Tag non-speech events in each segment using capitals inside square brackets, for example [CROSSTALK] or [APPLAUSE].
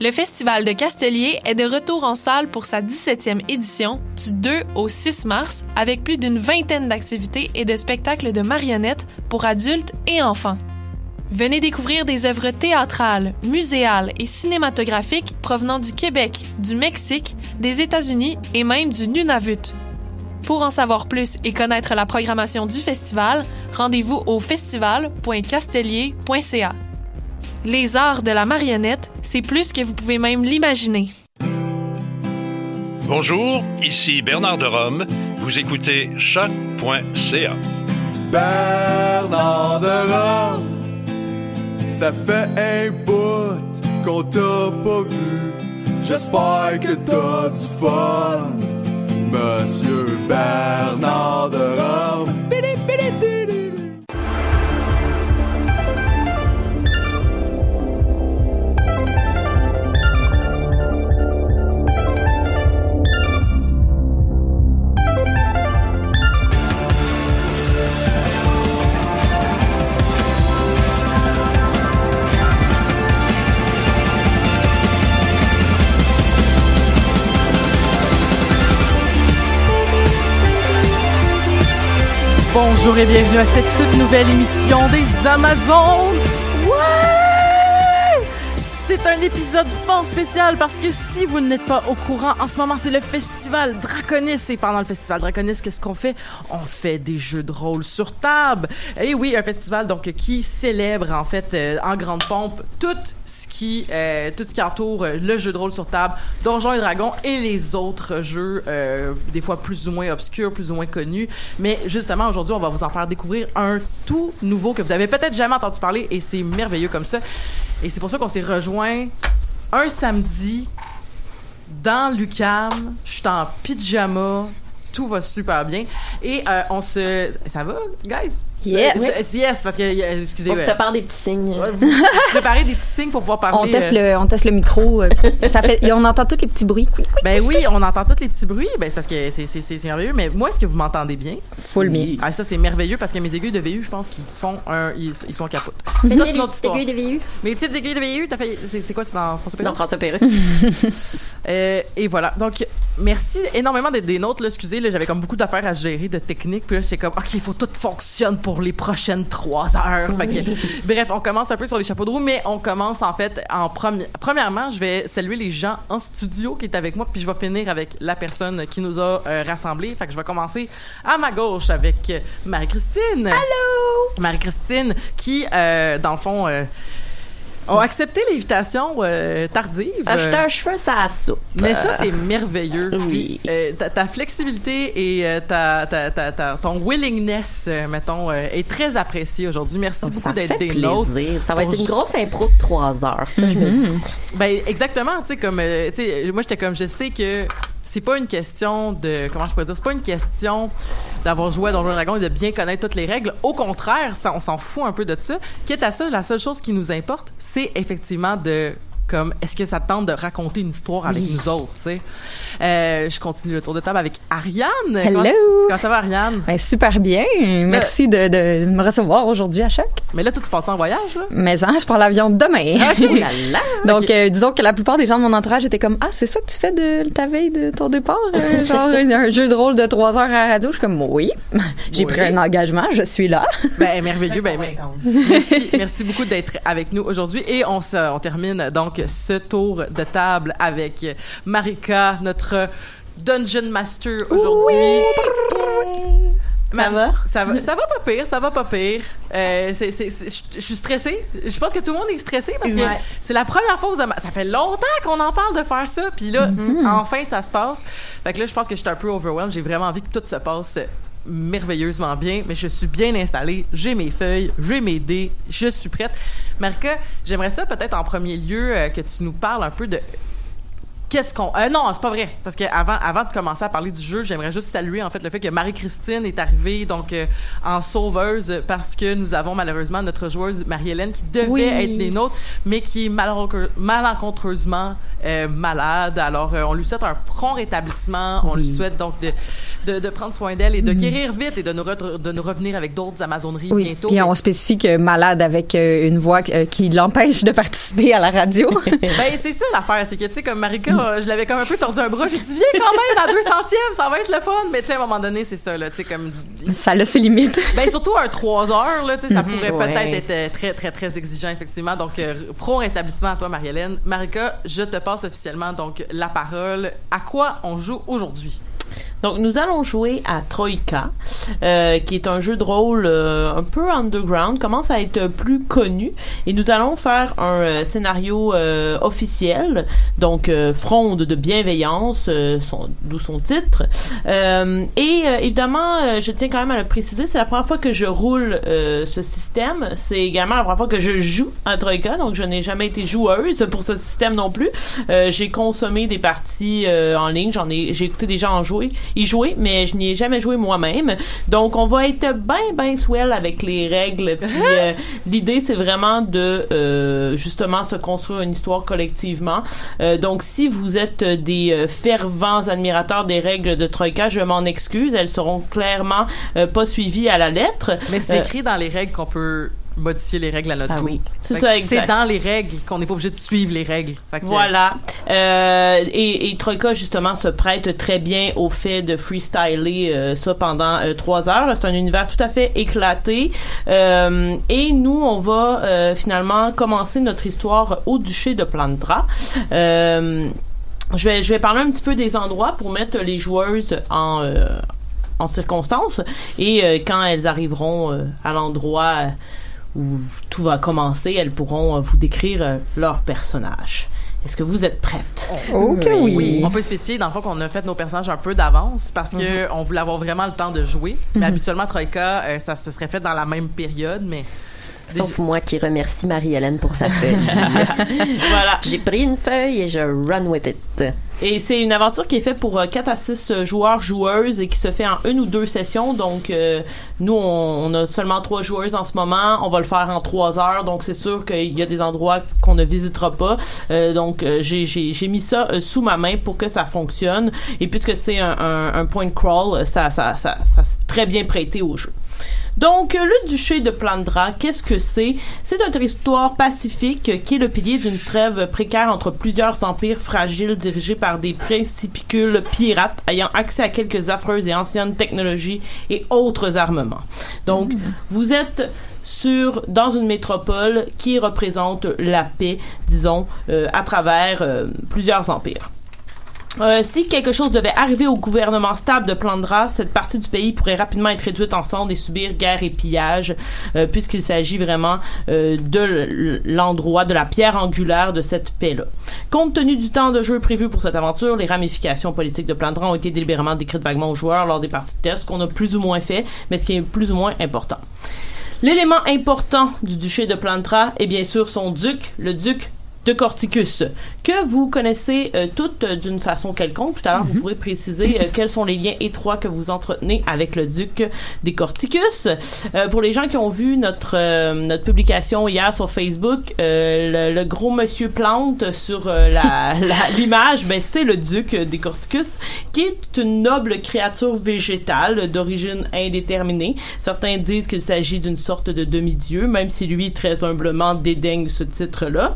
Le Festival de Castellier est de retour en salle pour sa 17e édition du 2 au 6 mars avec plus d'une vingtaine d'activités et de spectacles de marionnettes pour adultes et enfants. Venez découvrir des œuvres théâtrales, muséales et cinématographiques provenant du Québec, du Mexique, des États-Unis et même du Nunavut. Pour en savoir plus et connaître la programmation du festival, rendez-vous au festival.castellier.ca. Les arts de la marionnette, c'est plus que vous pouvez même l'imaginer. Bonjour, ici Bernard de Rome. Vous écoutez choc.ca. Bernard de Rome, ça fait un bout qu'on t'a pas vu. J'espère que t'as du fun, Monsieur Bernard de Rome. Bonjour et bienvenue à cette toute nouvelle émission des Amazones. C'est un épisode fort spécial parce que si vous n'êtes pas au courant, en ce moment, c'est le festival Draconis. Et pendant le festival Draconis, qu'est-ce qu'on fait? On fait des jeux de rôle sur table. Et oui, un festival donc qui célèbre en fait euh, en grande pompe tout ce qui euh, tout ce qui entoure euh, le jeu de rôle sur table, Donjons et Dragons et les autres jeux des fois plus ou moins obscurs, plus ou moins connus. Mais justement aujourd'hui, on va vous en faire découvrir un tout nouveau que vous avez peut-être jamais entendu parler et c'est merveilleux comme ça. Et c'est pour ça qu'on s'est rejoint un samedi dans l'UCAM. Je suis en pyjama. Tout va super bien. Et euh, on se... Ça va, guys? Yes. Euh, yes, parce que... euh, Excusez, On se prépare des petits signes. ouais, vous préparez des petits signes pour pouvoir parler. On teste, euh, le, on teste le micro. euh, ça fait, et on entend tous les petits bruits. Ben oui, on entend tous les petits bruits. Ben c'est parce que c'est- c'est c'est merveilleux. Mais moi, est-ce que vous m'entendez bien? Full bien. Ah, ça, c'est merveilleux parce que mes aiguilles de VU, je pense qu'ils font un... Ils, ils sont capotes. Mais Ça, c'est une autre histoire. aiguilles de VU. Mes petites aiguilles de VU, t'as fait... C'est quoi? C'est dans François Pérusse? Non, François Pérus. [LAUGHS] Euh, et voilà. Donc, merci énormément d'être des nôtres. Là. Excusez, là, j'avais comme beaucoup d'affaires à gérer, de technique. Puis là, c'est comme, OK, il faut tout fonctionne pour les prochaines trois heures. Fait que- [LAUGHS] bref, on commence un peu sur les chapeaux de roue, mais on commence en fait en premier. Premièrement, je vais saluer les gens en studio qui est avec moi, puis je vais finir avec la personne qui nous a euh, rassemblés. Fait que je vais commencer à ma gauche avec Marie-Christine. Allô! Marie-Christine, qui, euh, dans le fond, euh, ont accepté l'invitation euh, tardive. Acheter un cheveu, ça a soupe. mais ça, c'est merveilleux. Oui. Puis, euh, ta, ta flexibilité et euh, ta, ta, ta, ta- ton willingness, mettons, est très apprécié aujourd'hui. Merci beaucoup Ça d'être des nôtres. Ça va être une grosse impro de trois heures, ça, je me dis. Ben, exactement, tu sais, comme, tu sais, moi, j'étais comme, je sais que c'est pas une question de, comment je pourrais dire, c'est pas une question d'avoir joué à Donjons et Dragons et de bien connaître toutes les règles. Au contraire, on s'en fout un peu de ça. Quitte à ça, la seule chose qui nous importe, c'est effectivement de, comme, est-ce que ça te tente de raconter une histoire avec nous autres, tu sais? Euh, je continue le tour de table avec Ariane. Hello. Comment, comment ça va, Ariane? Ben, super bien. Merci de, de me recevoir aujourd'hui à choc. Mais là, toi, tu pars en voyage, là? Mais hein, je prends l'avion demain. Oh là [LAUGHS] là! Donc, euh, disons que la plupart des gens de mon entourage étaient comme Ah, c'est ça que tu fais de ta veille de ton départ? Euh, [LAUGHS] genre un, un jeu de rôle de trois heures à la radio. Je suis comme Oui. J'ai Oui. pris un engagement, je suis là. [LAUGHS] Ben, merveilleux. Ben, ben, merci, merci beaucoup d'être avec nous aujourd'hui. Et on, se, on termine donc ce tour de table avec Marika, notre Dungeon Master aujourd'hui. Ça va? Ça va, ça va pas pire, ça va pas pire. Euh, je- suis stressée. Je pense que tout le monde est stressé parce que Ouais. c'est la première fois. Aux Ama- ça fait longtemps qu'on en parle de faire ça, puis là, Mm-hmm. enfin, ça se passe. Fait que là, je pense que je suis un peu overwhelmed. J'ai vraiment envie que tout se passe merveilleusement bien, mais je suis bien installée, j'ai mes feuilles, j'ai mes dés, je suis prête. Marika, j'aimerais ça peut-être en premier lieu euh, que tu nous parles un peu de qu'est-ce qu'on euh, non c'est pas vrai. Parce que avant avant de commencer à parler du jeu j'aimerais juste saluer en fait le fait que Marie-Christine est arrivée donc euh, en sauveuse parce que nous avons malheureusement notre joueuse Marie-Hélène qui devait Oui. être des nôtres mais qui est malencontreusement euh, malade. Alors euh, on lui souhaite un prompt rétablissement. On lui souhaite donc de, de, de prendre soin d'elle et de guérir vite et de nous re- de nous revenir avec d'autres amazoneries Oui, bientôt. Puis on spécifie que malade avec une voix qui l'empêche de [LAUGHS] participer à la radio. [LAUGHS] Ben, c'est ça l'affaire, c'est que, tu sais, comme Marika, euh, je l'avais comme un peu tordu un bras, j'ai dit, viens quand même à deux centièmes, ça va être le fun. Mais, tu sais, à un moment donné, c'est ça, là, tu sais, comme. Ça a ses limites. Ben, surtout un trois heures, là, tu sais, ça pourrait Ouais. peut-être être euh, très, très, très exigeant, effectivement. Donc, euh, pro rétablissement à toi, Marie-Hélène. Marika, je te passe officiellement, donc, la parole. À quoi on joue aujourd'hui? Donc, nous allons jouer à Troika, euh, qui est un jeu de rôle euh, un peu underground, commence à être plus connu, et nous allons faire un euh, scénario euh, officiel, donc euh, fronde de bienveillance, euh, d'où son titre. Et évidemment, je tiens quand même à le préciser, c'est la première fois que je roule ce système. C'est également la première fois que je joue à Troika, donc je n'ai jamais été joueuse pour ce système non plus. J'ai consommé des parties en ligne, j'en ai, j'ai écouté des gens en jouer, y jouer, mais je n'y ai jamais joué moi-même. Donc on va être ben ben swell avec les règles. Puis [LAUGHS] euh, l'idée c'est vraiment de euh, justement se construire une histoire collectivement. Euh, donc si vous êtes des euh, fervents admirateurs des règles de Troika, je m'en excuse, elles seront clairement euh, pas suivies à la lettre. Mais c'est Euh, écrit dans les règles qu'on peut modifier les règles à notre Ah tour. oui. C'est ça. C'est dans les règles qu'on n'est pas obligé de suivre les règles. Fait que- Voilà. Euh, et, et Troika, justement, se prête très bien au fait de freestyler euh, ça pendant euh, trois heures. C'est un univers tout à fait éclaté. Et nous, on va finalement commencer notre histoire au duché de Plantra. Je vais, je vais parler un petit peu des endroits pour mettre les joueuses en... en circonstance et euh, quand elles arriveront euh, à l'endroit euh, où tout va commencer, elles pourront euh, vous décrire euh, leur personnage. Est-ce que vous êtes prêtes? Ok, oui. On peut spécifier dans le fond qu'on a fait nos personnages un peu d'avance parce que on voulait avoir vraiment le temps de jouer. Mais habituellement Troika, euh, ça se serait fait dans la même période, mais Sauf moi qui remercie Marie-Hélène pour sa feuille. [LAUGHS] voilà. J'ai pris une feuille et je run with it. Et c'est une aventure qui est faite pour euh, 4 à 6 euh, joueurs, joueuses et qui se fait en une ou deux sessions. Donc, euh, nous, on, a seulement trois joueuses en ce moment. On va le faire en trois heures. Donc, c'est sûr qu'il y a des endroits qu'on ne visitera pas. Euh, donc, euh, j'ai, mis ça euh, sous ma main pour que ça fonctionne. Et puisque c'est un, point crawl, ça, ça, s'est très bien prêté au jeu. Donc, euh, le duché de Plandra, qu'est-ce que c'est? C'est un territoire pacifique euh, qui est le pilier d'une trêve précaire entre plusieurs empires fragiles dirigés par des principicules pirates ayant accès à quelques affreuses et anciennes technologies et autres armements. Donc, vous êtes sur dans une métropole qui représente la paix, disons, euh, à travers euh, plusieurs empires. Euh, si quelque chose devait arriver au gouvernement stable de Plandra, cette partie du pays pourrait rapidement être réduite en cendres et subir guerre et pillage, euh, puisqu'il s'agit vraiment euh, de l'endroit, de la pierre angulaire de cette paix-là. Compte tenu du temps de jeu prévu pour cette aventure, les ramifications politiques de Plandra ont été délibérément décrites vaguement aux joueurs lors des parties de test, qu'on a plus ou moins fait, mais ce qui est plus ou moins important. L'élément important du duché de Plantra est bien sûr son duc, le duc de Corticus, que vous connaissez euh, toutes euh, d'une façon quelconque. Tout à l'heure, vous pourrez préciser euh, quels sont les liens étroits que vous entretenez avec le duc des Corticus. Euh, pour les gens qui ont vu notre euh, notre publication hier sur Facebook, euh, le, le gros monsieur plante sur euh, la [LAUGHS] la- l'image, ben c'est le duc des Corticus, qui est une noble créature végétale d'origine indéterminée. Certains disent qu'il s'agit d'une sorte de demi-dieu, même si lui très humblement dédaigne ce titre-là.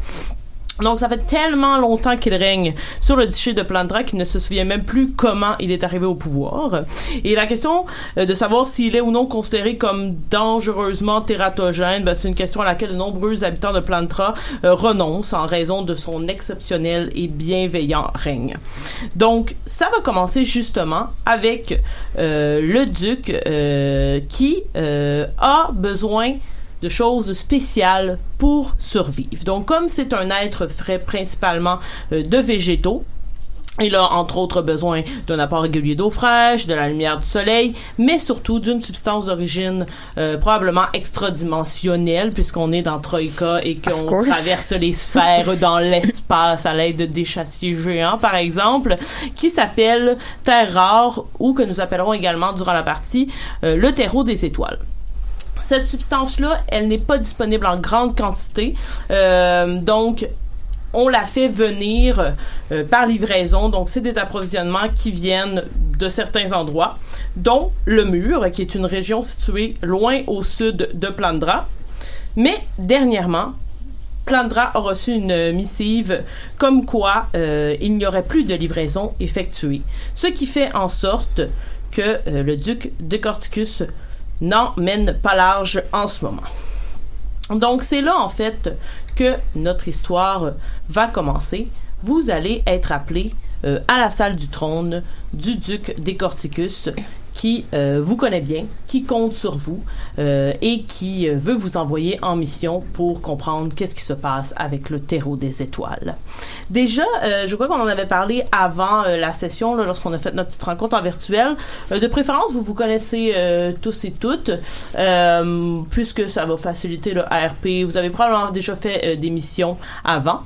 Donc, ça fait tellement longtemps qu'il règne sur le duché de Plantra qu'il ne se souvient même plus comment il est arrivé au pouvoir. Et la question euh, de savoir s'il est ou non considéré comme dangereusement tératogène, ben, c'est une question à laquelle de nombreux habitants de Plantra euh, renoncent en raison de son exceptionnel et bienveillant règne. Donc, ça va commencer justement avec euh, le duc euh, qui a besoin de choses spéciales pour survivre. Donc, comme c'est un être frais principalement euh, de végétaux, Il a entre autres besoin d'un apport régulier d'eau fraîche, de la lumière du soleil, mais surtout d'une substance d'origine euh, probablement extradimensionnelle puisqu'on est dans Troïka et qu'on traverse les [LAUGHS] sphères dans l'espace à l'aide de d'échassiers géants par exemple, qui s'appelle Terre rare ou que nous appellerons également durant la partie euh, le terreau des étoiles. Cette substance-là, elle n'est pas disponible en grande quantité, euh, donc on la fait venir euh, par livraison. Donc, c'est des approvisionnements qui viennent de certains endroits, dont le Mur, qui est une région située loin au sud de Plandra. Mais, dernièrement, Plandra a reçu une missive comme quoi euh, il n'y aurait plus de livraison effectuée. Ce qui fait en sorte que le duc de Corticus n'en mène pas large en ce moment. Donc c'est là en fait que notre histoire va commencer. Vous allez être appelé euh, à la salle du trône du duc Décorticus qui euh, vous connaît bien, qui compte sur vous euh, et qui euh, veut vous envoyer en mission pour comprendre qu'est-ce qui se passe avec le terreau des étoiles. Déjà, je crois qu'on en avait parlé avant la session, lorsqu'on a fait notre petite rencontre en virtuel. De préférence, vous vous connaissez tous et toutes, puisque ça va faciliter le ARP. Vous avez probablement déjà fait des missions avant.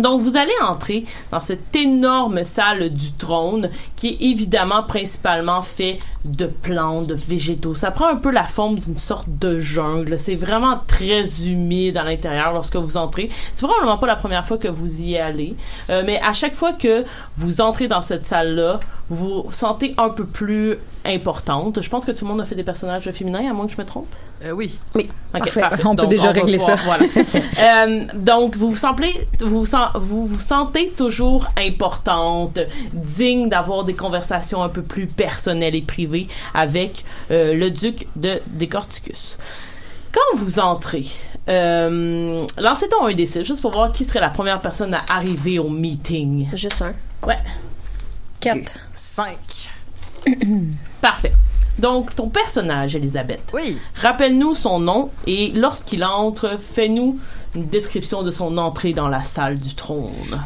Donc, vous allez entrer dans cette énorme salle du trône qui est évidemment principalement fait de plantes, de végétaux. Ça prend un peu la forme d'une sorte de jungle. C'est vraiment très humide à l'intérieur lorsque vous entrez. C'est probablement pas la première fois que vous y allez, euh, mais à chaque fois que vous entrez dans cette salle-là, vous vous sentez un peu plus importante. Je pense que tout le monde a fait des personnages féminins, à moins que je me trompe. Euh, oui. Oui. Ok, Parfait. On peut déjà régler pouvoir- ça. Voilà. [LAUGHS] Euh, donc, vous vous sentez, vous, vous sen- vous vous sentez toujours importante, digne d'avoir des conversations un peu plus personnelles et privées avec euh, le duc de Décorticus. Quand vous entrez, euh, lancez donc un décès, juste pour voir qui serait la première personne à arriver au meeting? Juste un. Ouais, 4. 5. [CLEARS THROAT] parfait. Donc, ton personnage, Elisabeth, Oui. Rappelle-nous son nom et lorsqu'il entre, fais-nous une description de son entrée dans la salle du trône.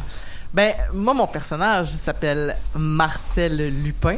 Ben, moi, mon personnage s'appelle Marcel Lupin.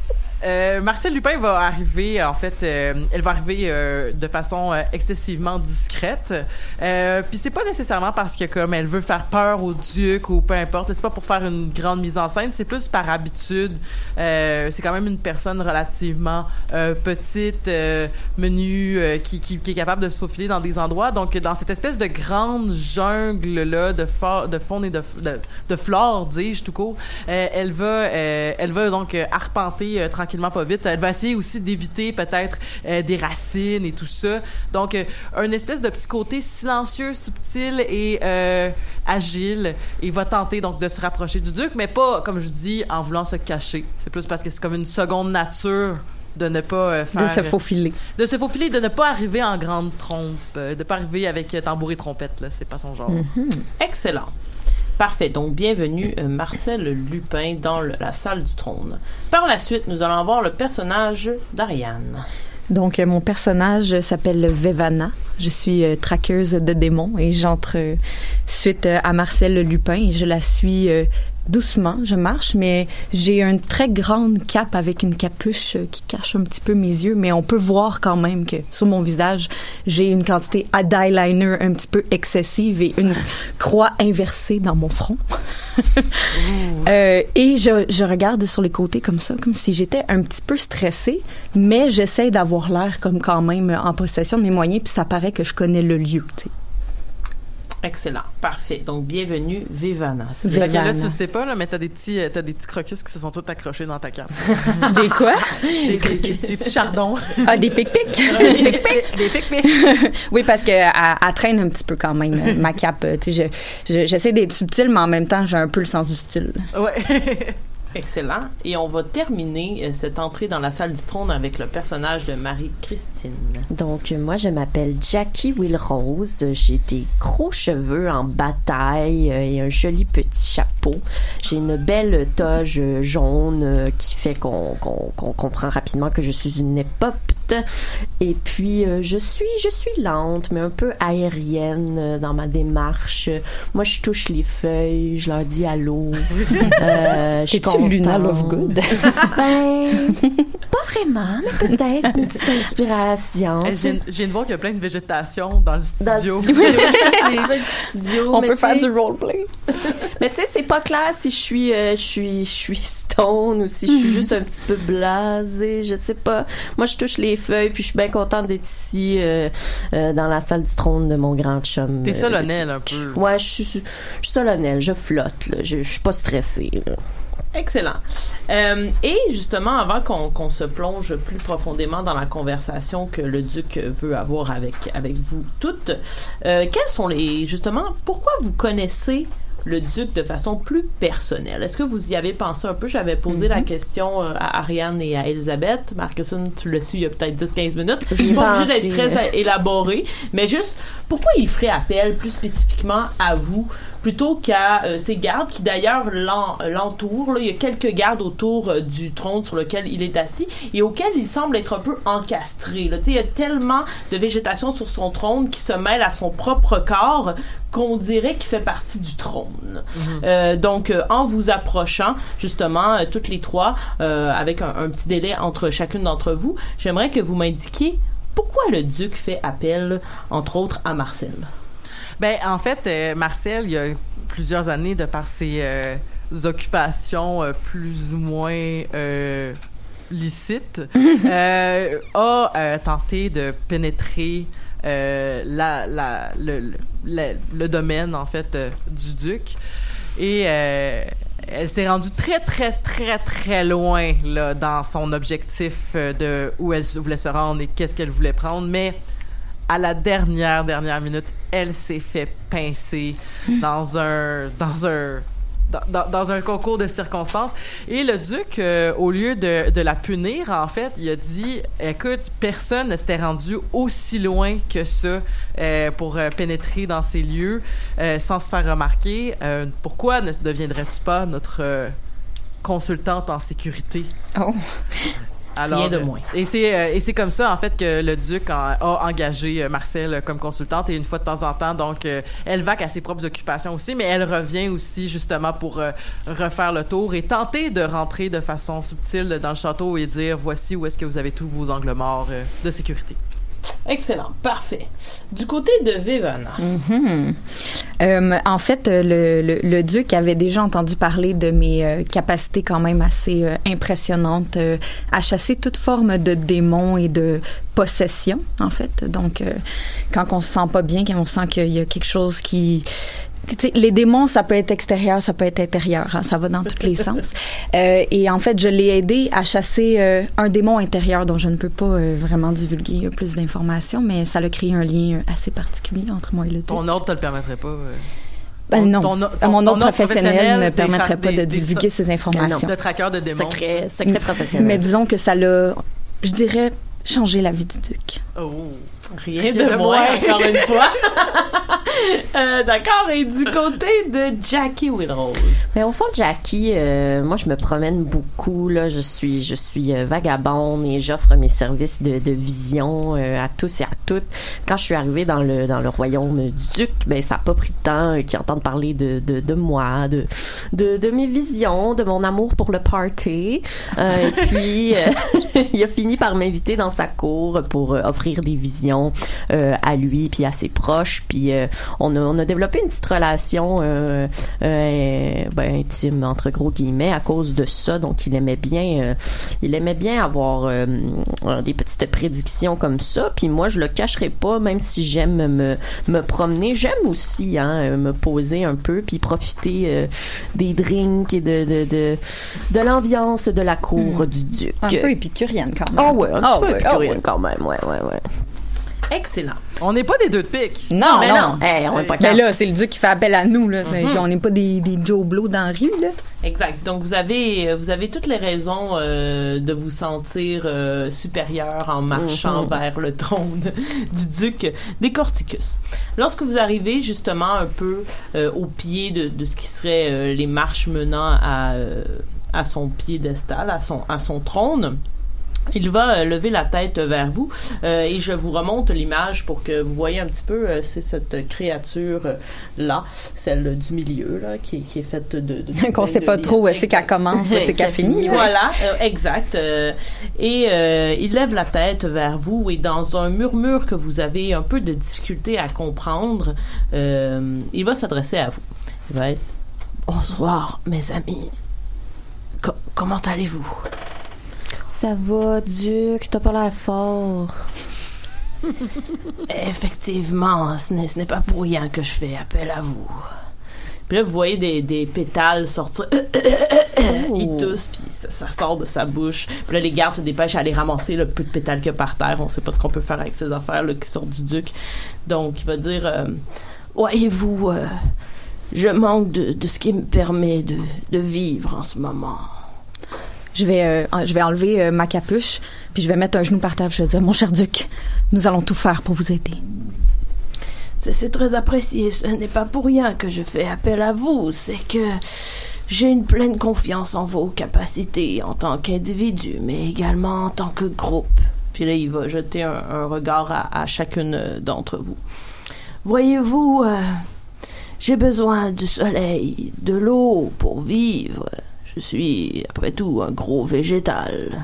Euh, Marcel Lupin va arriver, en fait, euh, elle va arriver euh, de façon euh, excessivement discrète. Euh, Puis c'est pas nécessairement parce que comme elle veut faire peur au duc ou peu importe. C'est pas pour faire une grande mise en scène. C'est plus par habitude. Euh, c'est quand même une personne relativement petite, menue, qui, qui, qui est capable de se faufiler dans des endroits. Donc dans cette espèce de grande jungle là de, de faune et de, de, de flore, dis-je tout court, elle va, elle va donc arpenter euh, tranquillement pas vite. Elle va essayer aussi d'éviter peut-être euh, des racines et tout ça. Donc euh, un espèce de petit côté silencieux, subtil et euh, agile. Et va tenter donc de se rapprocher du duc, mais pas comme je dis en voulant se cacher. C'est plus parce que c'est comme une seconde nature de ne pas euh, faire De se faufiler. de se faufiler, de ne pas arriver en grande trompe, euh, de pas arriver avec euh, tambour et trompette là, c'est pas son genre. Excellent. Parfait. Donc, bienvenue euh, Marcel Lupin dans la salle du trône. Par la suite, nous allons voir le personnage d'Ariane. Donc, euh, mon personnage s'appelle Vevana. Je suis euh, traqueuse de démons et j'entre suite à Marcel Lupin et je la suis doucement. Je marche, mais j'ai une très grande cape avec une capuche qui cache un petit peu mes yeux, mais on peut voir quand même que sur mon visage, j'ai une quantité d'eyeliner un petit peu excessive et une [LAUGHS] croix inversée dans mon front. Euh, et je, je regarde sur les côtés comme ça, comme si j'étais un petit peu stressée, mais j'essaie d'avoir l'air comme quand même en possession de mes moyens, puis ça paraît que je connais le lieu. Excellent. Parfait. Donc, bienvenue Vivana. Que là, tu le sais pas, là, mais t'as des petits, euh, t'as des petits crocus qui se sont tous accrochés dans ta cape. [LAUGHS] Des quoi? des, des- des petits chardons. Ah, des pic-pics! [LAUGHS] des pic [LAUGHS] oui, parce que elle, elle traîne un petit peu quand même, euh, ma cape. euh, tu sais, je- je- J'essaie d'être subtile, mais en même temps, j'ai un peu le sens du style. Ouais. Excellent. Et on va terminer euh, cette entrée dans la salle du trône avec le personnage de Marie-Christine. Donc, euh, moi, je m'appelle Jackie Willrose. J'ai des gros cheveux en bataille euh, et un joli petit chapeau. J'ai une belle toge jaune qui fait qu'on comprend rapidement que je suis une épopte vite. Et puis, euh, je suis, je suis lente, mais un peu aérienne euh, dans ma démarche. Moi, je touche les feuilles, je leur dis allô. [LAUGHS] Euh, je suis Es-tu Luna. Lovegood? [LAUGHS] Ben, pas vraiment, mais peut-être une petite inspiration. Vient- Je viens de voir qu'il y a plein de végétation dans le Dans le studio. studio, je suis studio, On peut faire du roleplay. [LAUGHS] Mais tu sais, c'est pas clair si je suis, euh, je suis, je suis stone ou si je suis juste un petit peu blasée, je sais pas. Moi, je touche les feuilles, puis je suis bien contente d'être ici euh, euh, dans la salle du trône de mon grand chum. T'es euh, solennelle un peu. Ouais, je suis, je suis solennelle, je flotte, là. Je, je suis pas stressée. là. Excellent. Euh, et justement, avant qu'on se plonge plus profondément dans la conversation que le duc veut avoir avec avec vous toutes, euh, quels sont les justement pourquoi vous connaissez le duc de façon plus personnelle. Est-ce que vous y avez pensé un peu? J'avais posé la question euh, à Ariane et à Elisabeth. Marcusson, tu le suis il y a peut-être 10-15 minutes. Je suis pas obligée d'être très [LAUGHS] élaboré, mais juste pourquoi il ferait appel plus spécifiquement à vous plutôt qu'à euh, ses gardes qui d'ailleurs l'en- l'entourent. Il y a quelques gardes autour euh, du trône sur lequel il est assis et auquel il semble être un peu encastré. Là. Il y a tellement de végétation sur son trône qui se mêle à son propre corps qu'on dirait qu'il fait partie du trône. Euh, donc, euh, en vous approchant, justement, toutes les trois, avec un, un petit délai entre chacune d'entre vous, j'aimerais que vous m'indiquiez pourquoi le duc fait appel, entre autres, à Marcel? Ben, en fait, euh, Marcel, il y a plusieurs années, de par ses euh, occupations euh, plus ou moins licites, [LAUGHS] a tenté de pénétrer la, la, le, le, le- le domaine, en fait, du duc. Et elle s'est rendue très, très, très, très loin là, dans son objectif euh, de où elle voulait se rendre et qu'est-ce qu'elle voulait prendre. Mais à la dernière, dernière minute, elle s'est fait pincer dans un, dans un, dans, un concours de circonstances. Et le duc, euh, au lieu de, la punir, en fait, il a dit, écoute, personne ne s'était rendu aussi loin que ça euh, pour euh, pénétrer dans ces lieux sans se faire remarquer. Pourquoi ne deviendrais-tu pas notre consultante en sécurité? Oh. Rien de moins. Et c'est euh, et c'est comme ça en fait que le duc en- a engagé euh, Marcel comme consultante et une fois de temps en temps donc euh, elle vaque à ses propres occupations aussi mais elle revient aussi justement pour euh, refaire le tour et tenter de rentrer de façon subtile dans le château et dire voici où est-ce que vous avez tous vos angles morts de sécurité. Excellent, parfait. Du côté de Vivana, Mhm. Euh, en fait, euh, le, le, le duc avait déjà entendu parler de mes euh, capacités quand même assez impressionnantes à chasser toute forme de démons et de possession, en fait. Donc, quand on se sent pas bien, quand on sent qu'il y a quelque chose qui les démons, ça peut être extérieur, ça peut être intérieur, hein, ça va dans tous les sens. [LAUGHS] Euh, et en fait, je l'ai aidé à chasser euh, un démon intérieur dont je ne peux pas euh, vraiment divulguer euh, plus d'informations, mais ça a créé un lien assez particulier entre moi et le duc. Ton ordre te le permettrait pas. euh, Ben non, ton- mon ton- ordre professionnel ne me des permettrait pas de des- divulguer ces informations. de traqueur de démons. Secret, secret Mais professionnel. disons que ça l'a, je dirais, changé la vie du duc. Oh. rien Rien de de moins, encore une fois. [LAUGHS] Euh, D'accord, et du côté de Jackie Wilrose. Mais au fond, Jackie, euh, moi, je me promène beaucoup. Là, je suis, je suis euh, vagabonde et j'offre mes services de, de vision euh, à tous et à toutes. Quand je suis arrivée dans le dans le royaume du duc, ben ça a pas pris de temps euh, qu'ils entendent parler de, de, de moi, de, de de mes visions, de mon amour pour le party. Euh, et puis, euh, [LAUGHS] il a fini par m'inviter dans sa cour pour euh, offrir des visions euh, à lui puis à ses proches. Puis euh, on a on a développé une petite relation. Ben, intime entre gros guillemets à cause de ça donc il aimait bien il aimait bien avoir des petites prédictions comme ça puis moi je le cacherai pas même si j'aime me, me promener j'aime aussi hein, me poser un peu puis profiter euh, des drinks et de de, de, de l'ambiance de la cour du duc Un peu épicurienne quand même. oh ouais un petit peu ouais, ah ouais. quand même ouais ouais ouais Excellent. On n'est pas des deux de pique. Non, mais non. non hey, on est pas Mais là, c'est le duc qui fait appel à nous. Là. C'est- On n'est pas des, des Joe Blow dans la rue. Là. Exact. Donc vous avez euh, vous avez toutes les raisons euh, de vous sentir euh, supérieur en marchant Mhm. vers le trône [LAUGHS] du duc des Corticus. Lorsque vous arrivez justement un peu euh, au pied de, de ce qui serait euh, les marches menant à euh, à son piédestal, à son à son trône, Il va euh, lever la tête vers vous euh, et je vous remonte l'image pour que vous voyez un petit peu. euh, c'est cette créature euh, là, celle du milieu là, qui, qui est faite de. de [LAUGHS] Qu'on plein sait de pas trop où c'est qu'elle commence, où c'est qu'elle finit. là. Voilà, euh, exact. euh, et euh, il lève la tête vers vous et dans un murmure que vous avez un peu de difficulté à comprendre, euh, il va s'adresser à vous. Il va être Bonsoir, mes amis. Co- comment allez-vous? Ça va, Duc, t'as pas l'air fort. [LAUGHS] Effectivement, ce n'est, ce n'est pas pour rien que je fais appel à vous. Puis là, vous voyez des, des pétales sortir. [COUGHS] Il tousse, puis ça, ça sort de sa bouche. Puis là, les gardes se dépêchent à aller ramasser le peu de pétales qu'il y a par terre. On sait pas ce qu'on peut faire avec ces affaires là, qui sortent du duc. Donc, il va dire euh, Voyez-vous, euh, je manque de, de ce qui me permet de, de vivre en ce moment. Je vais, euh, je vais enlever euh, ma capuche, puis je vais mettre un genou par terre. Je vais dire, mon cher duc, nous allons tout faire pour vous aider. C'est très apprécié. Ce n'est pas pour rien que je fais appel à vous. C'est que j'ai une pleine confiance en vos capacités en tant qu'individu, mais également en tant que groupe. Puis là, il va jeter un, regard à, chacune d'entre vous. Voyez-vous, euh, j'ai besoin du soleil, de l'eau pour vivre. Je suis, après tout, un gros végétal.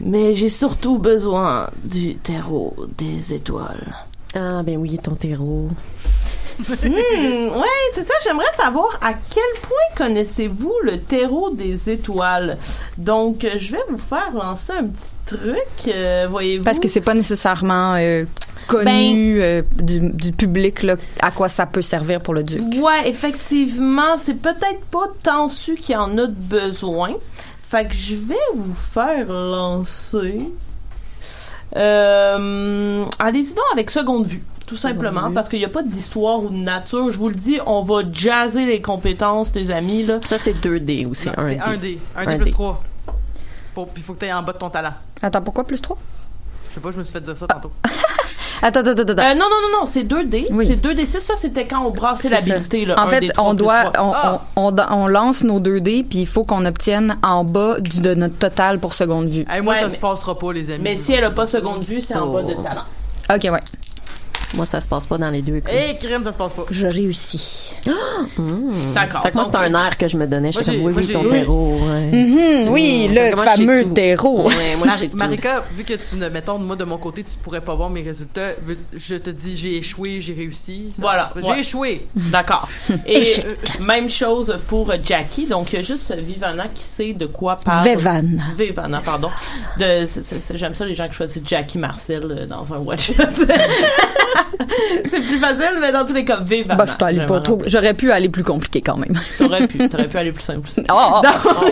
Mais j'ai surtout besoin du terreau des étoiles. Ah, ben oui, ton terreau. Hmm, ouais, c'est ça. J'aimerais savoir à quel point connaissez-vous le terreau des étoiles? Donc, je vais vous faire lancer un petit truc. euh, Voyez-vous? Parce que c'est pas nécessairement euh, connu euh, du, du public là, à quoi ça peut servir pour le duc. Ouais, effectivement, c'est peut-être pas tant su qu'il y en a de besoin. Fait que je vais vous faire lancer. Euh, Allez-y donc avec seconde vue. Tout simplement, vue. parce qu'il n'y a pas d'histoire ou de nature. Je vous le dis, on va jazzer les compétences, les amis, là. Ça, c'est 2D ou c'est Non, 1D? C'est 1 D. 1 Un D plus dé. 3. Pour, puis il faut que tu en bas de ton talent. Attends, pourquoi plus 3? Je sais pas, je me suis fait dire ça tantôt. [LAUGHS] Attends, attends, attends. Euh, non, non, non, non, c'est 2D. Oui. C'est 2D6. Ça, c'était quand on brassait l'habilité. là, En fait, on doit, on, Ah! on, on, on lance nos 2D, puis il faut qu'on obtienne en bas du, de notre total pour seconde vue. Hey, moi, Ouais, ça mais- se passera pas, les amis. Mais si elle a pas seconde vue, c'est en Oh. bas de talent. Ok, ouais. Moi, ça se passe pas dans les deux cas. Hé, crime, ça se passe pas. Je réussis. [GASPS] D'accord. Fait que moi, c'est un air que je me donnais. Je comme, oui, ton terreau. ouais. Mhm, oui, Fait le moi, fameux terreau. Ouais, moi, Mar-. [LAUGHS] Marika, vu que tu ne mettons moi de mon côté, tu pourrais pas voir mes résultats. Je te dis j'ai échoué, j'ai réussi. ça- Voilà, J'ai ouais. échoué. [LAUGHS] D'accord. [LAUGHS] Et euh, même chose pour Jackie. Donc, il y a juste Vivana qui sait de quoi parle. Vevan. Vivana, pardon. J'aime ça les gens qui choisissent Jackie Marcel euh, dans un shot. [LAUGHS] c'est plus facile, mais dans tous les cas, Vivana. Bah, je suis allée pas J'aimerais- trop. J'aurais pu aller plus compliqué quand même. [LAUGHS] T'aurais pu, t'aurais pu aller plus simple aussi. Oh, oh. [LAUGHS]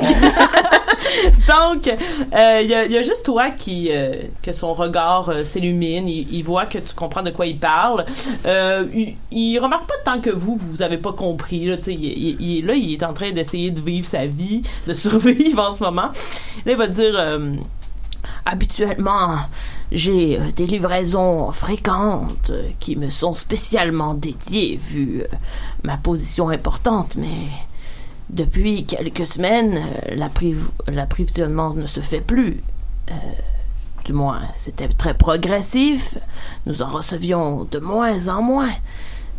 Donc, euh, il y, a, il y a juste toi qui euh, que son regard euh, s'illumine. Il, il voit que tu comprends de quoi il parle. Euh, il, il remarque pas tant que vous, vous avez pas compris. Là, il, là, il est en train d'essayer de vivre sa vie, de survivre en ce moment. Là, il va te dire. Habituellement, j'ai euh, des livraisons fréquentes euh, qui me sont spécialement dédiées vu euh, ma position importante, mais depuis quelques semaines, l'approvisionnement ne se fait plus. Du moins, c'était très progressif. Nous en recevions de moins en moins.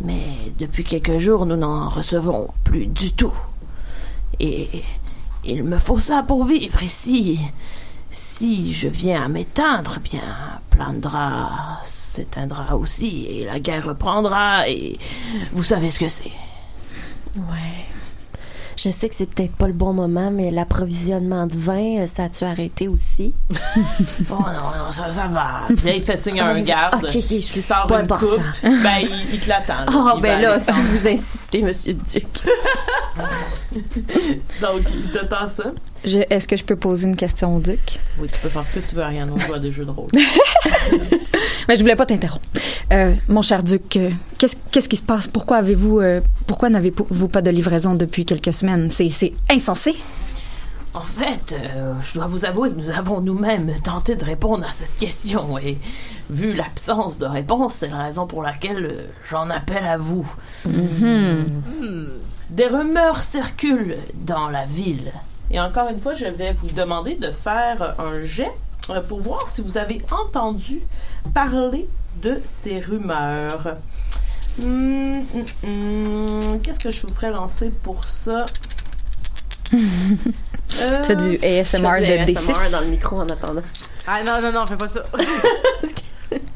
Mais depuis quelques jours, nous n'en recevons plus du tout. Et il me faut ça pour vivre ici. Si je viens à m'éteindre, bien, Plandra s'éteindra aussi et la guerre reprendra et vous savez ce que c'est. Ouais. Je sais que c'est peut-être pas le bon moment, mais l'approvisionnement de vin, euh, ça a-tu arrêté aussi? [LAUGHS] Oh non, non, ça, ça va. Puis là, il fait signe à un garde. Ok, ok, je suis sort pas une important. coupe. Ben, il, il te l'attend. Il ben là, aller. si vous insistez, monsieur le Duc. [LAUGHS] [LAUGHS] Donc, il t'attend ça? Je- Est-ce que je peux poser une question au duc? Oui, tu peux faire ce que tu veux, rien on joue à des jeux de rôle. [LAUGHS] Mais je voulais pas t'interrompre. Euh, mon cher duc, euh, qu'est-ce qu'est-ce qui se passe? Pourquoi avez-vous, euh, pourquoi n'avez-vous pas de livraison depuis quelques semaines? C'est c'est insensé. En fait, euh, je dois vous avouer que nous avons nous-mêmes tenté de répondre à cette question et vu l'absence de réponse, c'est la raison pour laquelle euh, j'en appelle à vous. Des rumeurs circulent dans la ville. Et encore une fois, je vais vous demander de faire un jet euh, pour voir si vous avez entendu parler de ces rumeurs. Hum, hum, hum, Qu'est-ce que je vous ferais lancer pour ça? [LAUGHS] Euh, Tu as du ASMR de D6. ASMR dans le micro en attendant. Ah non, non, non, fais pas ça. [LAUGHS]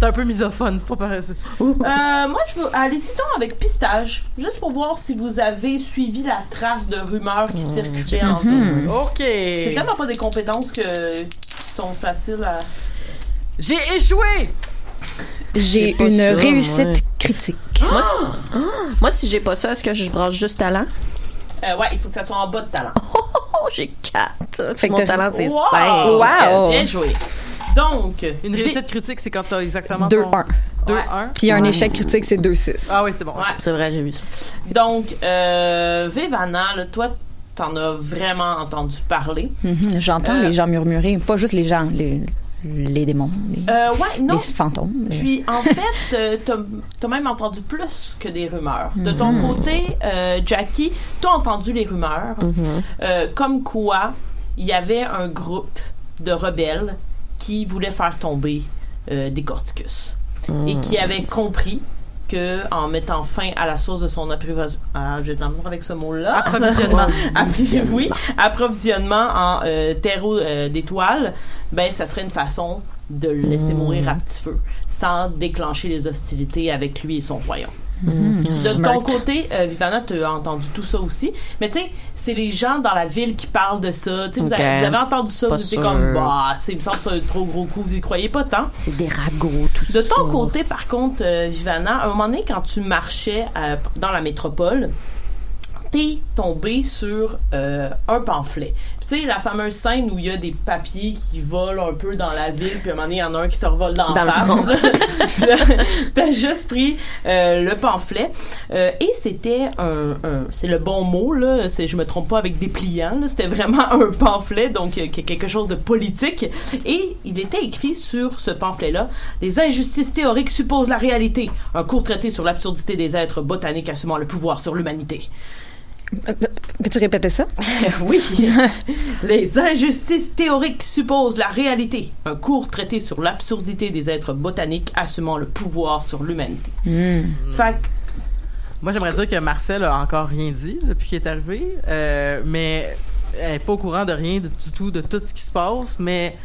T'es un peu misophone, c'est pas pareil ça. [LAUGHS] Euh, moi, je veux. Allez-y donc avec pistage, juste pour voir si vous avez suivi la trace de rumeurs qui circulaient en vous. OK. C'est tellement pas des compétences que, qui sont faciles à. J'ai échoué! J'ai une ça, réussite ouais. critique. Moi, si, moi, si j'ai pas ça, est-ce que je branche juste talent? Euh, ouais, il faut que ça soit en bas de talent. [LAUGHS] Oh, j'ai 4. Fait que Mon talent, c'est Wow! 5. Wow! Bien joué. Donc, Une réussite critique, c'est quand t'as exactement 2-1. 2 Ouais. 1 Puis un échec critique, c'est 2-6. Ah oui, c'est bon. Ouais. C'est vrai, j'ai vu ça. Donc, euh, Vivana, là, toi, t'en as vraiment entendu parler. Mhm, J'entends Euh, les gens murmurer. Pas juste les gens, les, les démons, les, Euh, ouais, non. les fantômes. les- Puis, en fait, euh, t'as même entendu plus que des rumeurs. De ton côté, euh, Jackie, t'as entendu les rumeurs, euh, comme quoi il y avait un groupe de rebelles qui voulait faire tomber euh, des Corticus et qui avait compris que en mettant fin à la source de son approvisionnement, ah, j'ai de la misère avec ce mot-là, Approvisionnement. [LAUGHS] Approvi- oui, approvisionnement en euh, terreau euh, d'étoiles, ben ça serait une façon de le laisser mourir à petit feu, sans déclencher les hostilités avec lui et son royaume. De Smart. ton côté, euh, Vivana, tu as entendu tout ça aussi. Mais tu sais, c'est les gens dans la ville qui parlent de ça. Vous, avez, vous avez entendu ça, Pas vous étiez comme, bah, il me semble que c'est un trop gros coup, vous y croyez pas tant. C'est des ragots, tout ça. De ton côté, par contre, euh, Vivana, à un moment donné, quand tu marchais euh, dans la métropole, t'es tombé sur euh, un pamphlet. Tu sais, la fameuse scène où il y a des papiers qui volent un peu dans la ville, puis à un moment donné, il y en a un qui te revole dans, Dans face. [LAUGHS] T'as juste pris euh, le pamphlet. Euh, et c'était un... un- c'est le bon mot, là. C'est, je me trompe pas avec dépliant. C'était vraiment [LAUGHS] un pamphlet, donc euh, quelque chose de politique. Et il était écrit sur ce pamphlet-là Les injustices théoriques supposent la réalité. Un court traité sur l'absurdité des êtres botaniques assumant le pouvoir sur l'humanité. Peux-tu répéter ça? [LAUGHS] Oui. Les injustices théoriques supposent la réalité. Un court traité sur l'absurdité des êtres botaniques assumant le pouvoir sur l'humanité. Fait que, Moi, j'aimerais dire que Marcel a encore rien dit depuis qu'il est arrivé, euh, mais elle est pas au courant de rien de- du tout, de tout ce qui se passe, mais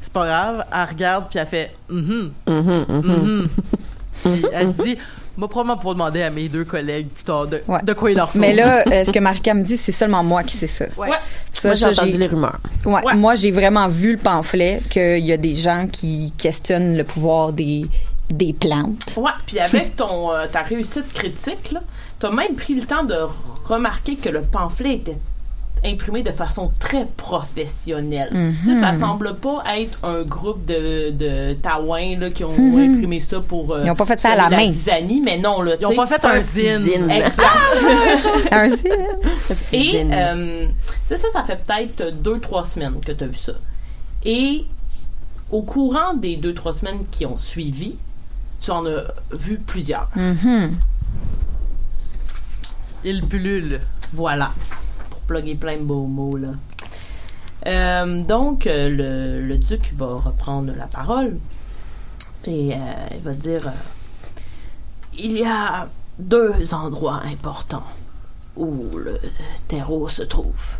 c'est pas grave. Elle regarde puis elle fait mhm, Mhm, mhm. mhm. Puis elle se dit, moi probablement pour demander à mes deux collègues plus tard de, Ouais. de quoi il leur retourne. Mais là, [LAUGHS] euh, ce que Marika me dit, c'est seulement moi qui sais ça. ouais. Ça, Moi, j'ai entendu les rumeurs. Ouais, Ouais. Moi, j'ai vraiment vu le pamphlet qu'il y a des gens qui questionnent le pouvoir des, des plantes. Ouais, puis avec ton euh, ta réussite critique, là, t'as même pris le temps de remarquer que le pamphlet était imprimé de façon très professionnelle. Sais, ça semble pas être un groupe de, de taouins là, qui ont imprimé ça pour... euh, Ils ont pas fait ça à la semer main. zizanie, mais non, là, Ils ont pas fait [LAUGHS] un zine. zine. Exact. Un zine. Et euh, tu sais, ça, ça fait peut-être deux, trois semaines que tu as vu ça. Et au courant des deux, trois semaines qui ont suivi, tu en as vu plusieurs. Mhm. Il pullule. Voilà. Plugger plein de beaux mots, là. Euh, donc, euh, le, le duc va reprendre la parole et euh, il va dire euh, Il y a deux endroits importants où le terreau se trouve.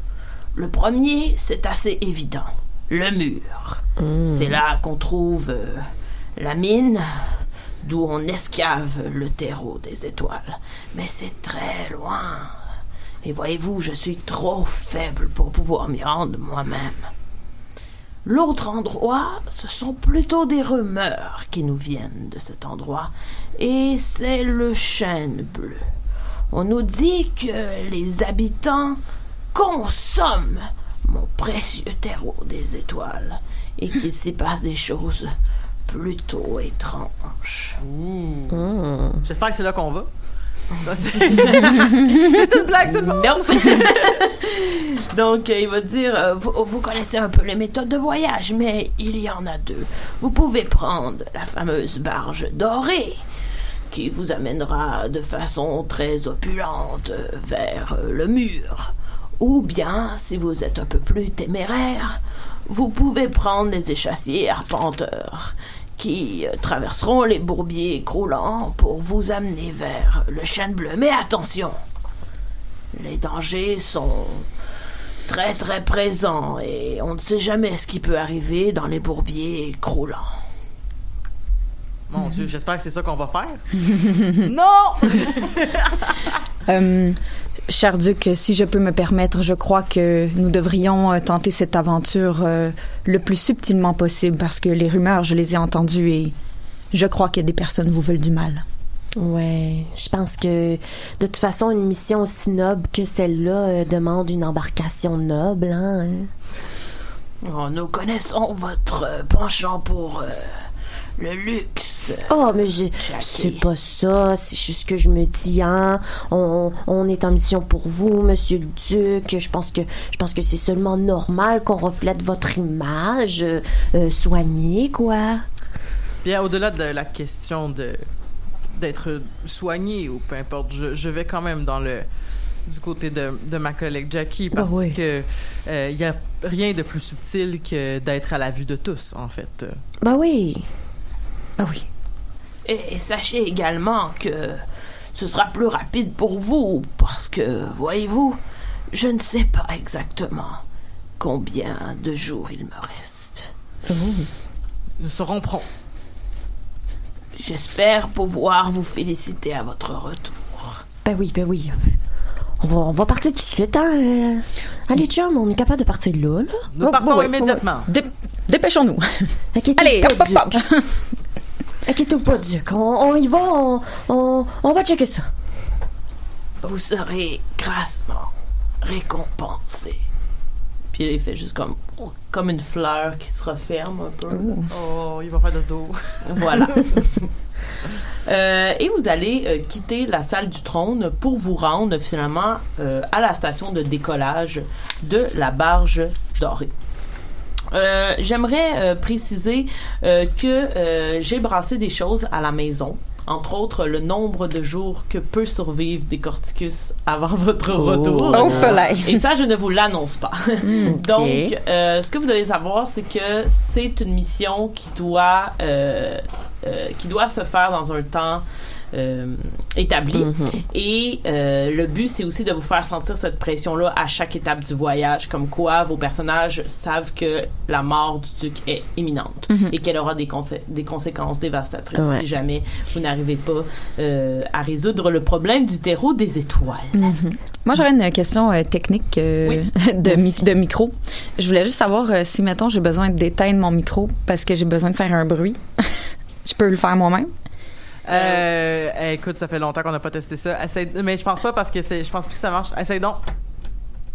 Le premier, c'est assez évident le mur. C'est là qu'on trouve la mine, d'où on escave le terreau des étoiles. Mais c'est très loin. Et voyez-vous, je suis trop faible pour pouvoir m'y rendre moi-même. L'autre endroit, ce sont plutôt des rumeurs qui nous viennent de cet endroit, et c'est le chêne bleu. On nous dit que les habitants consomment mon précieux terreau des étoiles, et qu'il s'y passe des choses plutôt étranges. J'espère que c'est là qu'on va. [LAUGHS] C'est une blague, tout le monde. Non. [LAUGHS] Donc, euh, il va dire, euh, vous, vous connaissez un peu les méthodes de voyage, mais il y en a deux. Vous pouvez prendre la fameuse barge dorée, qui vous amènera de façon très opulente vers euh, le mur. Ou bien, si vous êtes un peu plus téméraire, vous pouvez prendre les échassiers arpenteurs qui euh, traverseront les bourbiers croulants pour vous amener vers le chêne bleu. Mais attention, les dangers sont très très présents et on ne sait jamais ce qui peut arriver dans les bourbiers croulants. Mon Dieu, j'espère que c'est ça qu'on va faire. [LAUGHS] non! Euh, cher Duc, si je peux me permettre, je crois que nous devrions euh, tenter cette aventure euh, le plus subtilement possible parce que les rumeurs, je les ai entendues et je crois que des personnes vous veulent du mal. Ouais, je pense que de toute façon, une mission aussi noble que celle-là euh, demande une embarcation noble, hein. Oh, nous connaissons votre penchant pour euh, le luxe. Oh, mais c'est pas ça, c'est juste que je me dis, hein, on, on est en mission pour vous, monsieur le duc, je pense que, je pense que c'est seulement normal qu'on reflète votre image euh, euh, soignée, quoi. Bien, au-delà de la question de d'être soigné ou peu importe, je, je vais quand même dans le du côté de, de ma collègue Jackie parce Ah oui. que il y a rien de plus subtil que d'être à la vue de tous en fait. Bah oui. Ah oui. Et sachez également que ce sera plus rapide pour vous parce que, voyez-vous, je ne sais pas exactement combien de jours il me reste. Nous serons prompts. J'espère pouvoir vous féliciter à votre retour. Ben oui, ben oui. On va, on va partir tout de suite, hein. euh. Allez, chum, on est capable de partir là, là. Nous Oh, partons ouais, immédiatement. Dé- Dépêchons-nous. Allez, hop, hop, hop. [LAUGHS] Inquiétez-vous pas, Duc. On, on y va, on, on, on va checker ça. Vous serez grassement récompensé. Puis il fait juste comme, comme une fleur qui se referme un peu. Oh, il va faire de dos. [LAUGHS] Voilà. [LAUGHS] Euh, et vous allez euh, quitter la salle du trône pour vous rendre finalement euh, à la station de décollage de la barge dorée. Euh, J'aimerais euh, préciser euh, que euh, j'ai brassé des choses à la maison. Entre autres, le nombre de jours que peut survivre des corticus avant votre retour. Oh, pelay. Et ça, je ne vous l'annonce pas. [LAUGHS] Donc, euh, ce que vous devez savoir, c'est que c'est une mission qui doit, euh, euh, qui doit se faire dans un temps euh, établi. Et euh, le but, c'est aussi de vous faire sentir cette pression-là à chaque étape du voyage, comme quoi vos personnages savent que la mort du duc est imminente et qu'elle aura des, conséquences dévastatrices Ouais. si jamais vous n'arrivez pas euh, à résoudre le problème du terreau des étoiles. Moi, j'aurais une question technique Oui, [LAUGHS] de, mi- de micro. Je voulais juste savoir si, mettons, j'ai besoin d'éteindre mon micro parce que j'ai besoin de faire un bruit. [LAUGHS] je peux le faire moi-même? Euh, eh, écoute, ça fait longtemps qu'on n'a pas testé ça. Essaye, mais je pense pas parce que je pense plus que ça marche. Essaye donc.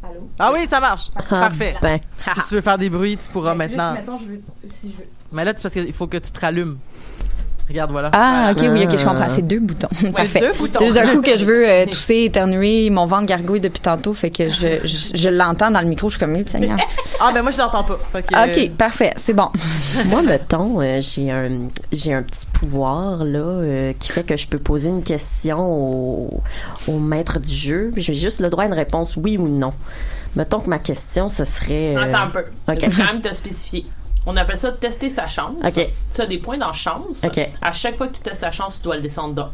Allô? Ah oui, ça marche. Parfait. Ben, Si tu veux faire des bruits, tu pourras maintenant. je veux, si je veux. Mais là, c'est parce qu'il faut que tu te rallumes. Regarde, voilà. Ah, ok, oui, ok, je comprends. C'est deux boutons. Parfait. deux boutons. C'est juste d'un coup que je veux euh, [LAUGHS] tousser, éternuer, mon ventre gargouille depuis tantôt, fait que je, je, je l'entends dans le micro, je suis comme, le Seigneur. [LAUGHS] Ah, ben moi, je l'entends pas. Que, Ok, parfait, c'est bon. [LAUGHS] moi, mettons, euh, j'ai un, j'ai un petit pouvoir, là, euh, qui fait que je peux poser une question au, au maître du jeu. puis J'ai juste le droit à une réponse oui ou non. Mettons que ma question, ce serait... euh, Attends un peu. ok. Je vais quand même te spécifier. On appelle ça tester sa chance. Tu as des points dans chance. À chaque fois que tu testes ta chance, tu dois le descendre de 1.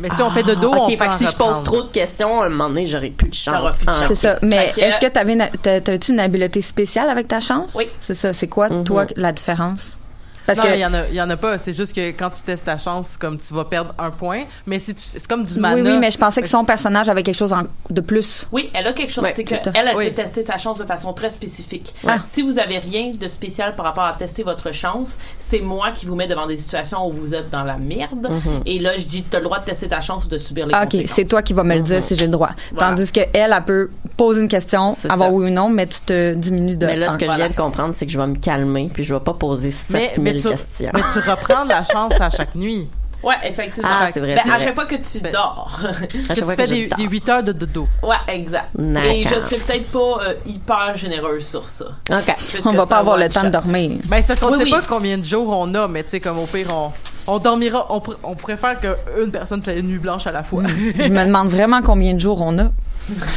Mais si on fait de dos, Ah, on fait en que si je pose trop de questions, à un moment donné, j'aurai plus de chance. Ah, chance. C'est ça. Mais est-ce que t'avais une- t'as- t'as-tu une habileté spéciale avec ta chance? Oui. C'est ça. C'est quoi, Mhm. toi, la différence? Parce non, que. il y en a, il y en a pas. C'est juste que quand tu testes ta chance, comme tu vas perdre un point. Mais si tu, c'est comme du mana. Oui, oui, mais je pensais que son personnage avait quelque chose en- de plus. Oui, elle a quelque chose. Ouais, c'est qu'elle, elle Oui. peut tester sa chance de façon très spécifique. Ah. Si vous avez rien de spécial par rapport à tester votre chance, c'est moi qui vous mets devant des situations où vous êtes dans la merde. Et là, je dis, tu as le droit de tester ta chance ou de subir les Ah, ok, c'est toi qui vas me le dire si j'ai le droit. Voilà. Tandis que elle, elle peut poser une question, C'est avoir ça. oui ou non, mais tu te diminues de. Mais là, ce que Voilà. je viens de comprendre, c'est que je vais me calmer, puis je vais pas poser 7000 Mais, mais, tu, mais tu reprends de la chance à chaque nuit. Ouais, effectivement. Ah, c'est vrai, Ben, c'est à vrai. chaque fois que tu Ben- dors. [LAUGHS] Que tu fois fais que des, dors. des 8 heures de dodo. ouais, exact. D'accord. Et je serais peut-être pas euh, hyper généreuse sur ça. OK. Parce On va pas avoir le one temps de dormir. Ben, c'est parce qu'on Oui, sait oui. pas combien de jours on a, mais tu sais, comme au pire, on, on dormira, on, pr- on préfère qu'une personne fait une nuit blanche à la fois. [LAUGHS] Je me demande vraiment combien de jours on a.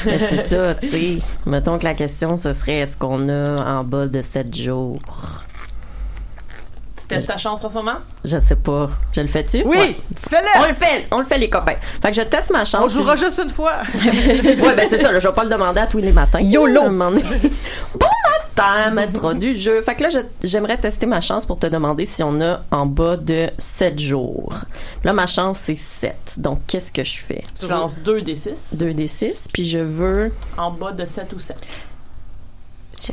Mais c'est ça, tu sais. Mettons que la question, ce serait est-ce qu'on a en bas de 7 jours? Tu testes ta chance en ce moment? Je sais pas. Je le fais-tu? Oui, Ouais. fais-le! On le fait, on le fait les copains. Fait que je teste ma chance. On jouera juste une fois. [LAUGHS] ouais, ben c'est ça, là, je vais pas le demander à tous les matins. YOLO. Bon matin, maître du jeu. Fait que là, je- j'aimerais tester ma chance pour te demander si on a en bas de 7 jours. Là, ma chance, c'est 7. Donc, qu'est-ce que je fais? Tu lances 2 des 6 2 des 6, puis je veux... en bas de 7 ou 7.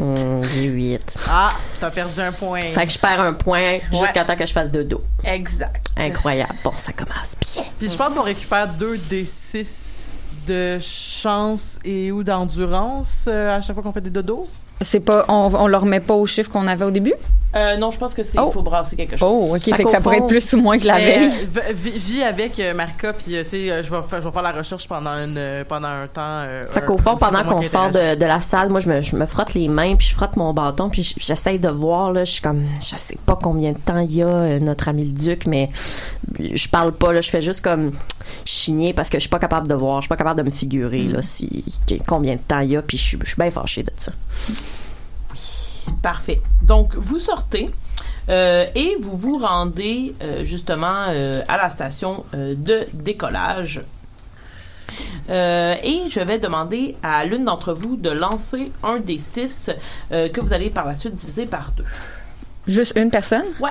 Hum, J'ai 8. Ah, t'as perdu un point. Fait que je perds un point jusqu'à temps que je fasse de dos. Exact. Incroyable. Bon, ça commence bien. Puis je pense qu'on récupère 2 des 6 de chance et ou d'endurance euh, à chaque fois qu'on fait des dodos. C'est pas, on, on leur met pas au chiffre qu'on avait au début? Euh, non, je pense que c'est Oh. il faut brasser quelque chose. Oh, ok. Fait, Fait que ça qu'au pourrait fond- être plus ou moins que la veille. euh, vis avec euh, Marca, puis euh, tu sais, je vais faire, je vais faire la recherche pendant une, euh, pendant un temps. euh, Fait qu'au fond, pendant qu'on sort de, de la salle, moi, je me, je me frotte les mains, puis je frotte mon bâton, puis j'essaye de voir, là, je suis comme, je sais pas combien de temps il y a, euh, notre ami le duc, mais je parle pas, là, je fais juste comme chigner parce que je suis pas capable de voir, je suis pas capable de me figurer, là, si, que- combien de temps il y a, puis je suis je suis bien fâchée de ça. Parfait. Donc, vous sortez euh, et vous vous rendez euh, justement euh, à la station euh, de décollage. Euh, et je vais demander à l'une d'entre vous de lancer un des six euh, que vous allez par la suite diviser par deux. Juste une personne? Ouais.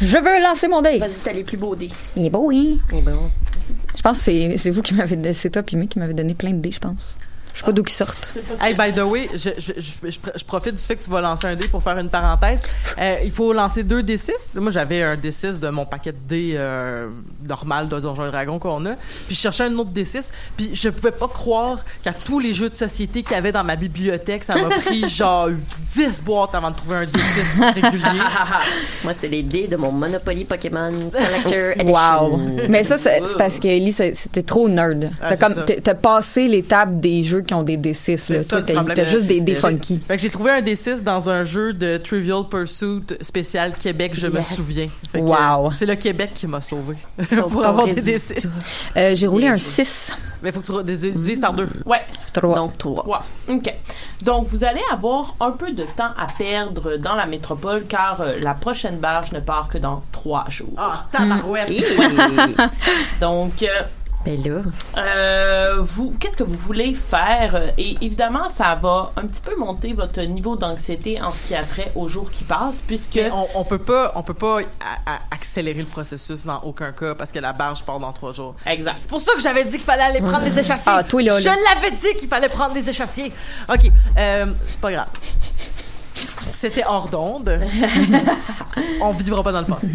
Je veux lancer mon dé. Vas-y, t'as les plus beaux dés. Il est beau, oui. Et bon. Je pense que c'est, c'est vous qui m'avez, c'est toi puis moi qui m'avez donné plein de dés, je pense. Je sais pas d'où ils sortent. Hey, by the way, je, je, je, je, je profite du fait que tu vas lancer un dé pour faire une parenthèse. Euh, il faut lancer deux D6. Moi, j'avais un D6 de mon paquet de dés euh, normal de Donjons et Dragons qu'on a. Puis je cherchais un autre D6. Puis je pouvais pas croire qu'à tous les jeux de société qu'il y avait dans ma bibliothèque, ça m'a [LAUGHS] pris genre 10 boîtes avant de trouver un D6 régulier. [LAUGHS] Moi, c'est les dés de mon Monopoly Pokémon Collector Edition. Wow. Mais ça, c'est, parce que Ellie, c'était trop nerd. Ah, t'as t'as passé l'étape des jeux qui ont des D6, C'est là. Toi, t'as, juste des c'est- funky. Fait que j'ai trouvé un D6 dans un jeu de Trivial Pursuit spécial Québec, je me souviens. Fait Wow. C'est le Québec qui m'a sauvé [LAUGHS] Donc, pour avoir des résultat. D6. Euh, j'ai roulé un joué. 6. Mais il faut que tu divises par deux. Ouais. 3. Donc, toi. Ouais. OK. Donc, vous allez avoir un peu de temps à perdre dans la métropole car euh, la prochaine barge ne part que dans trois jours. Ah, tabarouette! [LAUGHS] Donc, euh, Ben là, Euh, vous, qu'est-ce que vous voulez faire? Et évidemment, ça va un petit peu monter votre niveau d'anxiété en ce qui a trait aux jours qui passent, puisque Mais on, on peut pas, on peut pas a- a- accélérer le processus dans aucun cas parce que la barge part dans trois jours. exact. C'est pour ça que j'avais dit qu'il fallait aller prendre les échassiers. Ah, toi, là, Je l'avais dit qu'il fallait prendre des échassiers. OK, euh, c'est pas grave. C'était hors d'onde. [LAUGHS] on vivra pas dans le passé.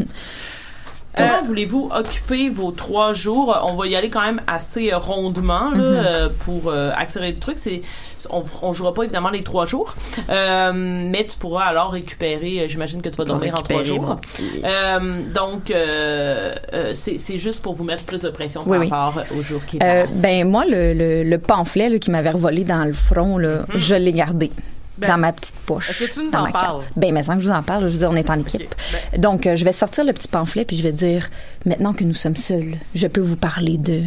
Comment voulez-vous occuper vos trois jours? On va y aller quand même assez euh, rondement là, Mm-hmm. euh, pour euh, accélérer le truc. C'est, on, on jouera pas évidemment les trois jours, Euh, mais tu pourras alors récupérer. euh, J'imagine que tu vas dormir en trois jours. Euh, donc, euh, euh, c'est, juste pour vous mettre plus de pression Oui, par oui. rapport aux jours qui Euh, passent. ben moi, le, le, le pamphlet là, qui m'avait revolé dans le front, là, je l'ai gardé. Ben, dans ma petite poche. est-ce que tu nous dans en parles? Ben, mais sans que je vous en parle, je veux dire, on est en équipe. Ben- Donc, euh, je vais sortir le petit pamphlet puis je vais dire, maintenant que nous sommes seuls, je peux vous parler de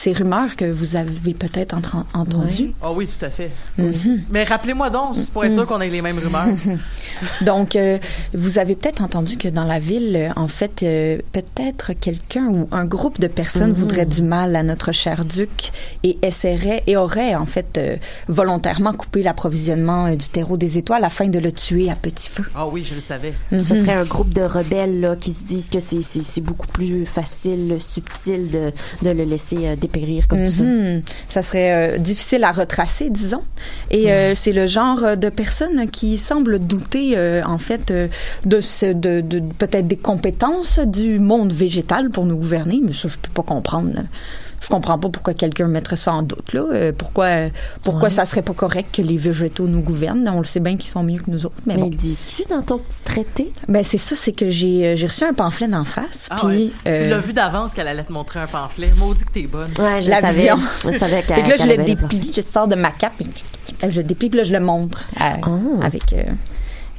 ces rumeurs que vous avez peut-être entendues. Ah oui, tout à fait. Mhm. Mais rappelez-moi donc, juste pour être sûr qu'on ait les mêmes rumeurs. [LAUGHS] Donc, euh, vous avez peut-être entendu que dans la ville, en fait, euh, peut-être quelqu'un ou un groupe de personnes voudrait du mal à notre cher duc et essaierait et aurait en fait euh, volontairement coupé l'approvisionnement euh, du terreau des étoiles afin de le tuer à petit feu. Ah oui, je le savais. Ce serait un groupe de rebelles là, qui se disent que c'est, c'est, c'est beaucoup plus facile, subtil de, de le laisser euh, dépérir comme ça. Mhm. Ça serait euh, difficile à retracer, disons. Et euh, c'est le genre euh, de personne qui semble douter, euh, en fait, de, ce, de, de peut-être des compétences du monde végétal pour nous gouverner, mais ça, je peux pas comprendre. là. Je comprends pas pourquoi quelqu'un mettrait ça en doute là. Euh, pourquoi, pourquoi ça serait pas correct que les végétaux nous gouvernent? On le sait bien qu'ils sont mieux que nous autres, mais Mais bon. dis-tu dans ton petit traité? Ben c'est ça, c'est que j'ai euh, j'ai reçu un pamphlet d'en face, Ah puis ouais. euh, Tu l'as vu d'avance qu'elle allait te montrer un pamphlet. Maudit que t'es bonne. Ouais, je La savais. vision. Je savais qu'elle, là, je le déplie, je te sors de ma cape, et je le déplie, puis là, je le montre Oh. avec, euh,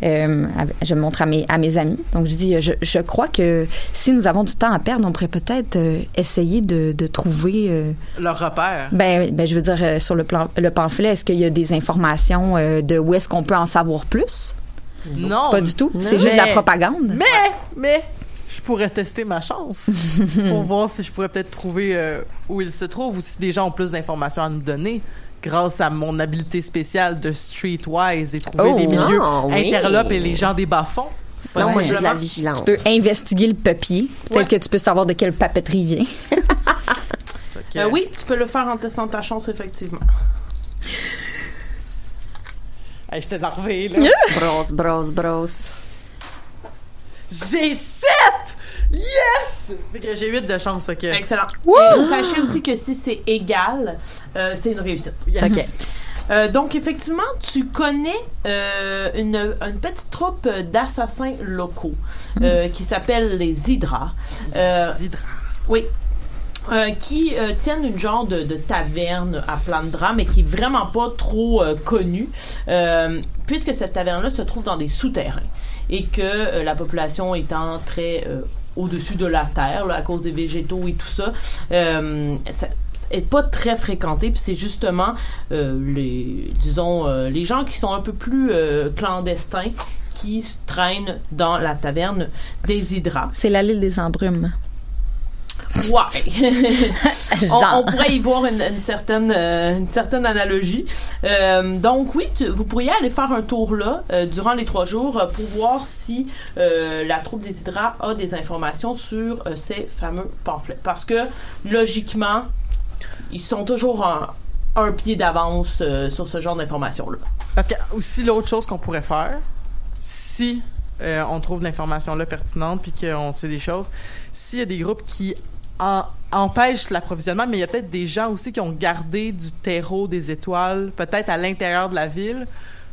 Euh, je montre à mes, à mes amis. Donc, je dis, je, je crois que si nous avons du temps à perdre, on pourrait peut-être euh, essayer de, de trouver... euh, Leur repère. ben, ben, je veux dire, euh, sur le, plan, le pamphlet, est-ce qu'il y a des informations euh, de où est-ce qu'on peut en savoir plus? Non. Pas du tout. C'est juste de la propagande. Mais, mais, je pourrais tester ma chance [LAUGHS] pour voir si je pourrais peut-être trouver euh, où il se trouve ou si des gens ont plus d'informations à nous donner grâce à mon habileté spéciale de streetwise et trouver Oh, les milieux ah, oui. interlopes et les gens des bas-fonds. Non, moi, j'ai de la vigilance. Tu peux investiguer le papier. Peut-être Ouais. que tu peux savoir de quelle papeterie il vient. [LAUGHS] Euh, oui, tu peux le faire en testant ta chance, effectivement. hey, j'étais larvé, là. [LAUGHS] Brosse, brosse, brosse. J'ai 7! Yes! Fait que j'ai 8 de chance, que... Excellent. Et sachez aussi que si c'est égal, euh, c'est une réussite. Yes. OK. Euh, donc, effectivement, tu connais euh, une, une petite troupe d'assassins locaux euh, qui s'appelle les Hydras. Euh, Hydra. oui. Euh, qui euh, tiennent une genre de, de taverne à plan de drame, mais qui est vraiment pas trop euh, connue, euh, puisque cette taverne-là se trouve dans des souterrains et que euh, la population étant très euh, au-dessus de la terre, à cause des végétaux et tout ça, euh, pas très fréquentée, puis c'est justement euh, euh, les gens qui sont un peu plus euh, clandestins qui traînent dans la taverne des Hydras. C'est la l'île des embrumes. Ouais. [LAUGHS] on, pourrait y voir une, une certaine, euh, une certaine analogie. Euh, donc oui, tu- vous pourriez aller faire un tour là euh, durant les trois jours euh, pour voir si euh, la troupe des Hydras a des informations sur euh, ces fameux pamphlets. Parce que logiquement, ils sont toujours un, un pied d'avance euh, sur ce genre d'informations-là. Parce que aussi l'autre chose qu'on pourrait faire, si euh, on trouve l'information là pertinente puis qu'on sait des choses, s'il y a des groupes qui empêchent l'approvisionnement, mais il y a peut-être des gens aussi qui ont gardé du terreau des étoiles, peut-être à l'intérieur de la ville.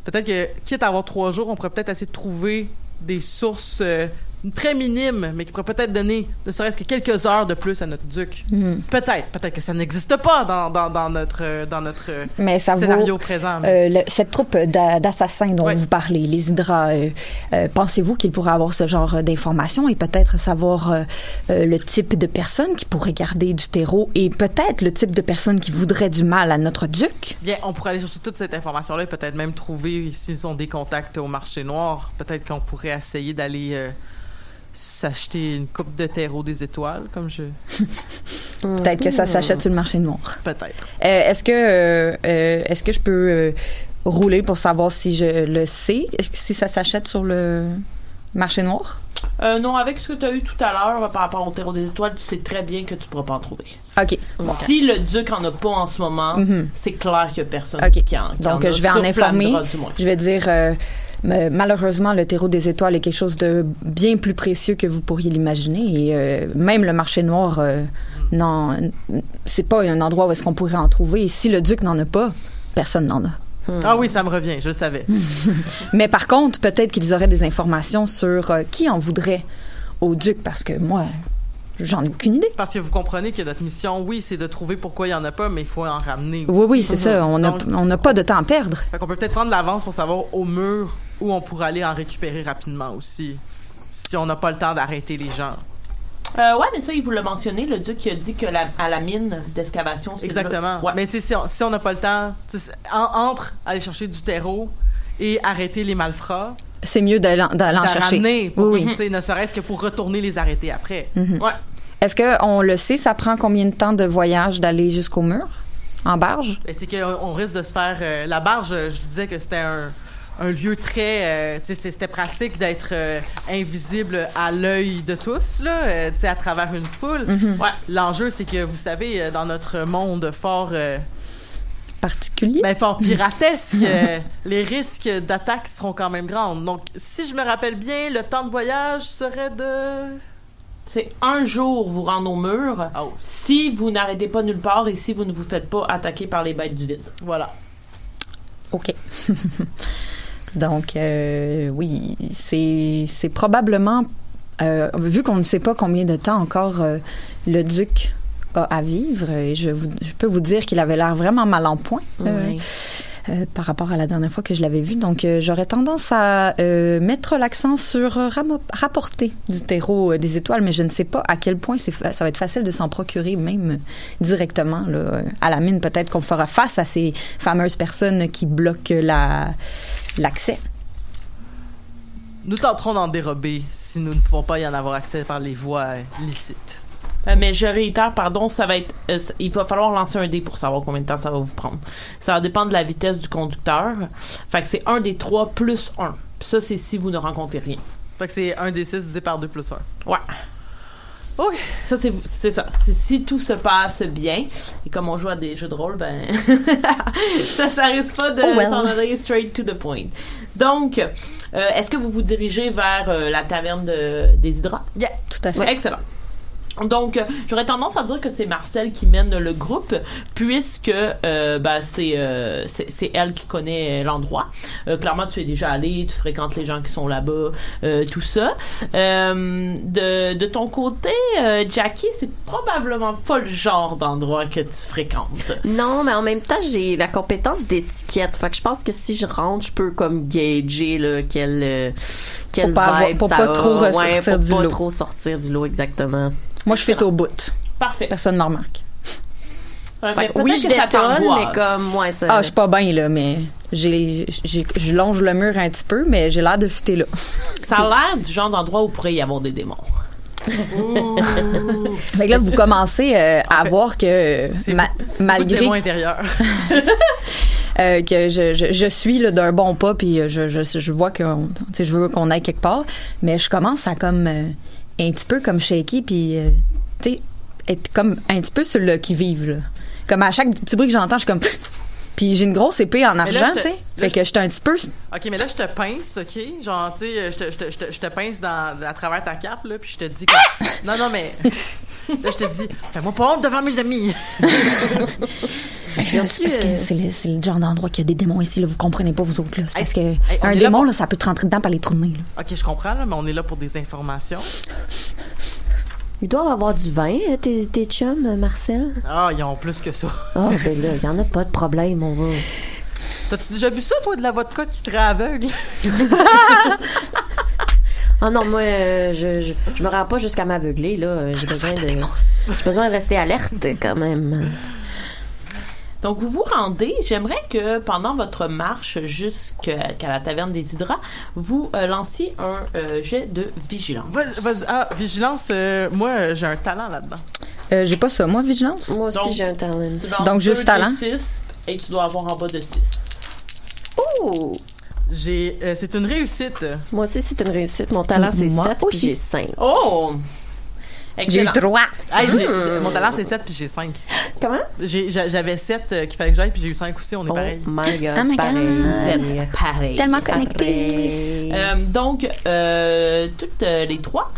Peut-être que, quitte à avoir trois jours, on pourrait peut-être essayer de trouver des sources euh, très minimes, mais qui pourraient peut-être donner ne serait-ce que quelques heures de plus à notre duc. Mhm. Peut-être, peut-être que ça n'existe pas dans, dans, dans notre, dans notre Mais ça scénario vaut. présent. mais- Euh, le- cette troupe d'a- d'assassins dont vous parlez, les Hydras, euh, euh, pensez-vous qu'ils pourraient avoir ce genre d'informations et peut-être savoir le type de personnes qui pourraient garder du terreau et peut-être le type de personnes qui voudraient du mal à notre duc? Bien, on pourrait aller chercher toute cette information-là et peut-être même trouver s'ils ont des contacts au marché noir. Peut-être qu'on pourrait essayer d'aller s'acheter une coupe de terreau des étoiles, comme je. [LAUGHS] Peut-être que ça s'achète sur le marché noir. Peut-être. Euh, est-ce que euh, euh, est-ce que je peux euh, rouler pour savoir si je le sais, si ça s'achète sur le marché noir? Euh, non, avec ce que tu as eu tout à l'heure euh, par rapport au terreau des étoiles, tu sais très bien que tu pourras pas en trouver. OK. Si le duc en a pas en ce moment, Mhm. c'est clair qu'il y a personne qui en qui Donc, en a je vais en informer. Je vais dire, euh, mais malheureusement, le terreau des étoiles est quelque chose de bien plus précieux que vous pourriez l'imaginer. Et euh, même le marché noir, euh, non, c'est pas un endroit où est-ce qu'on pourrait en trouver. Et si le duc n'en a pas, personne n'en a. Ah oui, ça me revient, je le savais. [LAUGHS] Mais par contre, peut-être qu'ils auraient des informations sur euh, qui en voudrait au duc, parce que moi, j'en ai aucune idée. Parce que vous comprenez que notre mission, oui, c'est de trouver pourquoi il y en a pas, mais il faut en ramener. Oui, aussi. oui, c'est ça. On n'a on pas de temps à perdre. Fait qu'on peut peut-être prendre l'avance pour savoir au mur où on pourrait aller en récupérer rapidement aussi. Si on n'a pas le temps d'arrêter les gens. Euh, ouais, mais ça, il vous l'a mentionné, le duc qui a dit que la, à la mine d'excavation, c'est Exactement. Ouais. Mais tu sais, si on si on n'a pas le temps, en- entre aller chercher du terreau et arrêter les malfrats, C'est mieux d'aller en- chercher. ramener, pour- Oui, oui. tu sais, ne serait-ce que pour retourner les arrêter après. Ouais. Est-ce qu'on le sait, ça prend combien de temps de voyage d'aller jusqu'au mur en barge? Et C'est qu'on on risque de se faire... euh, la barge, je disais que c'était un, un lieu très... euh, c'était pratique d'être euh, invisible à l'œil de tous, là, euh, tu sais, à travers une foule. Ouais. L'enjeu, c'est que, vous savez, euh, dans notre monde fort... euh, Particulier? ben, fort piratesque, [LAUGHS] les risques d'attaque seront quand même grands. Donc, si je me rappelle bien, le temps de voyage serait de... C'est un jour vous rendre au mur Oh, si vous n'arrêtez pas nulle part et si vous ne vous faites pas attaquer par les bêtes du vide. voilà. OK. [LAUGHS] Donc, euh, oui, c'est probablement, euh, vu qu'on ne sait pas combien de temps encore euh, le duc a à vivre, et je, vous- je peux vous dire qu'il avait l'air vraiment mal en point. Par rapport à la dernière fois que je l'avais vu. Donc, j'aurais tendance à mettre l'accent sur rapporter du terreau des étoiles, mais je ne sais pas à quel point ça va être facile de s'en procurer même directement là, à la mine. Peut-être qu'on fera face à ces fameuses personnes qui bloquent la l'accès. Nous tenterons d'en dérober si nous ne pouvons pas y en avoir accès par les voies euh, licites. Euh, mais je réitère, pardon, ça va être. euh, il va falloir lancer un dé pour savoir combien de temps ça va vous prendre. Ça va dépendre de la vitesse du conducteur. Fait que c'est un des trois plus un. Puis ça, c'est si vous ne rencontrez rien. Fait que c'est 1 des 6 divisé par 2 plus 1. Ouais. OK. Ça, c'est c'est ça. C'est si tout se passe bien, et comme on joue à des jeux de rôle, ben. [LAUGHS] ça, ça risque pas de Oh well. s'en aller straight to the point. Donc, euh, est-ce que vous vous dirigez vers euh, la taverne de, des hydras? Yeah, tout à fait. Excellent. Donc, j'aurais tendance à dire que c'est Marcel qui mène le groupe, puisque euh, ben, c'est euh, c'est c'est elle qui connaît l'endroit. Euh, clairement, tu es déjà allé, tu fréquentes les gens qui sont là-bas, euh, tout ça. Euh, de, de ton côté, euh, Jackie, c'est probablement pas le genre d'endroit que tu fréquentes. Non, mais en même temps, j'ai la compétence d'étiquette. Fait que je pense que si je rentre, je peux comme gager là, quel euh, quel Pour pas avoir- pour ça pas a. trop Ouais, ressortir pour du pas lot. trop sortir du lot exactement. Moi, je fais au bout. Parfait. Personne ne me remarque. Fait mais que oui, je que ça détonne, mais comme ouais, ça. Ah, je suis pas bien, là, mais j'ai, je longe le mur un petit peu, mais j'ai l'air de fitter là. Ça a l'air du genre d'endroit où pourrait y avoir des démons. Fait que là, vous commencez euh, à voir que ma- malgré Démon intérieur. [LAUGHS] euh, que je, je, je suis là, d'un bon pas, puis euh, je, je, je vois que je veux qu'on aille quelque part, mais je commence à comme euh, un petit peu comme shaky, puis euh, tu sais, être comme un petit peu sur le qui vive là. Comme à chaque petit bruit que j'entends, je suis comme [LAUGHS] puis j'ai une grosse épée en argent, tu sais. Fait je- que j'étais un petit peu OK, mais là, je te pince, OK? Genre, tu sais, je te, je, te, je, pince dans, à travers ta cape, là, puis je te dis que... Non, non, mais... [LAUGHS] Là, je te dis, fais-moi pas honte devant mes amis. C'est parce que c'est le, c'est le genre d'endroit qu'il y a des démons ici, là, vous comprenez pas, vous autres. Là. C'est parce que Hey, un démon, pour- là, ça peut te rentrer dedans par les trous de nez. Là. OK, je comprends, là, mais on est là pour des informations. Ils doivent avoir du vin, euh, tes, tes chums, euh, Marcel. Ah, ils ont plus que ça. Ah, ben là, y en a pas de problème, on va. T'as-tu déjà vu ça, toi, de la vodka qui te rend aveugle? [LAUGHS] Ah non, moi, euh, je, je, je me rends pas jusqu'à m'aveugler, là. Euh, J'ai besoin de. J'ai besoin de rester alerte, quand même. Donc, vous vous rendez. J'aimerais que pendant votre marche jusqu'à qu'à la taverne des Hydras, vous euh, lanciez un euh, jet de vigilance. Vas-y. Ah, vigilance, euh, moi, j'ai un talent là-dedans. Euh, j'ai pas ça, moi, vigilance? Moi aussi, j'ai un talent. Donc, juste talent. de 6 et tu dois avoir en bas de 6. Oh! J'ai... euh, c'est une réussite. Moi aussi, c'est une réussite. Mon talent, c'est Moi 7, puis j'ai 5. Oh! J'ai eu trois. Hey, j'ai- j'ai- mon talent, c'est 7, puis j'ai 5. Comment? J'ai- j'a- J'avais 7 qu'il fallait que j'aille, puis j'ai eu 5 aussi, on est Oh pareil. my god. Oh my God. pareil. Pareil. Tellement connecté. Pareil. Euh, donc, euh, toutes euh, les trois,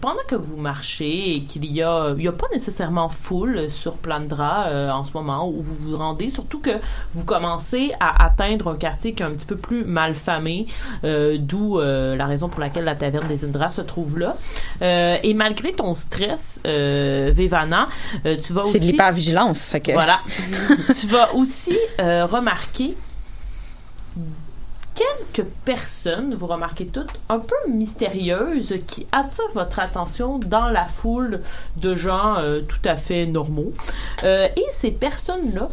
pendant que vous marchez et qu'il y a, il y a pas nécessairement foule sur Plandra euh, en ce moment où vous vous rendez, surtout que vous commencez à atteindre un quartier qui est un petit peu plus malfamé, euh, d'où euh, la raison pour laquelle la taverne des Indras se trouve là. Euh, et malgré ton stress, euh, Vevana, euh, tu vas aussi... C'est de l'hypervigilance. Fait que. Voilà. tu vas aussi remarquer quelques personnes, vous remarquez toutes, un peu mystérieuses qui attirent votre attention dans la foule de gens euh, tout à fait normaux. Euh, et ces personnes-là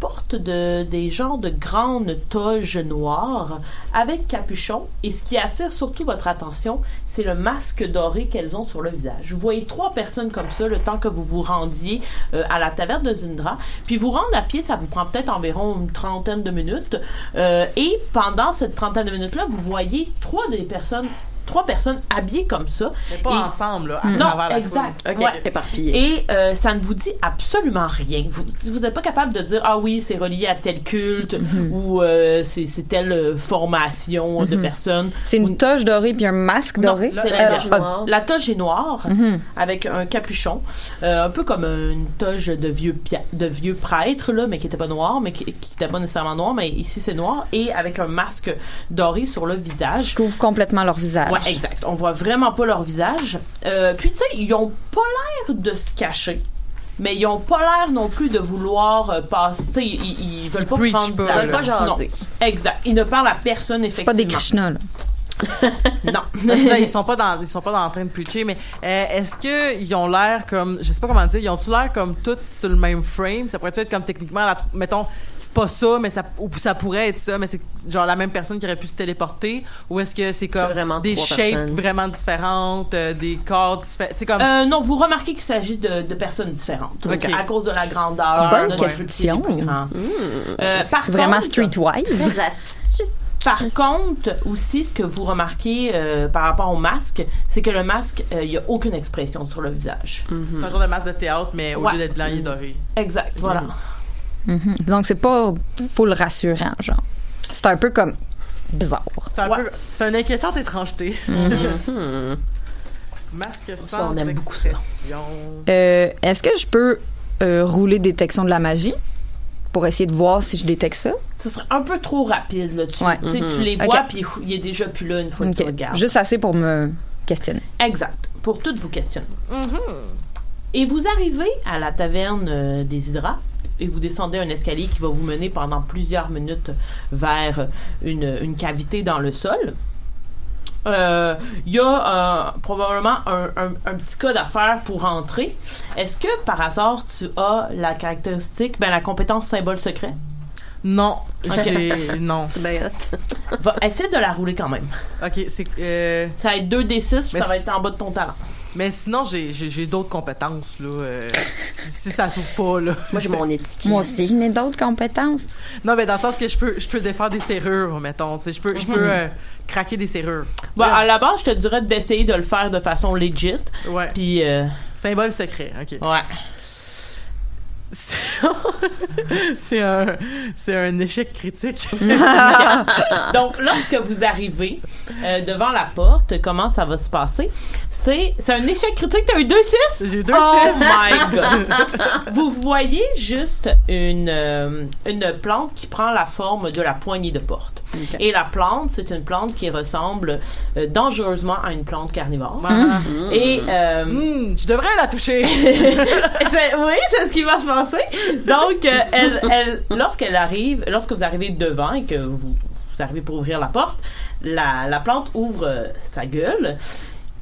portent de, des genres de grandes toges noires avec capuchon. Et ce qui attire surtout votre attention, c'est le masque doré qu'elles ont sur le visage. Vous voyez trois personnes comme ça le temps que vous vous rendiez euh, à la taverne de Zindra. Puis vous rendre à pied, ça vous prend peut-être environ une trentaine de minutes. Euh, et pendant cette trentaine de minutes-là, vous voyez trois des personnes, trois personnes habillées comme ça. Mais pas Et- ensemble, là, à Non, travers la exact. Ok, Ouais. éparpillé. Et euh, ça ne vous dit absolument rien. Vous vous n'êtes pas capable de dire ah oui c'est relié à tel culte ou euh, c'est telle euh, formation de personnes. C'est une toge dorée puis un masque Non, doré. c'est la la, toge euh, noire. la toge est noire Mhm. avec un capuchon, euh, un peu comme une toge de vieux de vieux prêtre là, mais qui était pas noir, mais qui, qui était pas nécessairement noir, mais ici c'est noir et avec un masque doré sur le visage. Je couvre complètement leur visage. Ouais, exact. On voit vraiment pas leur visage. Euh, puis, tu sais, ils ont pas l'air de se cacher. mais ils ont pas l'air non plus de vouloir euh, passer. tu sais, Ils, ils veulent pas prendre pas, la. Ils veulent pas Non. jaser. Exact. Ils ne parlent à personne, C'est pas des effectivement. Krishna, là. Non. [LAUGHS] Ça, ils sont pas dans ils sont pas dans, en train de preacher mais euh, est-ce que ils ont l'air comme je sais pas comment dire ils ont-tu l'air comme tous sur le même frame? Ça pourrait être comme techniquement la- mettons c'est pas ça mais ça ou ça pourrait être ça mais c'est genre la même personne qui aurait pu se téléporter? Ou est-ce que c'est comme des shapes personnes. vraiment différentes euh, des corps différents tu sais comme Euh, non, vous remarquez qu'il s'agit de, de personnes différentes. Ok. À cause de la grandeur. Bonne de question. plus grand. Euh, par Vraiment contre, streetwise. Très astucieux. Par contre, aussi, ce que vous remarquez euh, par rapport au masque, c'est que le masque, euh, il n'y a aucune expression sur le visage. c'est un genre de masque de théâtre mais au Ouais. lieu d'être blanc il est doré Exact, voilà. Mhm. Donc, c'est pas full rassurant, genre. C'est un peu comme bizarre. c'est un Ouais. peu c'est une inquiétante étrangeté Mhm. [LAUGHS] masque Ça, sans on aime beaucoup ça. Euh, Est-ce que je peux euh, rouler détection de la magie? Pour essayer de voir si je détecte ça? Ce serait un peu trop rapide, là. Tu, Ouais. tu sais, tu les vois, puis il est déjà plus là une fois que tu regardes. Juste assez pour me questionner. Exact. Pour toutes vous questionner. Et vous arrivez à la taverne euh, des Hydras et vous descendez un escalier qui va vous mener pendant plusieurs minutes vers une, une cavité dans le sol. Euh, Il y a euh, probablement un, un- un petit code à faire pour entrer. Est-ce que par hasard tu as la caractéristique, ben la compétence symbole secret? non j'ai non [LAUGHS] C'est bien hot. [LAUGHS] Va, essaie de la rouler quand même. ok c'est euh, Ça va être 2d6 puis Mais ça va être en bas de ton talent. Mais sinon, j'ai, j'ai, j'ai d'autres compétences, là. euh, si, si ça s'ouvre pas, là. [LAUGHS] Moi, j'ai mon étiquette. Moi aussi, je n'ai d'autres compétences. Non, mais dans le sens que je peux, je peux défaire des serrures, mettons. Tu sais, je peux, je peux euh, craquer des serrures. Bon, à la base, je te dirais d'essayer de le faire de façon legit. Ouais. Puis, euh, Symbole secret, ok. ouais. [LAUGHS] c'est un, c'est un échec critique. [LAUGHS] [LAUGHS] Donc, lorsque vous arrivez euh, devant la porte, comment ça va se passer? C'est, c'est un échec critique, t'as eu 2-6? J'ai deux Oh six. my god! vous voyez juste une, euh, une plante qui prend la forme de la poignée de porte. Et la plante, c'est une plante qui ressemble euh, dangereusement à une plante carnivore. Et Hmm, je devrais la toucher. Oui, c'est ce qui va se passer. Donc, euh, elle, elle, lorsqu'elle arrive, lorsque vous arrivez devant et que vous, arrivez pour ouvrir la porte, la, la plante ouvre euh, sa gueule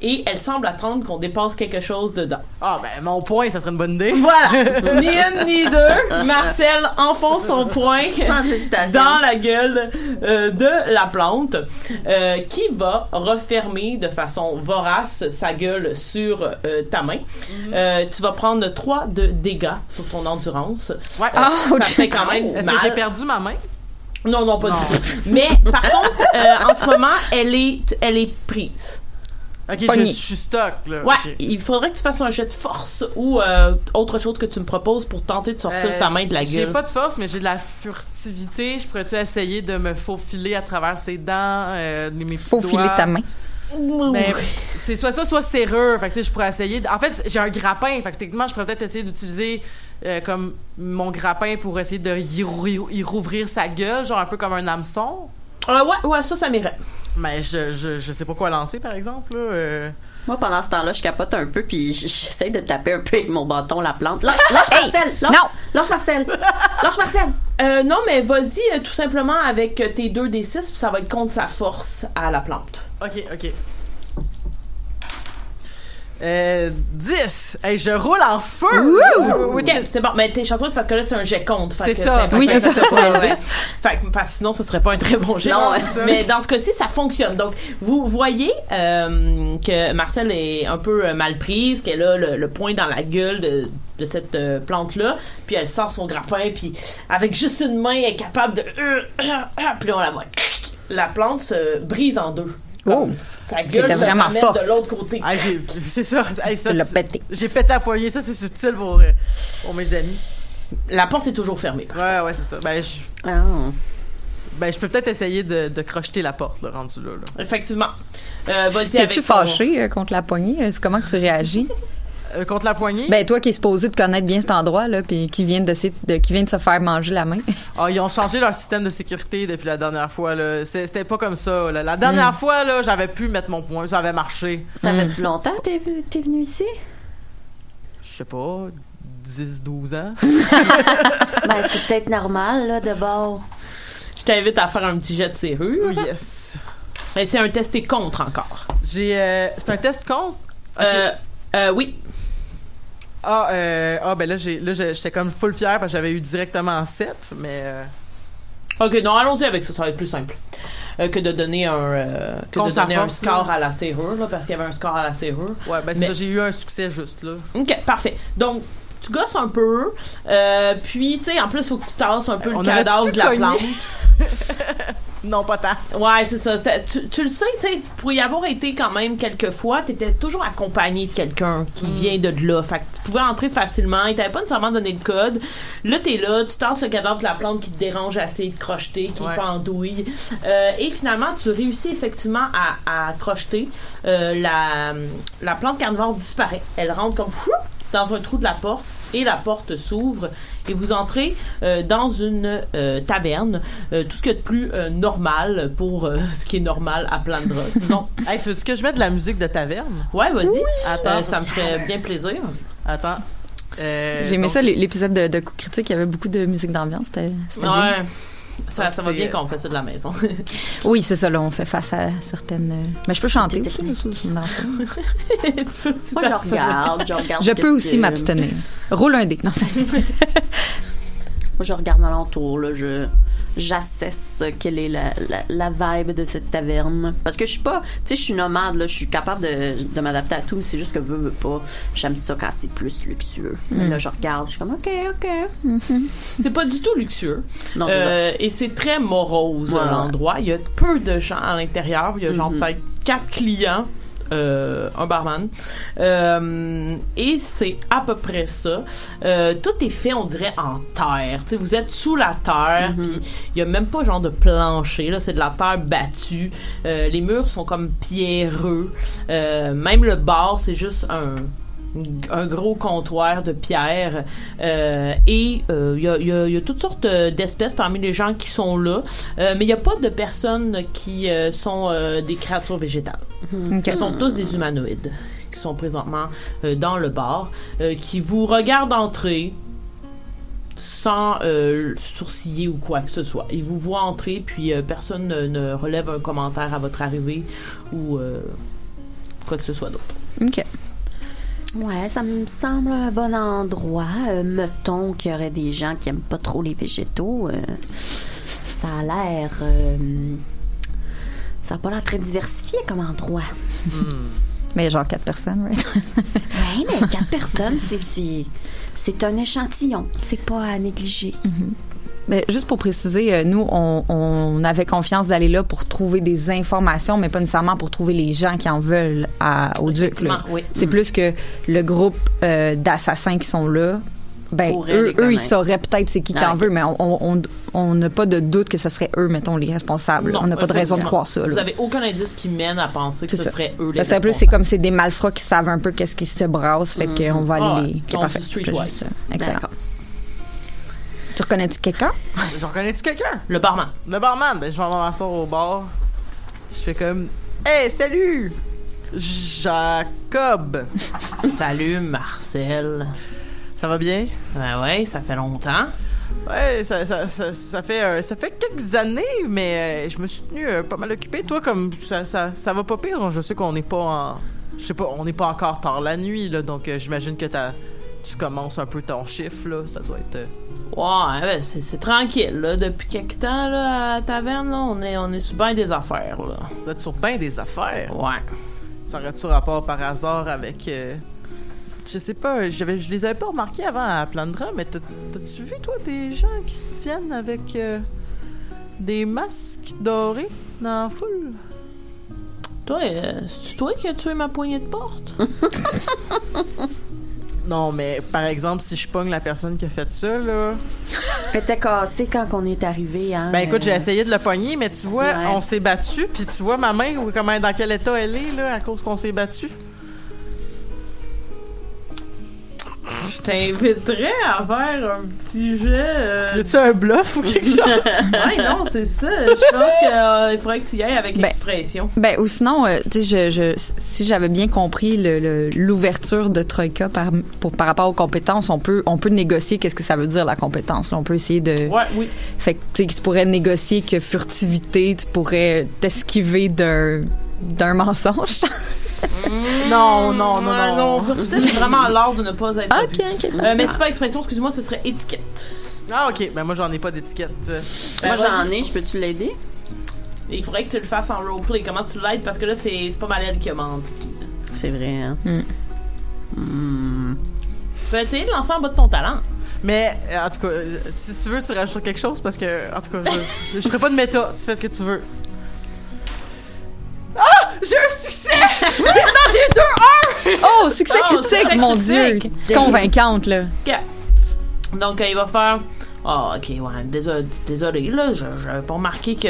et elle semble attendre qu'on dépasse quelque chose dedans. Ah, ben, mon point, ça serait une bonne idée. Voilà! [LAUGHS] ni une ni deux, Marcel enfonce son poing Sans dans la gueule euh, de la plante euh, qui va refermer de façon vorace sa gueule sur euh, ta main. Euh, tu vas prendre 3 de dégâts sur ton endurance. Ouais. Euh, ça fait quand même Est-ce que j'ai perdu ma main? Non, non, pas Non. du tout. Mais par [LAUGHS] contre, euh, en ce moment, elle est, elle est prise. Ok, je, je suis stock, là. Ouais, il faudrait que tu fasses un jet de force ou euh, autre chose que tu me proposes pour tenter de sortir Euh, ta main de la J'ai gueule. pas de force, mais j'ai de la furtivité. Je pourrais-tu essayer de me faufiler à travers ses dents, euh, mes petits Faut filer doigts? ta main. Ben, c'est soit ça, soit serrure. Fait que, tu sais, je pourrais essayer. de- En fait, j'ai un grappin. Fait que techniquement, je pourrais peut-être essayer d'utiliser euh, comme mon grappin pour essayer de y, rou- y rouvrir sa gueule, genre un peu comme un hameçon. Euh, ouais, ouais, ça, ça m'irait. Mais je, je, je sais pas quoi lancer, par exemple. Là. euh. Moi, pendant ce temps-là, je capote un peu, puis j'essaie de taper un peu avec mon bâton la plante. Lâche, lâche Marcel! Lâche, Non! Lâche Marcel! Lâche Marcel! Euh, non, mais vas-y euh, tout simplement avec tes 2 des 6 puis ça va être contre sa force à la plante. Ok, ok. Euh, 10. Hey, je roule en feu! C'est bon, mais t'es chanteuse parce que là c'est un jet fait C'est ça. Oui, c'est ça. ouais. Fait que, parce que sinon ce serait pas un très bon jet. Non. Mais dans ce cas-ci, ça fonctionne. Donc, vous voyez euh, que Marcel est un peu euh, mal prise, qu'elle a le, le poing dans la gueule de, de cette euh, plante-là, puis elle sort son grappin, puis avec juste une main, elle est capable de... puis là, on la voit. La plante se brise en deux. Oh! Sa gueule vraiment forte. de l'autre côté. Ah, j'ai- c'est ça. Hey, ça Tu l'as pété. J'ai pété à poignée. Ça, c'est subtil pour, euh, pour mes amis. La porte est toujours fermée. Ouais, ouais, c'est ça. Ben, je, Ah. ben, je peux peut-être essayer de, de crocheter la porte, là, rendu là. là. Effectivement. Euh, vas-y avec T'es-tu son- fâché euh, contre la poignée? Euh, C'est comment que tu réagis? [LAUGHS] Euh, contre la poignée? Ben, toi qui es supposé de connaître bien cet endroit, là, puis qui vient de, s'é- de- qui vient de se faire manger la main. [LAUGHS] Ah, ils ont changé leur système de sécurité depuis la dernière fois. Là. C'était, pas comme ça. là. La dernière Mm. fois, là, j'avais pu mettre mon point. Ça avait marché. Ça Mm. fait-tu longtemps que t'es, t'es venu ici? Je sais pas, 10-12 ans. [LAUGHS] Ben, c'est peut-être normal, là, de bord. Je t'invite à faire un petit jet de serrure. yes. Mais c'est un testé contre encore. J'ai. euh, c'est un test contre? Ok. Euh, euh, oui. Ah, euh, ah, ben là, j'ai, là, j'étais comme full fier parce que j'avais eu directement 7, mais. euh, Ok, non, allons-y avec ça, ça va être plus simple. Euh, que de donner un, euh, que de donner un score là. à la serrure, là, parce qu'il y avait un score à la serrure. ouais, ben c'est Mais- ça, j'ai eu un succès juste, là. Ok, parfait. Donc, tu gosses un peu, euh, puis, tu sais, en plus, il faut que tu tasses un peu le cadavre de la plante. [LAUGHS] Non, pas tant. Ouais, c'est ça. Tu, tu le sais, tu sais, pour y avoir été quand même quelques fois, t'étais toujours accompagné de quelqu'un qui Mm. vient de là. Fait que tu pouvais entrer facilement. Il t'avait pas nécessairement donné le code. Là, t'es là, tu tasses le cadavre de la plante qui te dérange assez de crocheter, qui Ouais. pendouille. Euh, et finalement, tu réussis effectivement à, à crocheter. Euh, la, la plante carnivore disparaît. Elle rentre comme fou dans un trou de la porte et la porte s'ouvre et vous entrez euh, dans une euh, taverne, euh, tout ce qu'il y a de plus euh, normal pour euh, [LAUGHS] ce qui est normal à Plandra. Disons, Hey, tu veux que je mette de la musique de taverne? ouais, vas-y, Attends. Euh, ça me ferait bien plaisir. Attends. Euh, J'ai aimé donc- ça, l'é- l'épisode de, de Coup critique, il y avait beaucoup de musique d'ambiance. C'était c'était bien. Ça, ça va bien euh, quand on fait ça de la maison. [LAUGHS] Oui, c'est ça, là, on fait face à certaines. euh, Mais je peux chanter aussi, pas. [LAUGHS] tu peux aussi Moi, je regarde, je regarde. Je peux aussi m'abstenir. Roule un dé. Non, ça- [LAUGHS] Moi, je regarde alentour, là, je j'assesse quelle est la, la, la vibe de cette taverne. Parce que je suis pas, tu sais, je suis nomade, là, je suis capable de, de m'adapter à tout, mais c'est juste que veux, veux pas, j'aime ça quand c'est plus luxueux. Mais Là, je regarde, je suis comme, ok, ok. [LAUGHS] C'est pas du tout luxueux. Non. Euh, et c'est très morose l'endroit. Il y a peu de gens à l'intérieur. Il y a genre Mhm. peut-être quatre clients, euh, un barman. Euh, et c'est à peu près ça. Euh, tout est fait, on dirait, en terre. Tu sais, vous êtes sous la terre, puis il y a même pas genre de plancher. Là, c'est de la terre battue. Euh, les murs sont comme pierreux. Euh, même le bar, c'est juste un un gros comptoir de pierre euh, et euh, il y, a, il y a- il y a toutes sortes euh, d'espèces parmi les gens qui sont là euh, mais il n'y a pas de personnes qui euh, sont euh, des créatures végétales Ok. ce sont tous des humanoïdes qui sont présentement euh, dans le bar euh, qui vous regardent entrer sans euh, sourciller ou quoi que ce soit. Ils vous voient entrer, puis euh, personne ne, ne relève un commentaire à votre arrivée ou euh, quoi que ce soit d'autre. OK. Ouais, ça me semble un bon endroit. Euh, mettons qu'il y aurait des gens qui aiment pas trop les végétaux. euh, ça a l'air. Ça a pas l'air très diversifié comme endroit. Mais genre quatre personnes, right? [LAUGHS] Ouais, mais quatre [LAUGHS] personnes, c'est- un échantillon. C'est pas à négliger. Mais juste pour préciser, euh, nous, on, on avait confiance d'aller là pour trouver des informations, mais pas nécessairement pour trouver les gens qui en veulent à, au Duc. oui. C'est plus que le groupe euh, d'assassins qui sont là, ben, eux, eux, ils sauraient peut-être c'est qui qui Ah, en ok. veut, mais on- on on- on n'a pas de doute que ce serait eux, mettons, les responsables. Non, on n'a pas de raison de croire ça. Vous là. avez aucun indice qui mène à penser que ce ça. serait eux les Ça serait plus, c'est comme c'est des malfrats qui savent un peu qu'est-ce qui se brasse, fait qu'on va aller Ah ouais, les. qui ont parfait. juste. Excellent. Tu reconnais-tu quelqu'un? [LAUGHS] J'en connais-tu quelqu'un? Le barman. Le barman, ben, je vais m'asseoir au bar. Je fais comme Hey, salut! Jacob! Salut Marcel. Ça va bien? Ben ouais, ça fait longtemps. Ouais, ça, ça, ça, ça fait, euh, ça fait quelques années, mais euh, je me suis tenu euh, pas mal occupé. Toi, comme ça, ça, ça va pas pire. Je sais qu'on n'est pas en. Je sais pas, on n'est pas encore tard la nuit, là, donc j'imagine que t'as- tu commences un peu ton chiffre, là. Ça doit être. Ouais, ben, c'est tranquille, là. Depuis quelque temps, là, à la taverne, là, on est, on est sur bien des affaires, là. Vous êtes sur bien des affaires? Ouais. Ça aurait-tu rapport par hasard avec. euh, je sais pas, j'avais, je les avais pas remarqués avant à Plandra, mais t'as- t'as-tu vu, toi, des gens qui se tiennent avec euh, des masques dorés dans la foule? Toi, euh, c'est toi qui as tué ma poignée de porte? [LAUGHS] Non, mais par exemple, si je pogne la personne qui a fait ça, là. [LAUGHS] Elle était cassée quand on est arrivé, hein. Ben écoute, j'ai euh, essayé de le pogner, mais tu vois, Ouais. on s'est battu, puis tu vois ma main, ou comment, dans quel état elle est, là, à cause qu'on s'est battu. Je t'inviterais à faire un petit jet. euh, Y a-tu un bluff ou quelque [LAUGHS] chose? Ouais, non, c'est ça. Je pense qu'il faudrait que tu y ailles avec Ben, expression. Ben, ou sinon, euh, tu sais, je, je, si j'avais bien compris le- le- l'ouverture de Troïka par, pour, par rapport aux compétences, on peut, on peut négocier qu'est-ce que ça veut dire, la compétence. là. On peut essayer de... Ouais, oui. Fait que, tu sais, que tu pourrais négocier que furtivité, tu pourrais t'esquiver d'un d'un mensonge. [LAUGHS] Non, non, non, Ouais, non. non, furtivité, c'est vraiment l'art de ne pas être OK, vu. OK. Euh, mais c'est pas expression, excuse-moi, ce serait étiquette. Ah, ok. Ben, moi, j'en ai pas d'étiquette. Ben, Moi, j'en ai, je peux-tu l'aider? Il faudrait que tu le fasses en roleplay. Comment tu l'aides? Parce que là, c'est c'est pas Malène qui a menti. C'est vrai, hein? Hmm. Hmm. Tu peux essayer de lancer en bas de ton talent. Mais, euh, en tout cas, euh, si tu veux, tu rajoutes quelque chose parce que, en tout cas, je, je, je ferai pas de méta. Tu fais ce que tu veux. Ah! J'ai un succès! J'ai- non, j'ai eu deux Oh, succès Oh, critique, mon critique. Dieu! Convaincante, là. Donc, euh, il va faire. Ah, ok, ouais, désolé, désolé là, j'avais pas remarqué que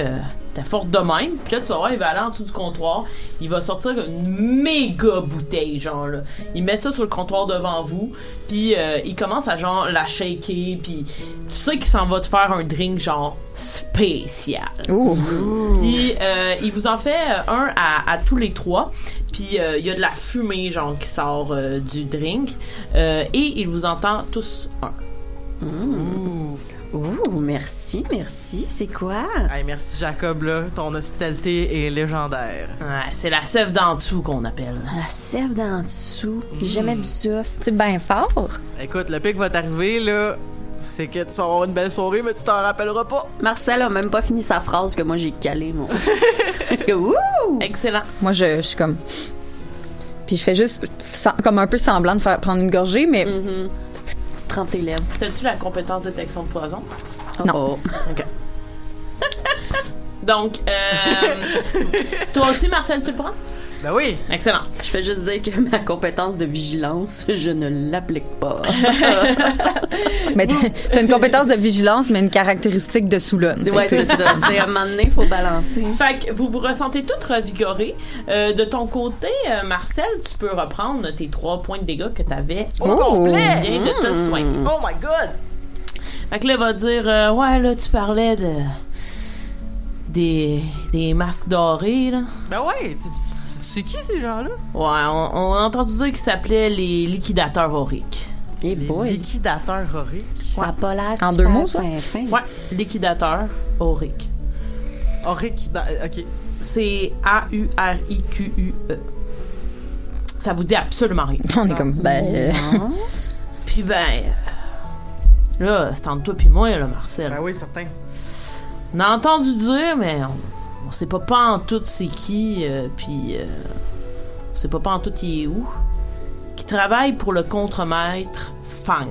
t'es forte de même. Puis là, tu vas voir, il va aller en dessous du comptoir. Il va sortir une méga bouteille, genre, là. Il met ça sur le comptoir devant vous. Puis euh, il commence à, genre, la shaker. Puis tu sais qu'il s'en va te faire un drink, genre, spécial. Ouh. Puis euh, il vous en fait euh, un à, à tous les trois. Puis euh, il y a de la fumée genre qui sort euh, du drink. Euh, et il vous entend tous un. Oh, merci, merci. C'est quoi? Hey, merci, Jacob, là. Ton hospitalité est légendaire. Ouais, c'est la sève d'en dessous qu'on appelle. La sève d'en dessous? J'ai mm. jamais vu ça. Bien fort. Écoute, le pic va t'arriver, là. C'est que tu vas avoir une belle soirée, mais tu t'en rappelleras pas. Marcel a même pas fini sa phrase que moi j'ai calée, moi. [LAUGHS] Excellent. Moi, je, suis comme. Puis je fais juste comme un peu semblant de faire prendre une gorgée, mais. Mm-hmm. T'as-tu la compétence détection de poison? Oh. Non. Oh. OK. Donc, euh, [LAUGHS] toi aussi, Marcel, tu le prends? Ben oui. Excellent. Je fais juste dire que ma compétence de vigilance, je ne l'applique pas. [LAUGHS] mais t'as une compétence de vigilance, mais une caractéristique de Soulonne. Fait ouais, que, c'est ça. [LAUGHS] À un moment donné, il faut balancer. Fait que vous vous ressentez toutes revigorées. Euh, de ton côté, euh, Marcel, tu peux reprendre tes trois points de dégâts que t'avais au Oh. complet. Viens de te soigner. Oh my god! Fait que là, il va dire euh, Ouais, là, tu parlais de. Des, des masques dorés, là. Ben ouais, tu, tu- sais qui ces gens-là? Ouais, on, on a entendu dire qu'ils s'appelaient les liquidateurs auriques. Eh Les boy. liquidateurs auriques. Ça a pas l'air En super deux mots, ça? fin, fin. Ouais, liquidateurs auriques. Auriques, euh, ok. C'est A-U-R-I-Q-U-E. E. Ça vous dit absolument rien. [LAUGHS] On est comme, ben, euh, [LAUGHS] Puis ben. Là, c'est entre toi puis moi, là, Marcel. Ben oui, certain. On a entendu dire, mais on, on sait pas pas en tout c'est qui, euh, puis euh, on sait pas pas en tout il est où. Qui travaille pour le contremaître Fang.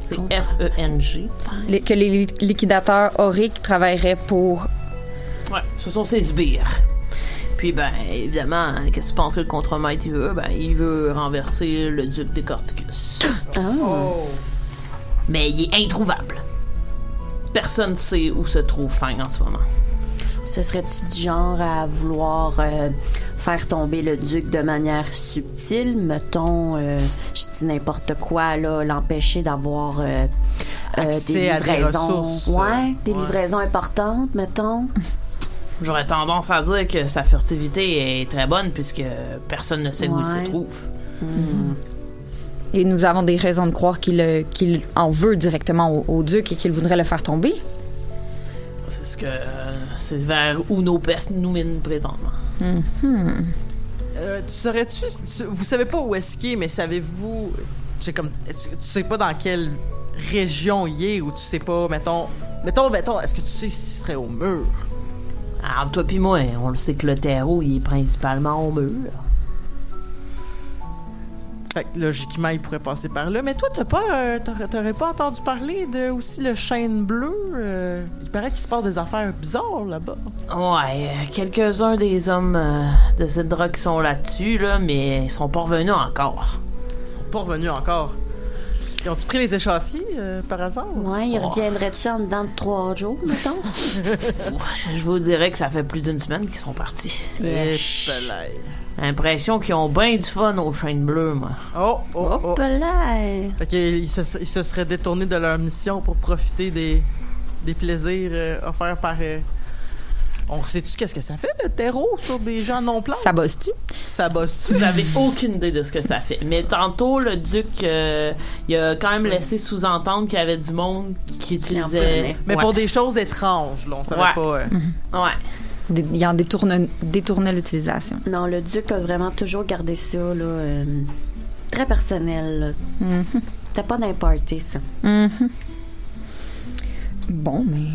C'est Contre- F-E-N-G. les- que les li- liquidateurs auriques travailleraient pour. Ouais, ce sont ses sbires. Puis ben, évidemment, hein, qu'est-ce que tu penses que le contremaître il veut? Ben, il veut renverser le duc de Corticus. Ah. Mais il est introuvable. Personne ne sait où se trouve Fang en ce moment. Ce serait-tu du genre à vouloir euh, faire tomber le duc de manière subtile, mettons, euh, je dis n'importe quoi, là, l'empêcher d'avoir euh, euh, Accès des à des livraisons. ressources. Ouais, des Ouais. livraisons importantes, mettons. [LAUGHS] J'aurais tendance à dire que sa furtivité est très bonne puisque personne ne sait où il se trouve. Et nous avons des raisons de croire qu'il qu'il en veut directement au, au duc et qu'il voudrait le faire tomber? C'est ce que c'est vers où nos pestes nous mènent présentement. Euh, tu saurais-tu, tu- vous savez pas où est-ce qu'il est, mais savez-vous, tu sais pas dans quelle région il est ou tu sais pas, mettons, mettons, mettons, est-ce que tu sais s'il serait au mur? Alors toi puis moi, on le sait que le terreau il est principalement au mur. Fait que logiquement, il pourrait passer par là. Mais toi, t'as pas, euh, t'aurais, pas entendu parler de aussi le chêne bleu? euh, il paraît qu'il se passe des affaires bizarres là-bas. Ouais, euh, quelques-uns des hommes euh, de cette drogue qui sont là-dessus là, mais ils sont pas revenus encore. Ils sont pas revenus encore. Ils ont-tu pris les échassiers, euh, par hasard? Ouais, il reviendrait-tu en dedans de trois jours, mettons? [LAUGHS] Je vous dirais que ça fait plus d'une semaine qu'ils sont partis. L'impression qu'ils ont bien du fun aux chaînes bleues, moi. Oh, oh, oh. Là! Fait qu'ils se, ils se seraient détournés de leur mission pour profiter des, des plaisirs euh, offerts par... euh, On sait-tu qu'est-ce que ça fait, le terreau, sur des gens non plans? Ça bosse-tu? Ça bosse Vous avez aucune idée de ce que ça fait. Mais tantôt, le duc, euh, il a quand même laissé sous-entendre qu'il y avait du monde qui utilisait. Mais Ouais. pour des choses étranges, là, on savait Ouais. pas... euh, Ouais. Il en détourne, détournait l'utilisation. Non, le duc a vraiment toujours gardé ça, là, euh, très personnel. là. Mhm. C'était pas d'un party, ça. Mhm. Bon, mais.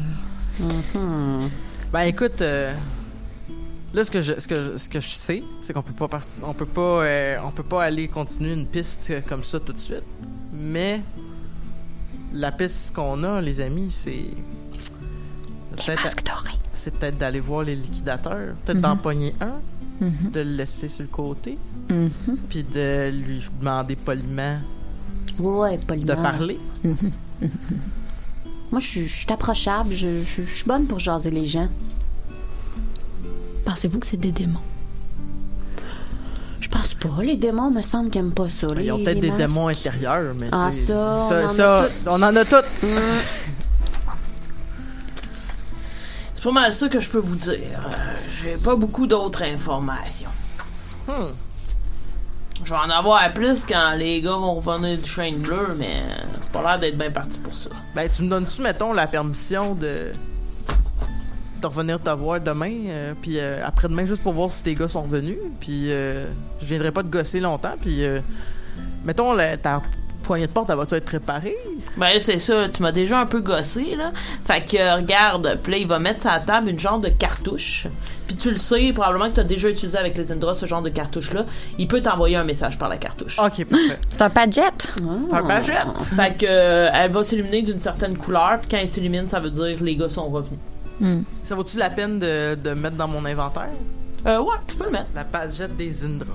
Mhm. Ben écoute, euh, là ce que je ce que je- ce que je sais, c'est qu'on peut pas partir, on peut pas euh, on peut pas aller continuer une piste comme ça tout de suite. Mais la piste qu'on a, les amis, c'est peut-être Masque doré. C'est peut-être d'aller voir les liquidateurs, peut-être d'en pogner un, Mhm. de le laisser sur le côté, Mhm. puis de lui demander poliment Ouais, pas de parler. Moi, je suis- approchable, je je- je suis bonne pour jaser les gens. Pensez-vous que c'est des démons? Je pense pas. Les démons me semblent qu'ils aiment pas ça. Ils ont peut-être des démons intérieurs, mais Ah, ça, on en a ça, on en a toutes. [LAUGHS] C'est pas mal ça que je peux vous dire. Euh, J'ai pas beaucoup d'autres informations. Hmm. Je vais en avoir plus quand les gars vont revenir du chaîne bleu, mais c'est pas l'air d'être bien parti pour ça. Ben, tu me donnes-tu, mettons, la permission de. de revenir te voir demain, euh, puis euh, après-demain, juste pour voir si tes gars sont revenus, puis euh, je viendrai pas te gosser longtemps, puis. euh, mettons, la- ta poignée de porte, elle va-tu être préparée? Ben c'est ça, tu m'as déjà un peu gossé là. Fait que euh, regarde, puis là il va mettre sur la table une genre de cartouche. Puis tu le sais, probablement que tu as déjà utilisé avec les Indra ce genre de cartouche là. Il peut t'envoyer un message par la cartouche. Ok, parfait. [GASPS] C'est un padjet. C'est un badget. Fait que euh, elle va s'illuminer d'une certaine couleur, puis quand elle s'illumine, ça veut dire les gars sont revenus. Ça vaut-tu la peine de, de mettre dans mon inventaire? Euh ouais, tu peux le mettre. La padgette des Indra.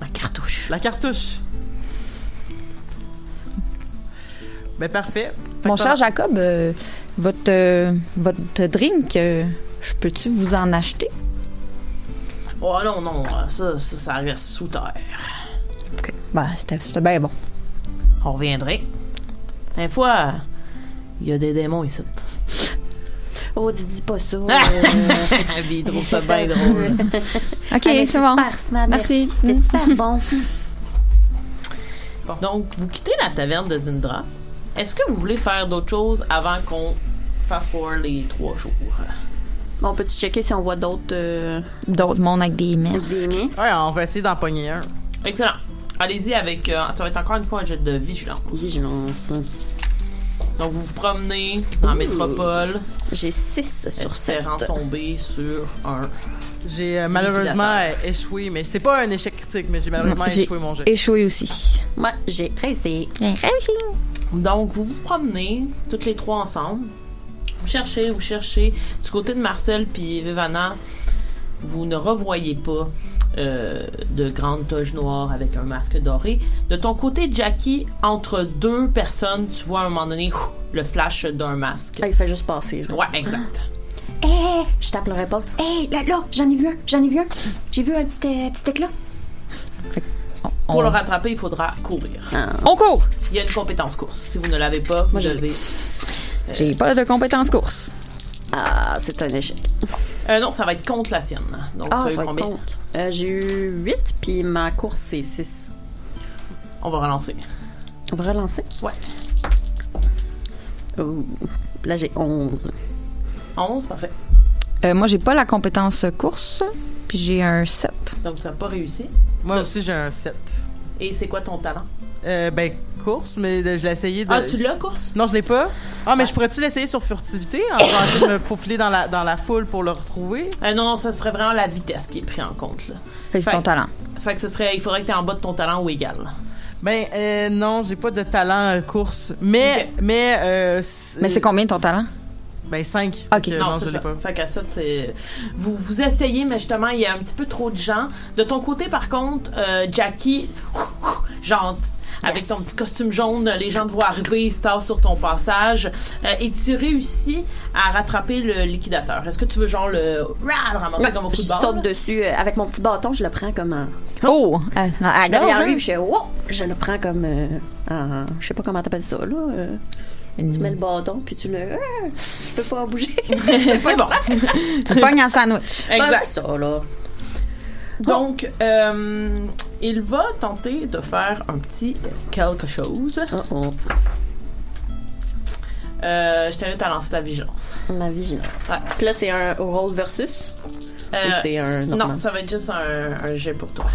La cartouche. La cartouche. Ben, parfait. Fait Mon cher Jacob, euh, votre, euh, votre drink, euh, je peux-tu vous en acheter? Oh non, non, ça, ça, ça reste sous terre. Ok. Ben, c'était c'était bien bon. On reviendrait. Des fois, il y a des démons ici. [LAUGHS] Oh, dis, dis pas ça. euh, Puis [LAUGHS] il trouve ça bien [LAUGHS] drôle. Ok, ah, mais c'est bon. super, Smart, Merci. C'était super bon. Donc, vous quittez la taverne de Zindra. Est-ce que vous voulez faire d'autres choses avant qu'on fasse forward les trois jours? Bon, peux-tu checker si on voit d'autres euh, D'autres mondes avec des des masques. Ouais, on va essayer d'en pogner un. Excellent. Allez-y avec. euh, ça va être encore une fois un jet de vigilance. Vigilance. Donc, vous vous promenez la métropole, J'ai 6 sur 7. espérant tomber sur un. J'ai euh, malheureusement échoué, mais c'est pas un échec critique, mais j'ai malheureusement J'ai échoué mon jet. échoué aussi. Moi, j'ai réussi. Bien réussi. Donc, vous vous promenez, toutes les trois ensemble. Vous cherchez, vous cherchez. Du côté de Marcel puis Vivana, vous ne revoyez pas euh, de grande toge noire avec un masque doré. De ton côté, Jackie, entre deux personnes, tu vois à un moment donné ouf, le flash d'un masque. Ah, il fait juste passer. là. Ouais, exact. Hé, je tape le pas. Hé, là, là, j'en ai vu un, j'en ai vu un. J'ai vu un petit, euh, petit éclat. On, Pour le rattraper, il faudra courir. on court. Il y a une compétence course. Si vous ne l'avez pas, vous Moi, je devez. J'ai pas de compétences course. Ah, c'est un échec. Euh, non, ça va être contre la sienne. Donc, Ah, tu as ça eu va être combien? contre. Euh, j'ai eu 8, puis ma course, c'est 6. On va relancer. On va relancer? Ouais. Oh. Là, j'ai 11. 11, parfait. Euh, moi, j'ai pas la compétence course, puis j'ai un 7. Donc, tu n'as pas réussi. Moi aussi, j'ai un 7. Et c'est quoi ton talent? Euh, ben, course, mais de- je l'ai essayé de. Ah, tu l'as, course? Non, je l'ai pas. Ah, mais je pourrais-tu l'essayer sur furtivité en train de me faufiler dans la, dans la foule pour le retrouver? Euh, non, non, ça serait vraiment la vitesse qui est pris en compte. Là. Fait que c'est ton talent. Fait que ce serait, il faudrait que tu en bas de ton talent ou égal. Ben, euh, non, j'ai pas de talent course. Mais, mais, euh, Mais c'est combien ton talent? Ben, 5. Ok. non, je c'est ça. pas. Fait qu'à ça, c'est. Vous, vous essayez, mais justement, il y a un petit peu trop de gens. De ton côté, par contre, euh, Jackie, [LAUGHS] genre, avec ton petit costume jaune. Les gens te voient arriver, ils se tassent sur ton passage. Euh, et tu réussis à rattraper le liquidateur? Est-ce que tu veux genre le, rah, le ramasser Ouais, comme au je football? saute dessus euh, avec mon petit bâton, je le prends comme un. Oh, à, à Je lui, je fais, oh, je le prends comme euh, un- je sais pas comment t'appelles ça là. Une- Tu mets le bâton puis tu le, ah, je peux pas bouger. [LAUGHS] C'est bon. Tu pognes en sandwich. Ben, Exact. c'est ça là. Donc, euh, il va tenter de faire un petit quelque chose. Oh oh, Euh, je t'invite à lancer ta vigilance. ma vigilance. Ouais. Puis là c'est un rose versus? Euh, ou c'est un non, ça va être juste un, un jet pour toi.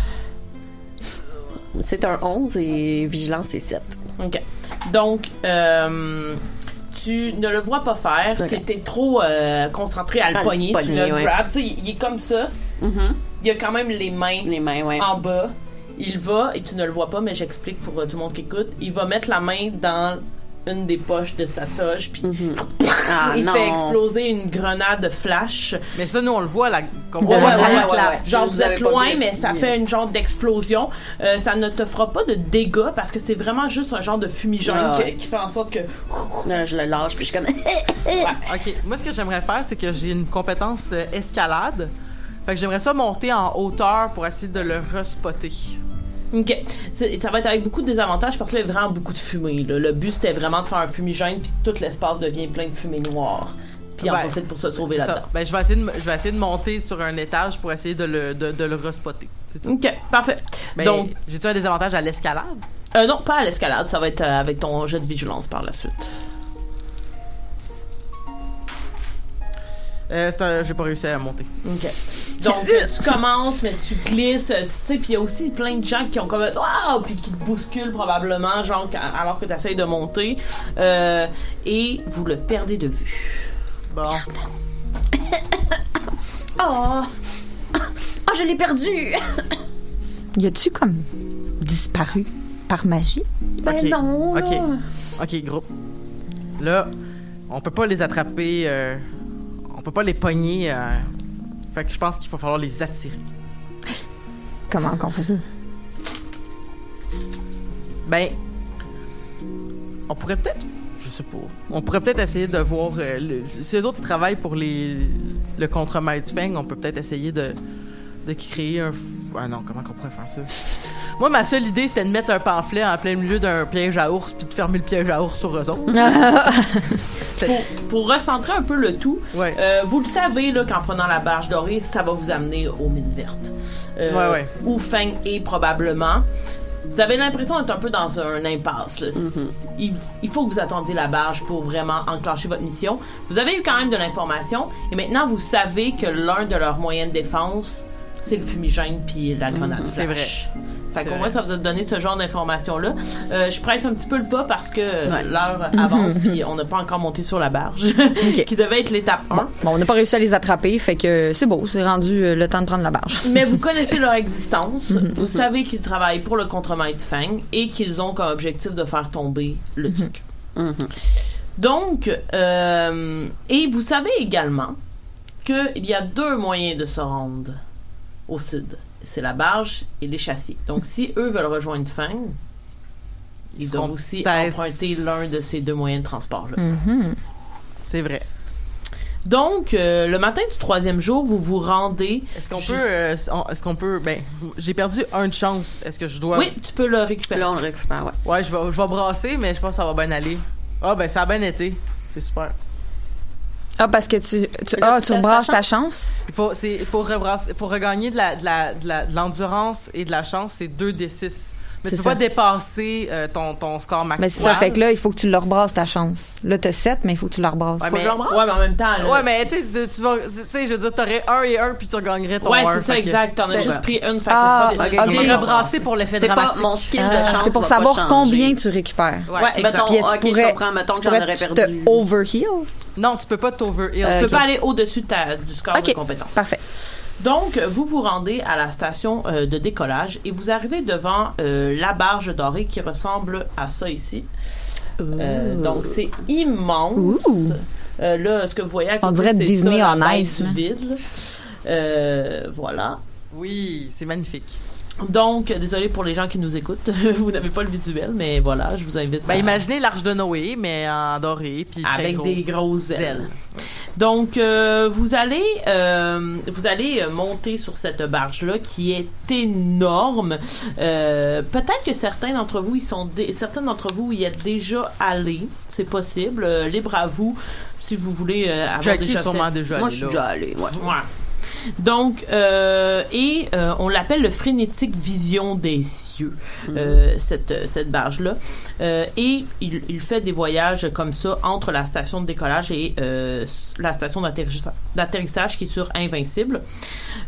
C'est un 11 et vigilance c'est 7. OK. Donc, euh, tu ne le vois pas faire. Ok. Tu étais trop euh, concentré à le À le pogner. tu pogner, le ouais. grabs. Il, est comme ça. Il a quand même les mains Les mains, ouais. en bas. Il va, et tu ne le vois pas, mais j'explique pour euh, tout le monde qui écoute, il va mettre la main dans une des poches de sa toge, puis [LAUGHS] Ah, il non. fait exploser une grenade flash. Mais ça, nous, on le voit, là. Comme De on voit loin. ça, ouais, là. ouais, ouais. Genre, Vous êtes loin, mais ça fait une genre d'explosion. Euh, ça ne te fera pas de dégâts parce que c'est vraiment juste un genre de fumigène Ah ouais. qui fait en sorte que. [LAUGHS] Je le lâche puis je suis comme [LAUGHS] OK. Moi, ce que j'aimerais faire, c'est que j'ai une compétence euh, escalade. Fait que j'aimerais ça monter en hauteur pour essayer de le respotter. Ok. Ça va être avec beaucoup de désavantages parce qu'il y a vraiment beaucoup de fumée. là. Le but, c'était vraiment de faire un fumigène, puis tout l'espace devient plein de fumée noire. Puis Ben, profite pour se sauver là-dedans. Ben, je vais essayer de, me- je vais essayer de monter sur un étage pour essayer de le, de, de le respotter. Ok, parfait. Ben, Donc, j'ai-tu un désavantage à l'escalade? euh, non, pas à l'escalade, ça va être euh, avec ton jet de vigilance par la suite. Euh, c'est un- j'ai pas réussi à monter. Ok. Donc, [LAUGHS] tu commences, mais tu glisses, tu sais, puis il y a aussi plein de gens qui ont comme Waouh! puis qui te bousculent probablement, genre, quand- alors que tu essayes de monter. Euh, et vous le perdez de vue. Bon. [LAUGHS] Oh Oh, je l'ai perdu [LAUGHS] Y a-tu comme disparu par magie? Ben Ok. non là. Ok. Ok, groupe. Là, on peut pas les attraper. euh, peut pas les pogner. euh, fait que je pense qu'il va falloir les attirer. Comment qu'on fait ça? Ben, on pourrait peut-être, je sais pas, on pourrait peut-être essayer de voir. euh, le- si les autres ils travaillent pour les, le contre-maître Feng, on peut peut-être essayer de, de créer un. Ah non, comment qu'on pourrait faire ça? Moi, ma seule idée, c'était de mettre un pamphlet en plein milieu d'un piège à ours puis de fermer le piège à ours sur eux autres. [LAUGHS] Pour, pour recentrer un peu le tout, Ouais. euh, vous le savez, là, qu'en prenant la barge dorée, ça va vous amener aux mines vertes. Euh, Ouais, ouais. Où Feng est probablement. Vous avez l'impression d'être un peu dans un impasse. là. Mm-hmm. il, il faut que vous attendiez la barge pour vraiment enclencher votre mission. Vous avez eu quand même de l'information et maintenant vous savez que l'un de leurs moyens de défense, c'est le fumigène puis la grenade c'est flash. Fait qu'au vrai. moins, ça vous a donné ce genre d'informations-là. Euh, je presse un petit peu le pas parce que Ouais. l'heure avance puis on n'a pas encore monté sur la barge, [LAUGHS] qui devait être l'étape 1. Bon, on n'a pas réussi à les attraper, fait que c'est beau, c'est rendu euh, le temps de prendre la barge. Mais vous connaissez leur existence. Vous savez qu'ils travaillent pour le contremaître Fang et qu'ils ont comme objectif de faire tomber le duc. Donc, euh, et vous savez également qu'il y a deux moyens de se rendre au sud. C'est la barge et les châssis. Donc, si eux veulent rejoindre Fang, ils Ils doivent aussi emprunter l'un de ces deux moyens de transport-là. Mhm. C'est vrai. Donc, euh, le matin du troisième jour, vous vous rendez. Est-ce qu'on peut, euh, est-ce qu'on peut, ben, j'ai perdu un de chance. Est-ce que je dois? Oui, tu peux le récupérer. Là, on le récupère, ouais. Ouais, je vais, je vais brasser, mais je pense que ça va bien aller. Ah, ben, ça a bien été. C'est super. Ah, parce que tu, tu, ah, tu tu rebrasses ta chance? Il faut, c'est, pour rebrasser, pour regagner de la, de la, de la- de l'endurance et de la chance, c'est 2 des 6. Mais tu pas dépasser euh, ton, ton score maximum. Mais c'est ça, fait que là, il faut que tu le rebrasses ta chance. Là, t'as 7, mais il faut que tu le rebrasses. Ouais, mais-? Ouais, en même temps. là- Ouais, mais tu sais, tu- tu vas, tu sais, je veux dire, t'aurais 1 et 1 puis tu regagnerais ton Ouais, 1. c'est ça, exact. T'en as juste pris une. fait Ah, c'est- ok, Je ok. l'ai rebrassé pour l'effet C'est pas dramatique. mon skill de Ah, chance. c'est pour savoir combien tu récupères. Ouais, exact. Mettons, tu ok, pourrais- je comprends, mettons Tu que j'en aurais te perdu. overheal? Non, tu peux pas t'overheal. Euh, Tu peux pas aller au-dessus de ta- du score Ok. de compétence. Parfait. Donc, vous vous rendez à la station euh, de décollage et vous arrivez devant euh, la barge dorée qui ressemble à ça ici. Euh, donc, c'est immense. Ouh. Euh, là, ce que vous voyez à côté, On dirait c'est Disney ça, bête Ice. Euh, voilà. Oui, c'est magnifique. Donc, désolé pour les gens qui nous écoutent, [LAUGHS] vous n'avez pas le visuel, mais voilà, je vous invite Ben, à- imaginez l'arche de Noé, mais en doré, puis très avec gros. des grosses ailes. ailes. Donc, euh, vous allez, euh, vous allez euh, monter sur cette barge-là qui est énorme. Euh, Peut-être que certains d'entre vous, ils sont, dé- certains d'entre vous y êtes déjà allés. C'est possible. Euh, libre à vous si vous voulez euh, avoir Jackie déjà est sûrement fait. déjà Moi, allé je suis là. déjà allée, ouais. Ouais. Donc, euh, et euh, on l'appelle le frénétique vision des cieux, euh, cette, cette barge-là. Euh, et il, il fait des voyages comme ça entre la station de décollage et euh, la station d'atterrissa- d'atterrissage qui est sur Invincible.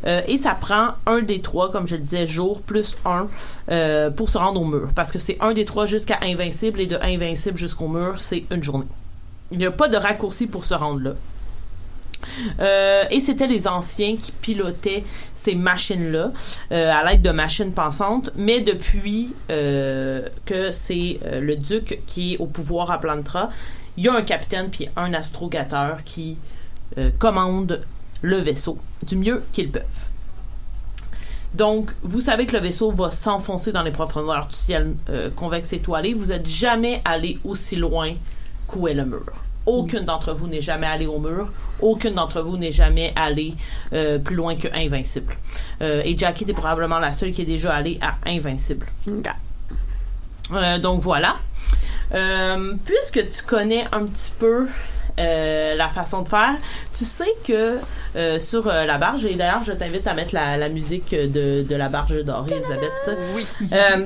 Euh, et ça prend un des trois, comme je le disais, jour plus un euh, pour se rendre au mur. Parce que c'est un des trois jusqu'à Invincible et de Invincible jusqu'au mur, c'est une journée. Il n'y a pas de raccourci pour se rendre là. Euh, et c'était les anciens qui pilotaient ces machines-là euh, à l'aide de machines pensantes. Mais depuis euh, que c'est le duc qui est au pouvoir à Plantra, il y a un capitaine puis un astrogateur qui euh, commande le vaisseau du mieux qu'ils peuvent. Donc, vous savez que le vaisseau va s'enfoncer dans les profondeurs du ciel convexe étoilé. Vous n'êtes jamais allé aussi loin qu'où est le mur. Aucune d'entre vous n'est jamais allé au mur. Aucune d'entre vous n'est jamais allé euh, plus loin que Invincible. Euh, et Jackie est probablement la seule qui est déjà allée à Invincible. Euh, donc voilà. Puisque tu connais un petit peu euh, la façon de faire, tu sais que euh, sur euh, la barge, et d'ailleurs je t'invite à mettre la, la musique de, de la barge dorée, Elisabeth. Oui.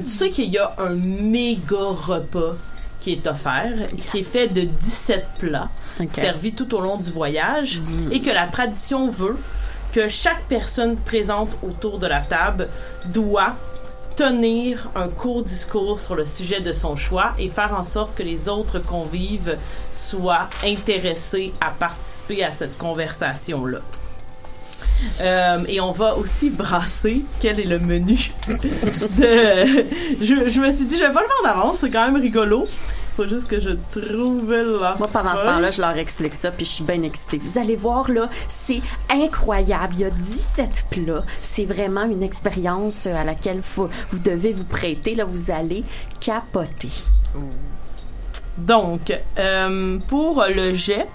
Tu sais qu'il y a un méga repas qui est offert, qui est fait de 17 plats, servis tout au long du voyage, et que la tradition veut que chaque personne présente autour de la table doit tenir un court discours sur le sujet de son choix et faire en sorte que les autres convives soient intéressés à participer à cette conversation-là. Euh, et on va aussi brasser quel est le menu de... Je, je me suis dit, je vais pas le faire d'avance, c'est quand même rigolo. Faut juste que je trouve la Moi, pendant ce temps-là, je leur explique ça, puis je suis bien excitée. Vous allez voir, là, c'est incroyable. Il y a 17 plats. C'est vraiment une expérience euh, à laquelle faut- vous devez vous prêter. Là, vous allez capoter. Donc, euh, pour le jet,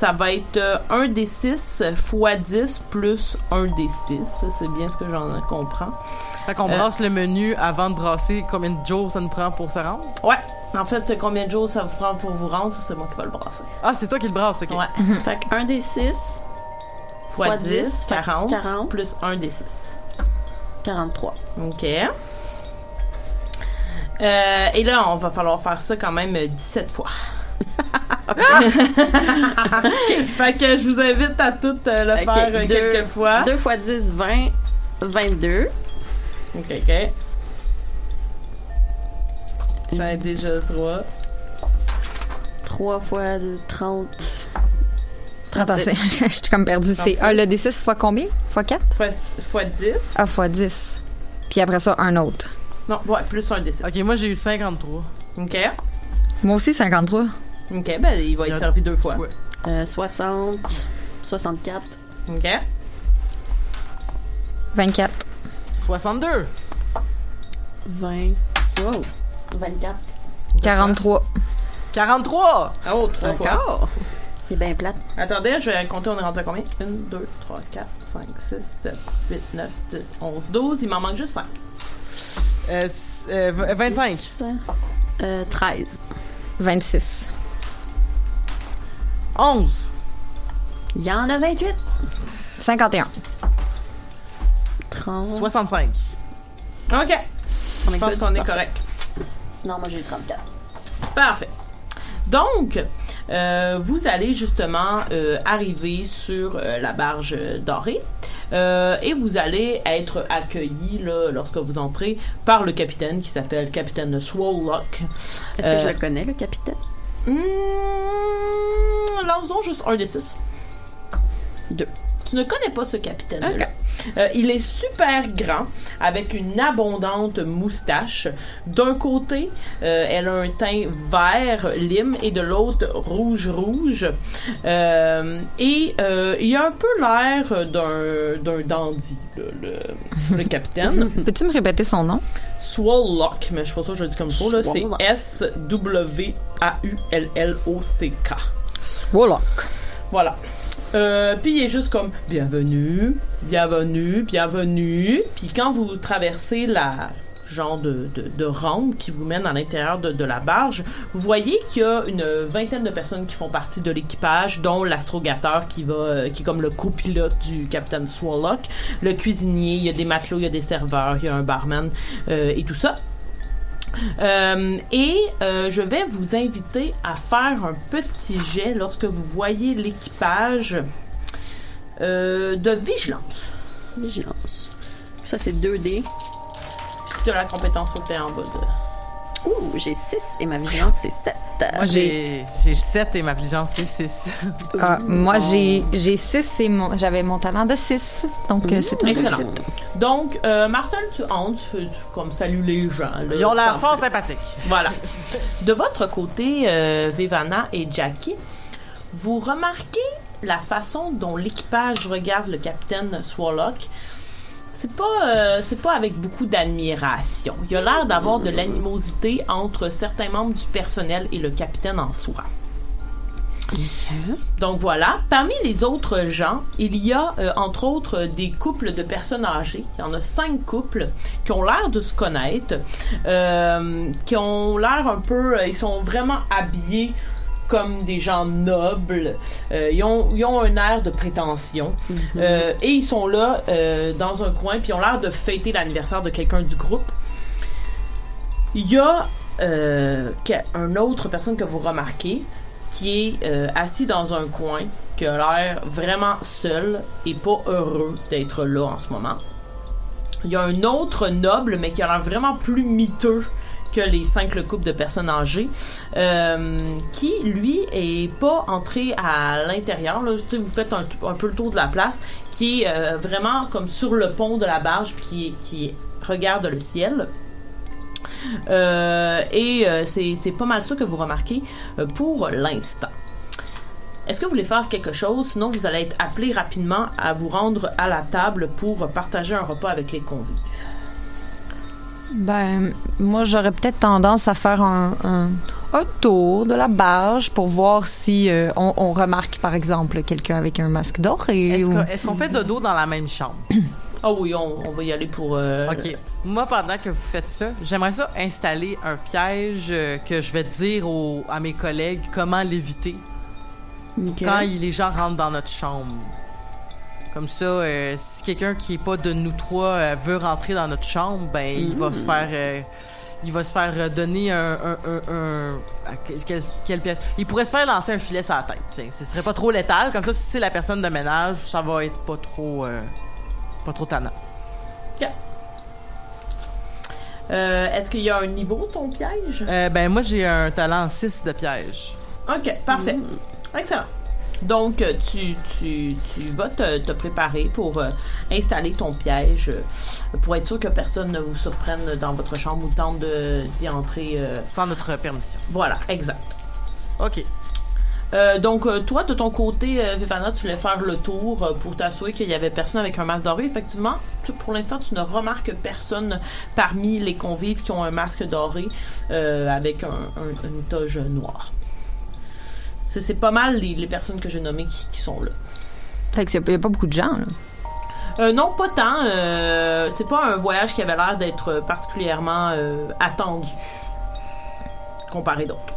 ça va être euh, 1 des 6 fois 10 plus 1 des 6. C'est bien ce que j'en comprends. Fait qu'on Euh. brasse le menu avant de brasser combien de jours ça nous prend pour se rendre? Ouais. En fait, combien de jours ça vous prend pour vous rendre? Ça, c'est moi qui vais le brasser. Ah, c'est toi qui le brasse, ok. Ouais. [LAUGHS] Fait que 1 des 6, Fois, Fois 10, 10, 40, 40. plus 1 des 6. 43. OK. Euh, et là, on va falloir faire ça quand même euh, 17 fois. Fait que je vous invite à toutes euh, le Ok, faire euh, deux- quelques fois. 2 fois 10, 20, 22. OK, OK. J'en ai déjà 3. 3 fois 30. Attends, c'est- [LAUGHS] je suis comme perdue. C'est ah, le D6 fois combien? Fois 4? Fois, fois 10. Ah, fois 10. Puis après ça, un autre. Non, ouais, plus un des 6. Ok, moi j'ai eu 53. OK. Moi aussi, 53. OK, ben il va être servi deux fois. Ouais. Euh, 60, 64, OK. 24. 62. 20. Wow. 24. 43. 43. Oh, trois fois. Encore? C'est bien plate. Attendez, je vais compter, on est rentré à combien? 1, 2, 3, 4, 5, 6, 7, 8, 9, 10, 11, 12. Il m'en manque juste 5. Euh, c- euh, v- 25. 10, euh, 13. 26. 11. Il y en a 28. 51. 30. 65. OK. On Je pense qu'on est correct. Sinon, moi, j'ai 34. Parfait. Donc, euh, vous allez justement euh, arriver sur euh, la barge dorée. Euh, et vous allez être accueilli là, lorsque vous entrez par le capitaine qui s'appelle capitaine Swallock. Est-ce Euh, que je le connais, le capitaine? Hmm, lance donc juste un des six. Deux. Tu ne connais pas ce capitaine-là. Euh, il est super grand, avec une abondante moustache. D'un côté, euh, elle a un teint vert lime et de l'autre rouge-rouge. Euh, et il a un peu l'air d'un, dandy, le, le- [LAUGHS] le capitaine. Peux-tu me répéter son nom? Swallock, mais je sais pas ça que je le dis comme ça. C'est Swallock. S-W-A-U-L-L-O-C-K. Warlock. Voilà. Euh, puis il est juste comme bienvenue, bienvenue, bienvenue. Puis quand vous traversez la genre de, de, rampe qui vous mène à l'intérieur de, de la barge, vous voyez qu'il y a une vingtaine de personnes qui font partie de l'équipage, dont l'astrogateur qui va, euh, qui est comme le copilote du capitaine Swallock, le cuisinier, il y a des matelots, il y a des serveurs, il y a un barman euh, et tout ça. Euh, et euh, je vais vous inviter à faire un petit jet lorsque vous voyez l'équipage euh, de vigilance. Vigilance. Ça, c'est 2D. Puis si tu as la compétence, faut que en bas de... Ouh, j'ai 6 et ma vigilance, c'est 7. Moi, j'ai j'ai 7 et ma vigilance, c'est 6. Ah, moi, j'ai j'ai 6 et mon- j'avais mon talent de 6. Donc, euh, c'est une Excellent. réussite. Donc, euh, Marcel, tu entres, tu, fais- tu comme salues les gens. là, Ils ont l'air fort sympathiques. Voilà. De votre côté, euh, Vivana et Jackie, vous remarquez la façon dont l'équipage regarde le capitaine Swallock. C'est pas, euh, c'est pas avec beaucoup d'admiration. Il a l'air d'avoir de l'animosité entre certains membres du personnel et le capitaine en soi. Donc voilà. Parmi les autres gens, il y a euh, entre autres des couples de personnes âgées. Il y en a cinq couples qui ont l'air de se connaître, euh, qui ont l'air un peu, ils sont vraiment habillés comme des gens nobles. Euh, ils, ont, ils ont un air de prétention. Euh, et ils sont là euh, dans un coin, puis ils ont l'air de fêter l'anniversaire de quelqu'un du groupe. Il y a une autre personne que vous remarquez qui est assis dans un coin, qui a l'air vraiment seul et pas heureux d'être là en ce moment. Il y a un autre noble, mais qui a l'air vraiment plus miteux que les cinq le couple de personnes âgées, euh, qui lui est pas entré à l'intérieur. Là, vous faites un, peu le tour de la place, qui est euh, vraiment comme sur le pont de la barge, puis qui, regarde le ciel. Euh, et c'est pas mal ça que vous remarquez pour l'instant. Est-ce que vous voulez faire quelque chose? Sinon, vous allez être appelé rapidement à vous rendre à la table pour partager un repas avec les convives. Ben, moi, j'aurais peut-être tendance à faire un, un, un tour de la barge pour voir si euh, on, on remarque, par exemple, quelqu'un avec un masque doré. Est-ce ou- qu'on est-ce qu'on fait dodo dans la même chambre? [COUGHS] Ah oui, on, on va y aller pour... euh, OK. Moi, pendant que vous faites ça, j'aimerais ça installer un piège euh, que je vais dire aux- à mes collègues comment l'éviter quand il- les gens rentrent dans notre chambre. Comme ça, euh, si quelqu'un qui est pas de nous trois euh, veut rentrer dans notre chambre, ben il va se faire, euh, il va se faire donner un, un, un, un- ah, quel, quel piège? Il pourrait se faire lancer un filet sur la tête. Tiens, ce serait pas trop létal. Comme ça, si c'est la personne de ménage, ça va être pas trop, euh, pas trop tannant. euh, Est-ce qu'il y a un niveau, ton piège? Euh, ben moi j'ai un talent 6 de piège. OK, parfait. Excellent. Donc, euh, tu, tu, tu vas te, te préparer pour euh, installer ton piège euh, pour être sûr que personne ne vous surprenne dans votre chambre ou tente de- d'y entrer. Sans notre permission. voilà, exact. OK. Euh, donc, toi, de ton côté, euh, Vivana, tu voulais faire le tour euh, pour t'assurer qu'il y avait personne avec un masque doré. Effectivement, tu- pour l'instant, tu ne remarques personne parmi les convives qui ont un masque doré avec un, un- une toge noire. C'est c'est pas mal les, les personnes que j'ai nommées qui, qui sont là. Fait que c'est- il y a pas beaucoup de gens, là. Euh, non, pas tant. Euh, c'est pas un voyage qui avait l'air d'être particulièrement euh, attendu comparé d'autres.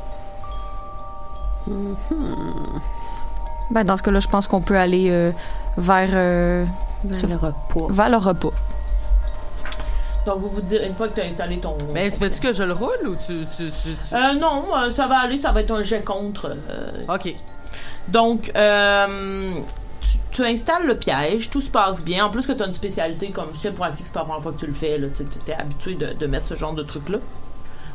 Ben, dans ce cas-là, je pense qu'on peut aller euh, vers, euh, ce- le repas. vers le repas. Donc, vous vous dites, une fois que tu as installé ton. Mais tu veux-tu que je le roule ou tu. tu, tu, tu- Euh, non, euh, ça va aller, ça va être un jet contre. euh. OK. Donc, euh, tu, installes le piège, tout se passe bien. En plus que tu as une spécialité, comme je sais pour Aki, c'est pas la première fois que tu le fais, là, tu es habitué de, de mettre ce genre de truc-là.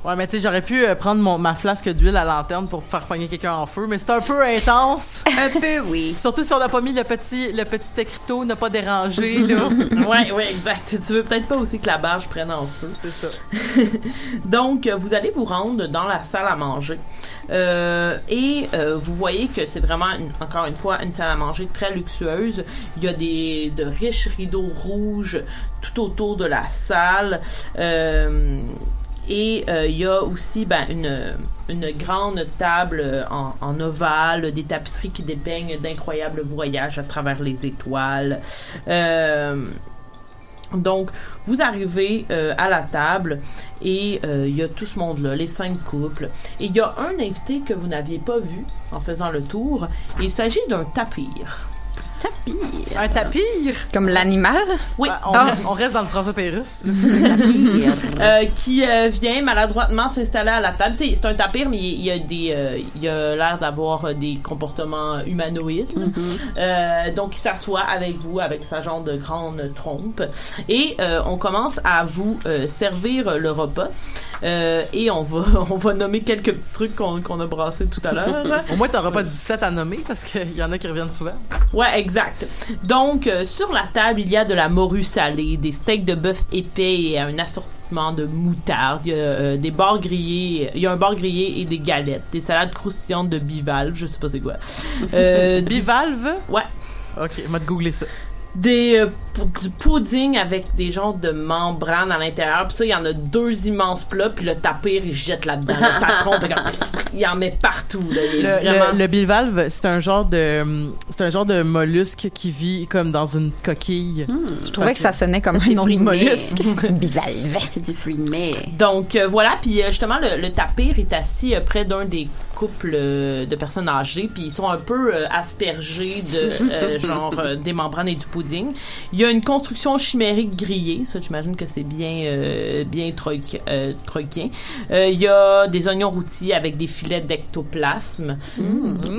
Ouais, mais tu sais, j'aurais pu euh, prendre mon, ma flasque d'huile à lanterne pour faire pogner quelqu'un en feu, mais c'est un peu intense. Un peu, oui. [LAUGHS] Surtout si on n'a pas mis le petit, le petit écriteau, n'a pas dérangé, [LAUGHS] là. ouais, ouais, exact. Tu veux peut-être pas aussi que la barge prenne en feu. C'est ça. [LAUGHS] Donc, euh, vous allez vous rendre dans la salle à manger. Euh, et euh, vous voyez que c'est vraiment, une- encore une fois, une salle à manger très luxueuse. Il y a des de riches rideaux rouges tout autour de la salle. Euh, et euh, il y a aussi ben, une, une grande table euh, en, ovale, des tapisseries qui dépeignent d'incroyables voyages à travers les étoiles. Euh, donc, vous arrivez à la table et il y a tout ce monde-là, les cinq couples. Et il y a un invité que vous n'aviez pas vu en faisant le tour. Il s'agit d'un tapir. Un tapir? Comme l'animal? Oui, Ben, on, Ah. reste, on reste dans le là. [LAUGHS] euh, qui euh, vient maladroitement s'installer à la table. C'est un tapir, mais il y a des, euh, il a l'air d'avoir euh, des comportements humanoïdes. Euh, donc, il s'assoit avec vous, avec sa genre de grande trompe, et euh, on commence à vous euh, servir le repas. Euh, et on va, [LAUGHS] on va nommer quelques petits trucs qu'on qu'on a brassés tout à l'heure. Au moins, t'auras pas 17 à nommer parce qu'il y en a qui reviennent souvent. Ouais, exact. Donc, euh, sur la table, il y a de la morue salée, des steaks de bœuf épais et un assortiment de moutarde. Il y a euh, des bars grillés, il y a un bar grillé et des galettes, des salades croustillantes de bivalve, je sais pas c'est quoi. Euh, [LAUGHS] Bivalve? ouais. Ok, on va te googler ça. Des, euh, p- du pudding avec des genres de membranes à l'intérieur. Puis ça, il y en a deux immenses plats. Puis le tapir, il jette là-dedans. Là, ça trompe. [LAUGHS] il en met partout. Là. Il est Le, vraiment... le, le bivalve, c'est un genre de, c'est un genre de mollusque qui vit comme dans une coquille. Je trouvais que ça sonnait comme un nom de mollusque. [LAUGHS] Bivalve. C'est du fruit de mai. Donc euh, voilà, puis euh, justement le, le tapir est assis euh, près d'un des couples euh, de personnes âgées, puis ils sont un peu euh, aspergés de euh, [LAUGHS] genre des membranes et du pudding. Il y a une construction chimérique grillée, ça j'imagine que c'est bien bien il y a des oignons rôtis avec des filets d'ectoplasme.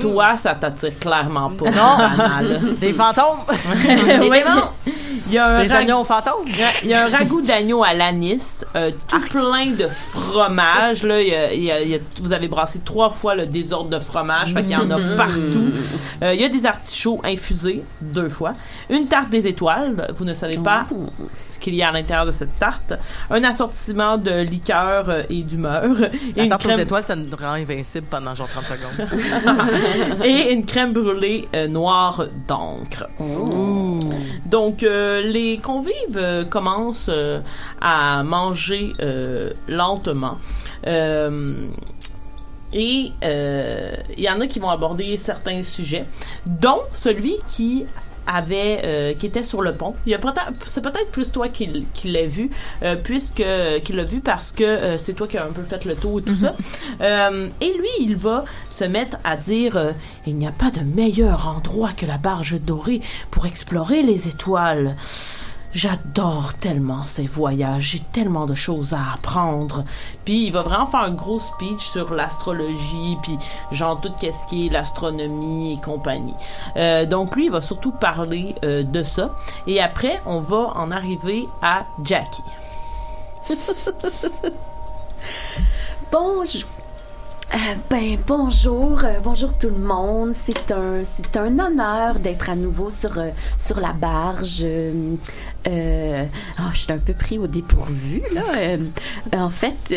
Toi, ça t'attire clairement pas. Non, [LAUGHS] Des fantômes! [LAUGHS] Il y a un Des oignons fantômes! il y a un ragoût d'agneau à l'anis, euh, tout plein de fromage. Là, il y a- il y a- il y a- vous avez brassé trois fois le désordre de fromage, fait qu'il y en a partout. Euh, il y a des artichauts infusés, deux fois. Une tarte des étoiles, vous ne savez pas ce qu'il y a à l'intérieur de cette tarte. Un assortiment de liqueurs euh, et d'humeur. Et La une tarte aux crème étoiles, ça nous rend invincible pendant genre 30 secondes. [LAUGHS] et une crème brûlée euh, noire d'encre. Donc, euh, les convives commencent à manger lentement. Euh, et euh, il y en a qui vont aborder certains sujets, dont celui qui avait euh, qui était sur le pont. Il y a peut-être c'est peut-être plus toi qui, qui l'as vu euh, puisque qui l'a vu parce que euh, c'est toi qui as un peu fait le tour et tout ça. Euh, et lui, il va se mettre à dire euh, il n'y a pas de meilleur endroit que la barge dorée pour explorer les étoiles. J'adore tellement ces voyages, j'ai tellement de choses à apprendre. Puis il va vraiment faire un gros speech sur l'astrologie, puis genre tout qu'est-ce qui est l'astronomie et compagnie. Euh, donc lui, il va surtout parler euh, de ça. Et après, on va en arriver à Jackie. [LAUGHS] Bonjour. Euh, ben bonjour, euh, bonjour tout le monde. C'est un honneur d'être à nouveau sur euh, la barge. Ah, je suis un peu pris au dépourvu là. En fait,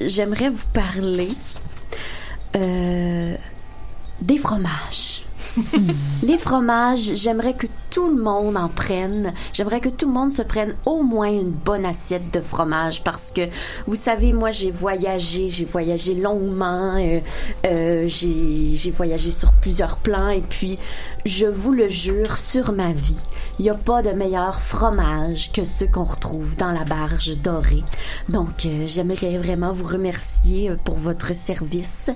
j'aimerais vous parler des fromages. [LAUGHS] Les fromages, j'aimerais que tout le monde en prenne. J'aimerais que tout le monde se prenne au moins une bonne assiette de fromage parce que, vous savez, moi, j'ai voyagé, j'ai voyagé longuement, euh, euh, j'ai j'ai voyagé sur plusieurs plans et puis, je vous le jure, sur ma vie, il n'y a pas de meilleur fromage que ceux qu'on retrouve dans la barge dorée. Donc, euh, j'aimerais vraiment vous remercier euh, pour votre service,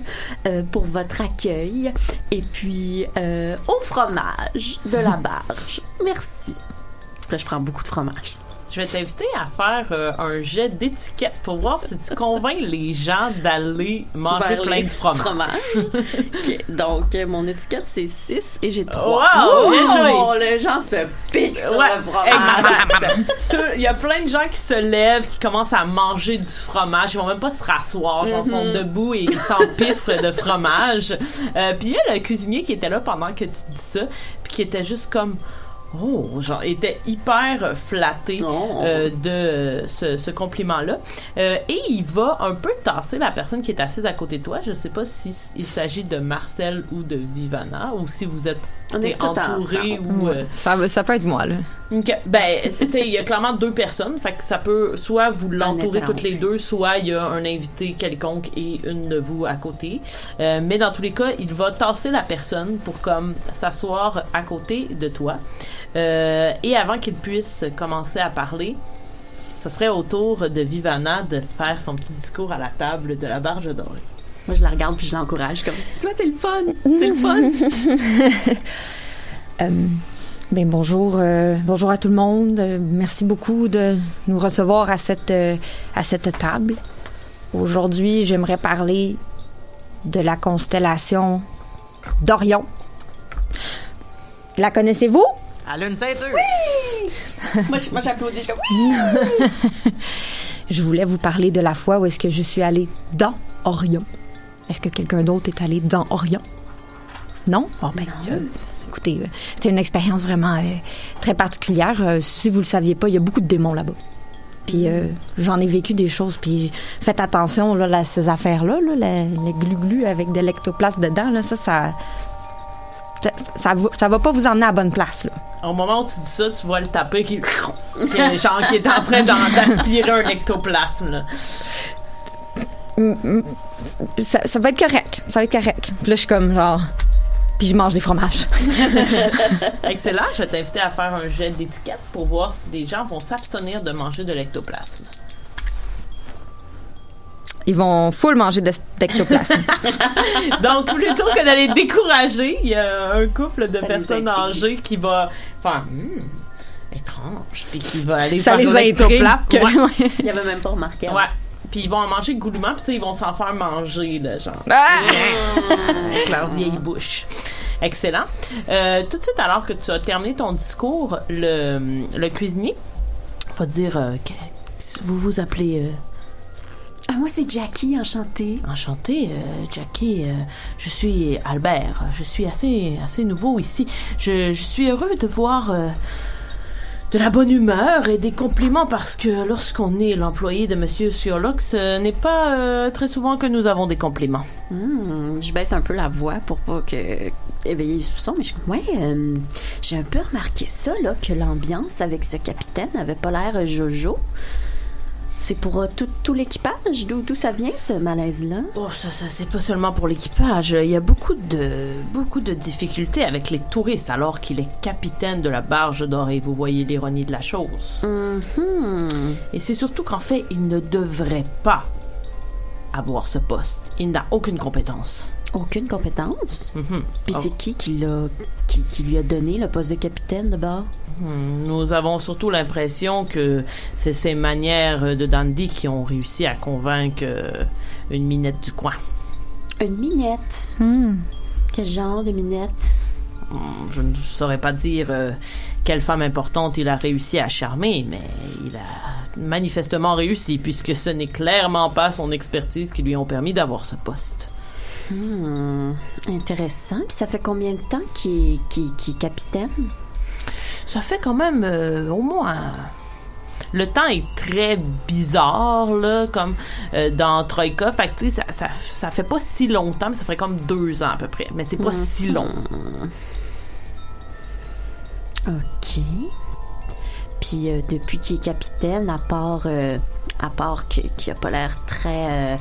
euh, pour votre accueil et puis euh, au fromage de la [LAUGHS] barge. Merci. Là, je prends beaucoup de fromage. Je vais t'inviter à faire euh, un jet d'étiquette pour voir si tu convaincs [LAUGHS] les gens d'aller manger Vers plein de fromage. [LAUGHS] Donc, euh, mon étiquette, c'est 6 et j'ai 3. Wow, bien joué. les gens se pitchent sur le fromage. Il y a plein de gens qui se lèvent, qui commencent à manger du fromage. Ils vont même pas se rasseoir. Ils sont debout et ils s'empiffrent de fromage. Euh, puis il y a le cuisinier qui était là pendant que tu dis ça, puis qui était juste comme... Oh, genre, était hyper flatté Oh. euh, de ce, ce compliment-là. Euh, et il va un peu tasser la personne qui est assise à côté de toi. Je sais pas si s- il s'agit de Marcel ou de Vivana, ou si vous êtes On est entouré ou... euh, Ça, va- ça peut être moi, là. Ben, tu sais, il y a clairement deux personnes, fait que ça peut soit vous l'entourez toutes les deux, soit il y a un invité quelconque et une de vous à côté. Euh, mais dans tous les cas, il va tasser la personne pour comme s'asseoir à côté de toi. Euh, et avant qu'il puisse commencer à parler, ce serait au tour de Vivana de faire son petit discours à la table de la barge dorée. Moi, je la regarde puis je l'encourage comme Tu vois, c'est le fun. C'est le fun. [LAUGHS] Euh, ben bonjour, euh, bonjour à tout le monde. Euh, merci beaucoup de nous recevoir à cette euh, à cette table. Aujourd'hui, j'aimerais parler de la constellation d'Orion. La connaissez-vous? Elle a une ceinture. [LAUGHS] moi, je- moi, j'applaudis. Je suis comme [LAUGHS] Je voulais vous parler de la fois où est-ce que je suis allée dans Orion. Est-ce que quelqu'un d'autre est allé dans Orion? Non? Bon, ben, euh, écoutez, euh, c'était une expérience vraiment euh, très particulière. Euh, si vous le saviez pas, il y a beaucoup de démons là-bas. Puis euh, j'en ai vécu des choses. Puis faites attention là, à ces affaires-là, là, les, les glu-glu avec de l'ectoplasme dedans. Là, ça, ça, ça, ça, va- pas vous emmener à la bonne place. Là. Au moment où tu dis ça, tu vois le taper qui, qui est, genre, qui est en train d'aspirer [LAUGHS] un ectoplasme. Là. Ça, ça va être correct. Ça va être correct. Puis là, je suis comme genre. Puis je mange des fromages. [LAUGHS] Excellent. Je vais t'inviter à faire un jet d'étiquette pour voir si les gens vont s'abstenir de manger de l'ectoplasme. Ils vont full manger de- d'ectoplasme. [LAUGHS] Donc, plutôt que d'aller décourager, il y a un couple de Ça personnes âgées qui va faire Hmm, étrange, puis qui va aller ça faire les intrigue. que- [LAUGHS] Ouais. Il y avait même pas remarqué. Ouais. Puis ils vont en manger goulûment, puis ils vont s'en faire manger, là, genre. Ah! avec leur vieille bouche. Excellent. Euh, tout de suite, alors que tu as terminé ton discours, le, le cuisinier va dire euh, que- vous vous appelez euh, Ah, moi, c'est Jackie, enchantée. enchanté, euh, Jackie. euh, je suis Albert. Je suis assez assez nouveau ici. Je, je suis heureux de voir. euh, de la bonne humeur et des compliments parce que lorsqu'on est l'employé de Monsieur Sherlock, ce n'est pas euh, très souvent que nous avons des compliments. Hmm, je baisse un peu la voix pour pas que éveiller les soupçons, mais je Ouais, euh, j'ai un peu remarqué ça, là, que l'ambiance avec ce capitaine avait pas l'air jojo. C'est pour euh, tout, tout l'équipage? D'où d'où ça vient, ce malaise-là? Oh, ça, ça c'est pas seulement pour l'équipage. Il y a beaucoup de, beaucoup de difficultés avec les touristes alors qu'il est capitaine de la barge dorée. Vous voyez l'ironie de la chose. Mhm. Et c'est surtout qu'en fait, il ne devrait pas avoir ce poste. Il n'a aucune compétence. Aucune compétence? Mhm. Puis Oh. c'est qui qui, l'a, qui, qui lui a donné le poste de capitaine de bord? Hmm, Nous avons surtout l'impression que c'est ces manières de dandy qui ont réussi à convaincre euh, une minette du coin. Une minette? Hmm. Quel genre de minette? Hmm, Je ne saurais pas dire euh, quelle femme importante il a réussi à charmer, mais il a manifestement réussi, puisque ce n'est clairement pas son expertise qui lui ont permis d'avoir ce poste. Hmm, intéressant. Puis ça fait combien de temps qu'il est, qu'il- qu'il est capitaine? Ça fait quand même euh, au moins... Le temps est très bizarre, là, comme euh, dans Troïka. Fait que, tu sais, ça, ça, ça fait pas si longtemps, mais ça ferait comme deux ans à peu près. Mais c'est pas si long. OK. Puis euh, depuis qu'il est capitaine, à part, euh, à part qu'il a pas l'air très,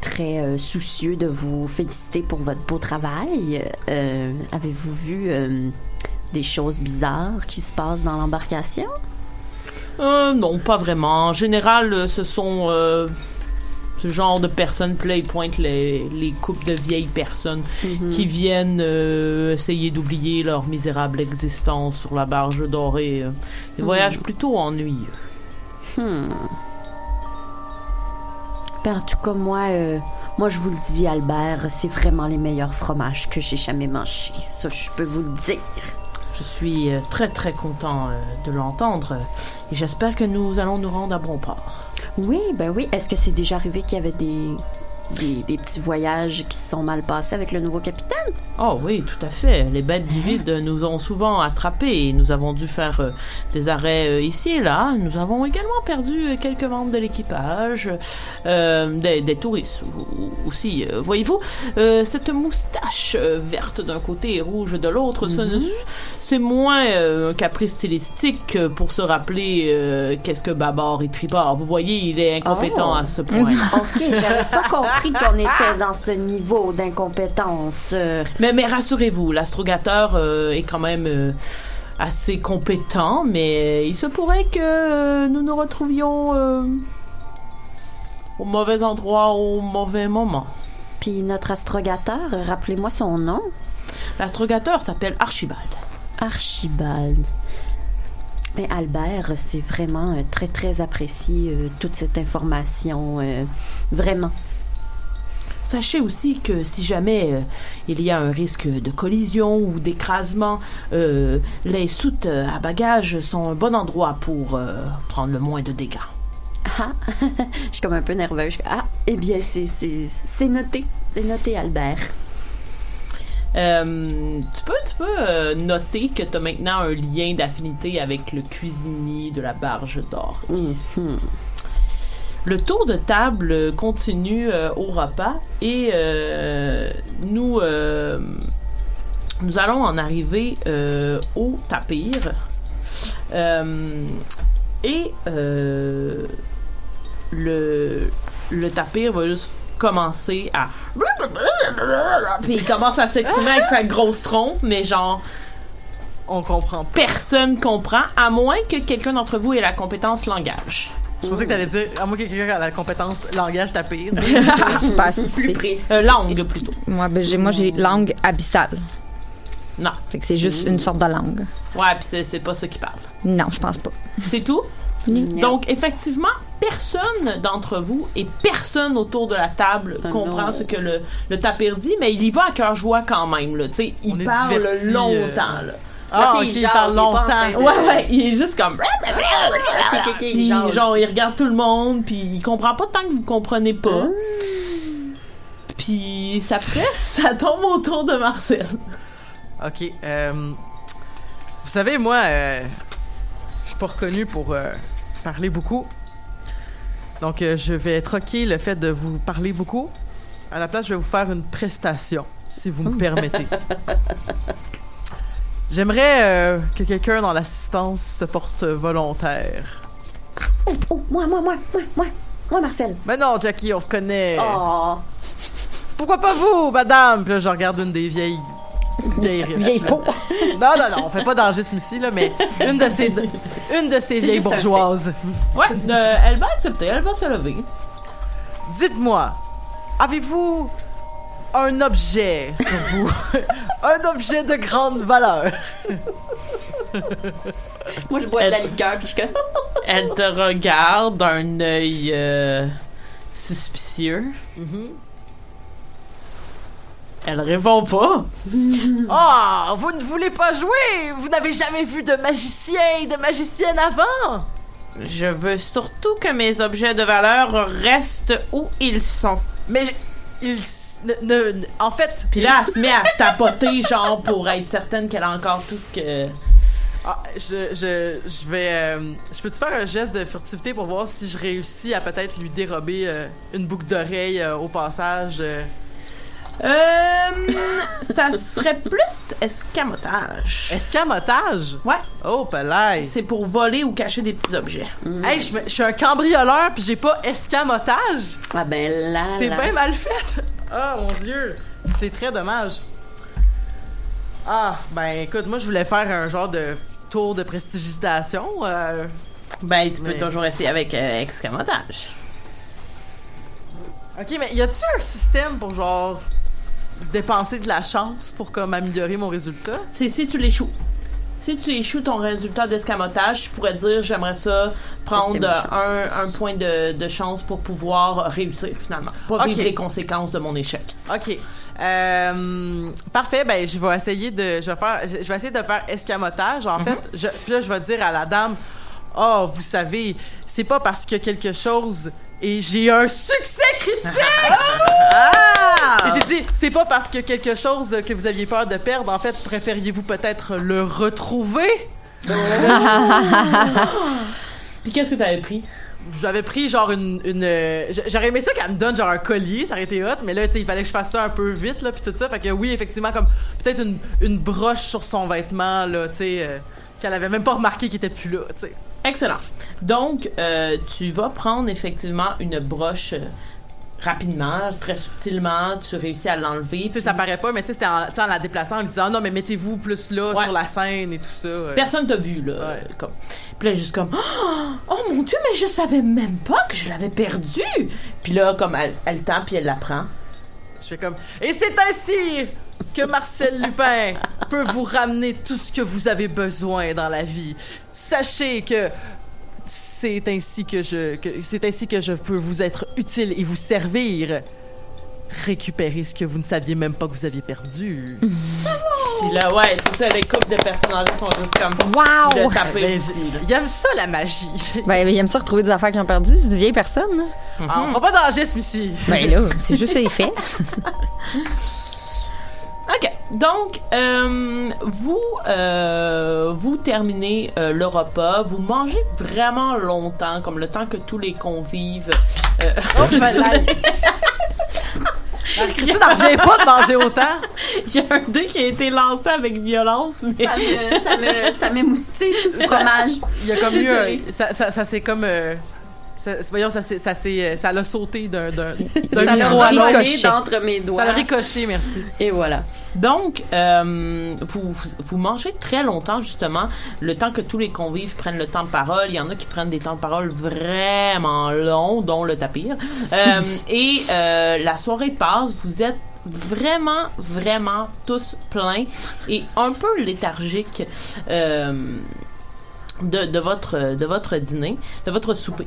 très soucieux de vous féliciter pour votre beau travail, avez-vous vu des choses bizarres qui se passent dans l'embarcation? Euh, non, pas vraiment. En général, euh, ce sont... euh, ce genre de personnes, puis là, les, les couples de vieilles personnes qui viennent euh, essayer d'oublier leur misérable existence sur la barge dorée. Des voyages plutôt ennuyeux. Hmm. Ben, en tout cas, moi, moi, je vous le dis, Albert, c'est vraiment les meilleurs fromages que j'ai jamais mangés. Ça, je peux vous le dire. Je suis euh, très très content euh, de l'entendre et j'espère que nous allons nous rendre à bon port. Oui, ben oui. Est-ce que c'est déjà arrivé qu'il y avait des, des, des petits voyages qui se sont mal passés avec le nouveau capitaine? Oh oui, tout à fait. Les bêtes du vide nous ont souvent attrapés et nous avons dû faire euh, des arrêts euh, ici et là. Nous avons également perdu euh, quelques membres de l'équipage, euh, des, des touristes ou- ou- aussi. Voyez-vous, cette moustache verte d'un côté et rouge de l'autre, ne- c'est moins un caprice stylistique que pour se rappeler qu'est-ce que Babord et Tribord. Vous voyez, il est incompétent Oh. à ce point. [LAUGHS] Ok, j'avais pas compris qu'on était dans ce niveau d'incompétence. Mais, mais rassurez-vous, l'astrogateur euh, est quand même euh, assez compétent, mais il se pourrait que euh, nous nous retrouvions au mauvais endroit au mauvais moment. Puis notre astrogateur, rappelez-moi son nom. L'astrogateur s'appelle Archibald. Archibald. Mais Albert, c'est vraiment euh, très, très apprécié euh, toute cette information. euh, vraiment. Sachez aussi que si jamais euh, il y a un risque de collision ou d'écrasement, euh, les soutes euh, à bagages sont un bon endroit pour euh, prendre le moins de dégâts. Ah, [LAUGHS] je suis comme un peu nerveuse. Ah, eh bien, c'est, noté. C'est noté, Albert. Euh, tu peux, tu peux euh, noter que tu as maintenant un lien d'affinité avec le cuisinier de la barge d'or. Mhm. Le tour de table continue euh, au repas et euh, nous euh, nous allons en arriver au tapir. Et euh, le le tapir va juste commencer à puis il commence à s'exprimer avec sa grosse trompe mais genre On comprend pas. personne comprend à moins que quelqu'un d'entre vous ait la compétence langage. Je pensais que t'allais dire, à moins que quelqu'un a la compétence langage tapir. [LAUGHS] Super spécifique. Euh, langue plutôt. Moi, ben, j'ai, moi, j'ai langue abyssale. Non. Fait que c'est juste une sorte de langue. Ouais, puis c'est, c'est pas ça qui parle. Non, je pense pas. C'est tout? Non. Donc, effectivement, personne d'entre vous et personne autour de la table Ah comprend non. ce que le, le tapir dit, mais il y va à cœur joie quand même. Là. Tu sais, On il est parle divertis, longtemps. euh, Là. Ah, il parle longtemps. de- Ouais, ouais, il est juste comme. Ok, ok, ok, il Puis, genre, il regarde tout le monde, puis il comprend pas tant que vous comprenez pas. Puis, ça presse, [LAUGHS] ça tombe autour de Marcel. Ok. euh, vous savez, moi, euh, je suis pas reconnu pour euh, parler beaucoup. Donc, euh, je vais troquer le fait de vous parler beaucoup. À la place, je vais vous faire une prestation, si vous me [LAUGHS] permettez. J'aimerais euh, que quelqu'un dans l'assistance se porte volontaire. Oh, oh, moi, moi, moi, moi, moi, moi, Marcel. Mais non, Jackie, on se connaît. Oh, Pourquoi pas vous, madame? Puis là, je regarde une des vieilles. Vieilles riches. Vieille peau. Non, non, non, on fait pas d'angisme ici, là, mais une de ces, une de ces vieilles bourgeoises. Ouais, [LAUGHS] euh, elle va accepter, elle va se lever. Dites-moi, avez-vous un objet sur vous? [LAUGHS] un objet de grande valeur? moi, je bois de la liqueur, puis je comme... [LAUGHS] Elle te regarde d'un œil euh, suspicieux. Elle répond pas. Oh, [LAUGHS] vous ne voulez pas jouer? Vous n'avez jamais vu de magicien et de magicienne avant? Je veux surtout que mes objets de valeur restent où ils sont. Mais je- il s- ne, ne- ne- en fait, Puis là, elle se met à tapoter, genre, pour être certaine qu'elle a encore tout ce que... Ah, je, je, je vais. euh, je peux-tu faire un geste de furtivité pour voir si je réussis à peut-être lui dérober euh, une boucle d'oreille euh, au passage? euh? Euh... ça serait plus escamotage. Escamotage? Ouais, Oh, palais! c'est pour voler ou cacher des petits objets. Hey, je, suis un cambrioleur puis j'ai pas escamotage? Ah ben là, C'est bien mal fait! Oh mon dieu! C'est très dommage. Ah, ben écoute, moi je voulais faire un genre de tour de prestigitation. euh, Ben, tu peux Mais- toujours essayer avec euh, escamotage. Ok, mais y a-tu un système pour genre dépenser de la chance pour comme améliorer mon résultat? C'est si tu l'échoues. Si tu échoues ton résultat d'escamotage, tu pourrais dire j'aimerais ça prendre un, un point de, de chance pour pouvoir réussir finalement. Pas vivre Ok. les conséquences de mon échec. Ok. Euh, parfait, ben je vais essayer de je vais faire je vais essayer de faire escamotage en fait. Je, puis là je vais dire à la dame "Oh, vous savez, c'est pas parce que quelque chose et j'ai un succès critique." [LAUGHS] Ah! J'ai dit "C'est pas parce que quelque chose que vous aviez peur de perdre, en fait, préfériez-vous peut-être le retrouver? [LAUGHS] Puis qu'est-ce que tu avais pris? J'avais pris genre une. une euh, J'aurais aimé ça qu'elle me donne genre un collier, ça aurait été hot, mais là, tu sais, il fallait que je fasse ça un peu vite, là, puis tout ça. Fait que oui, effectivement, comme peut-être une, une broche sur son vêtement, là, tu sais, euh, qu'elle avait même pas remarqué qu'il était plus là, tu sais. Excellent. Donc, euh, tu vas prendre effectivement une broche euh, rapidement, très subtilement. Tu réussis à l'enlever. Tu sais, ça paraît pas, mais tu sais, c'était en, en la déplaçant, en lui disant, Ah non, mais mettez-vous plus là, Ouais. sur la scène et tout ça. euh. Personne t'a vu, là. Ouais. Comme. Puis là, juste comme, oh, [GASPS] oh mon Dieu, mais je savais même pas que je l'avais perdu. Puis là, comme elle, elle tend, puis elle la prend. Je fais comme. Et c'est ainsi que Marcel Lupin peut vous ramener tout ce que vous avez besoin dans la vie. Sachez que c'est ainsi que je que c'est ainsi que je peux vous être utile et vous servir. Récupérer ce que vous ne saviez même pas que vous aviez perdu. Puis là, ouais, c'est ça, les couples de personnages sont juste comme, Wow! de taper Ben, aussi, là. Il aime ça la magie. Ben, il aime ça retrouver des affaires qui ont perdu. C'est des vieilles personnes, là. Ah, on fera pas d'angisme ici. Ben là, c'est juste les faits. [LAUGHS] OK. Donc, euh, vous, euh, vous terminez euh, le repas. Vous mangez vraiment longtemps, comme le temps que tous les convives. euh, Oh, je vais l'aller. [LAUGHS] Christine n'en revient pas de manger autant. Il y a un dé qui a été lancé avec violence, mais. Ça me, ça me, ça m'émoustille tout ce [LAUGHS] fromage. Il y a comme eu un, ça, ça, ça c'est comme euh, ça, voyons ça c'est ça l'a sauté d'un [LAUGHS] micro l'a à l'autre. volé ricochet. d'entre mes Ça l'a ricoché, merci. Et voilà. Donc, euh, vous, vous mangez très longtemps, justement, le temps que tous les convives prennent le temps de parole. Il y en a qui prennent des temps de parole vraiment longs, dont le tapir. Euh, [LAUGHS] et euh, la soirée passe, vous êtes vraiment, vraiment tous pleins et un peu léthargiques. De, de votre de votre dîner, de votre souper.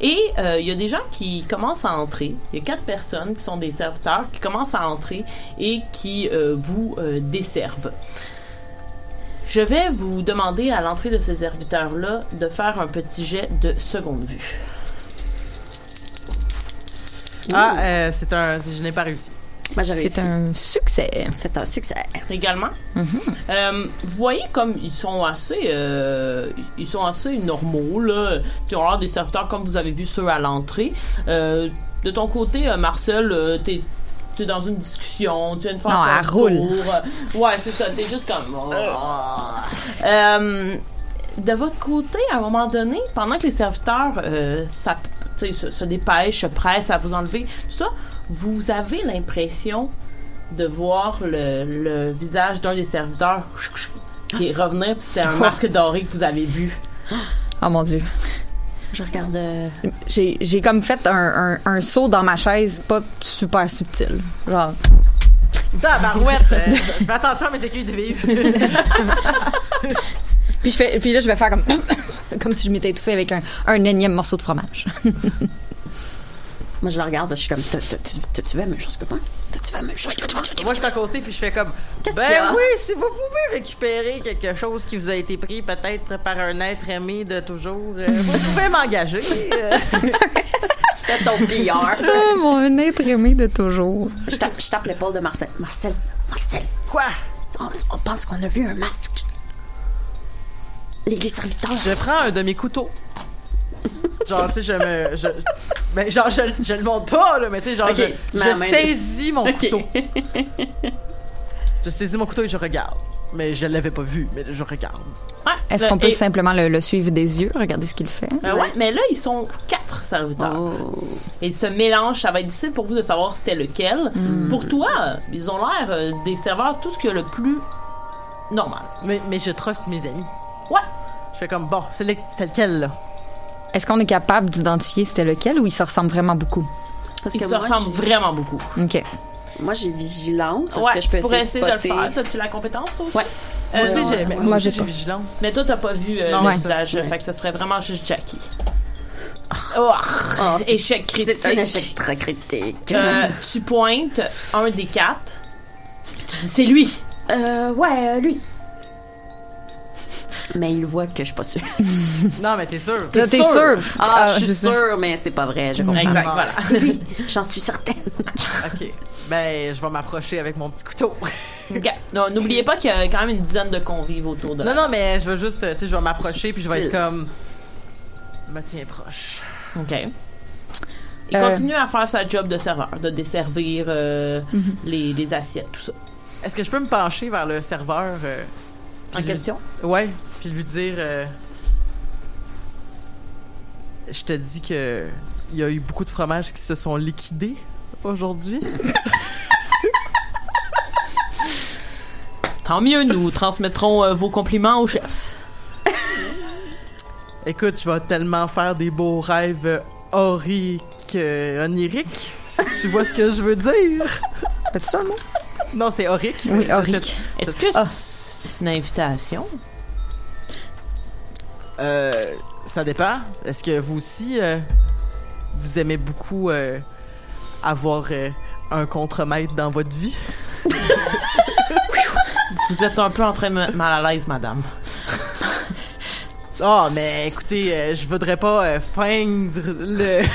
Et euh, il y a des gens qui commencent à entrer. Il y a quatre personnes qui sont des serviteurs qui commencent à entrer et qui euh, vous euh, desservent. Je vais vous demander à l'entrée de ces serviteurs-là de faire un petit jet de seconde vue. Ah, c'est un je n'ai pas réussi. C'est un succès. C'est un succès. également. Euh, vous voyez comme ils sont assez, euh, ils sont assez normaux là. Ils ont l'air des serviteurs comme vous avez vu ceux à l'entrée. Euh, de ton côté, Marcel, t'es t'es dans une discussion, tu viens de faire Non, ton elle roule. Ouais, c'est ça. T'es juste comme. oh. Euh, de votre côté, à un moment donné, pendant que les serviteurs euh, ça, tu se, se dépêchent, se pressent à vous enlever, tout ça, vous avez l'impression de voir le, le visage d'un des serviteurs qui revenir, puis c'était un masque doré que vous avez vu. Oh mon Dieu. Je regarde. euh, J'ai j'ai comme fait un, un, un saut dans ma chaise, pas super subtil. Genre, Tabarouette, euh, [LAUGHS] fais attention à mes écueils de vie. puis, je fais, puis là, je vais faire comme, [COUGHS] comme si je m'étais étouffée avec un, un énième morceau de fromage. [LAUGHS] Moi, je le regarde, parce que je suis comme, t'as-tu vu la même chose que moi? T'as-tu vu la même chose que moi? Moi, je suis à côté, puis je fais comme. Ben a? oui, si vous pouvez récupérer quelque chose qui vous a été pris peut-être par un être aimé de toujours, euh, vous pouvez m'engager. euh. [LAUGHS] Fais ton pillard. oh, mon être aimé de toujours. je tape, je tape l'épaule de Marcel. Marcel, Marcel, Quoi? on, on pense qu'on a vu un masque. Les serviteurs. Je prends un de mes couteaux. Genre, tu sais, je me. Je, ben, genre, je, je le monte pas, là, mais tu sais, genre, je, saisis mon couteau. [LAUGHS] Je saisis mon couteau et je regarde. Mais je l'avais pas vu, mais je regarde. Ah, Est-ce qu'on peut et- simplement le, le suivre des yeux, regarder ce qu'il fait? Ben ouais, mais là, ils sont quatre serviteurs. Oh. Et ils se mélangent. Ça va être difficile pour vous de savoir c'était lequel. Pour toi, ils ont l'air euh, des serveurs, tout ce que le plus normal. Mais, mais je trust mes amis. Ouais. Je fais comme, bon, c'est lequel, là? Est-ce qu'on est capable d'identifier c'était lequel ou ils se ressemblent vraiment beaucoup? Parce Ils que se moi, ressemblent j'ai- vraiment beaucoup. OK. Moi, j'ai vigilance. Est-ce Ouais, que je peux tu pourrais essayer essayer de le faire. T'as-tu la compétence, toi aussi? Ouais. Euh, Moi aussi, mais Moi, j'ai pas. vigilance. Mais toi, t'as pas vu euh, Non, le ouais. visage, fait que ce serait vraiment juste Jackie. Oh, Ah, c'est- échec critique. C'est un échec très critique. Euh, tu pointes un des quatre. C'est lui. Euh, ouais, lui. Mais il voit que je suis pas sûre. [LAUGHS] Non, mais t'es sûr. Là, t'es sûr? Ah, je je suis sûre, mais c'est pas vrai, je comprends. Exact, voilà. [LAUGHS] J'en suis certaine. [LAUGHS] OK. Ben, je vais m'approcher avec mon petit couteau. Ok. Non, N'oubliez pas qu'il y a quand même une dizaine de convives autour de Non, là. non, mais je veux juste, tu sais, je vais m'approcher puis je vais être comme. Me tiens proche. OK. Il Euh. continue à faire sa job de serveur, de desservir euh, Mhm. les, les assiettes, tout ça. Est-ce que je peux me pencher vers le serveur euh, En question? Ouais, puis lui dire. euh, je te dis que il y a eu beaucoup de fromages qui se sont liquidés aujourd'hui. Tant mieux, nous transmettrons euh, vos compliments au chef. Écoute, je vais tellement faire des beaux rêves euh, auriques, euh, oniriques, si tu vois ce que je veux dire. C'est ça le mot? Non, c'est aurique. Oui, aurique. Est-ce que Ah. c'est une invitation? Euh, ça dépend. Est-ce que vous aussi, euh, vous aimez beaucoup euh, avoir euh, un contremaître dans votre vie? [LAUGHS] Vous êtes un peu en train de me mettre mal à l'aise, madame. Oh, mais écoutez, euh, je voudrais pas feindre le. [LAUGHS]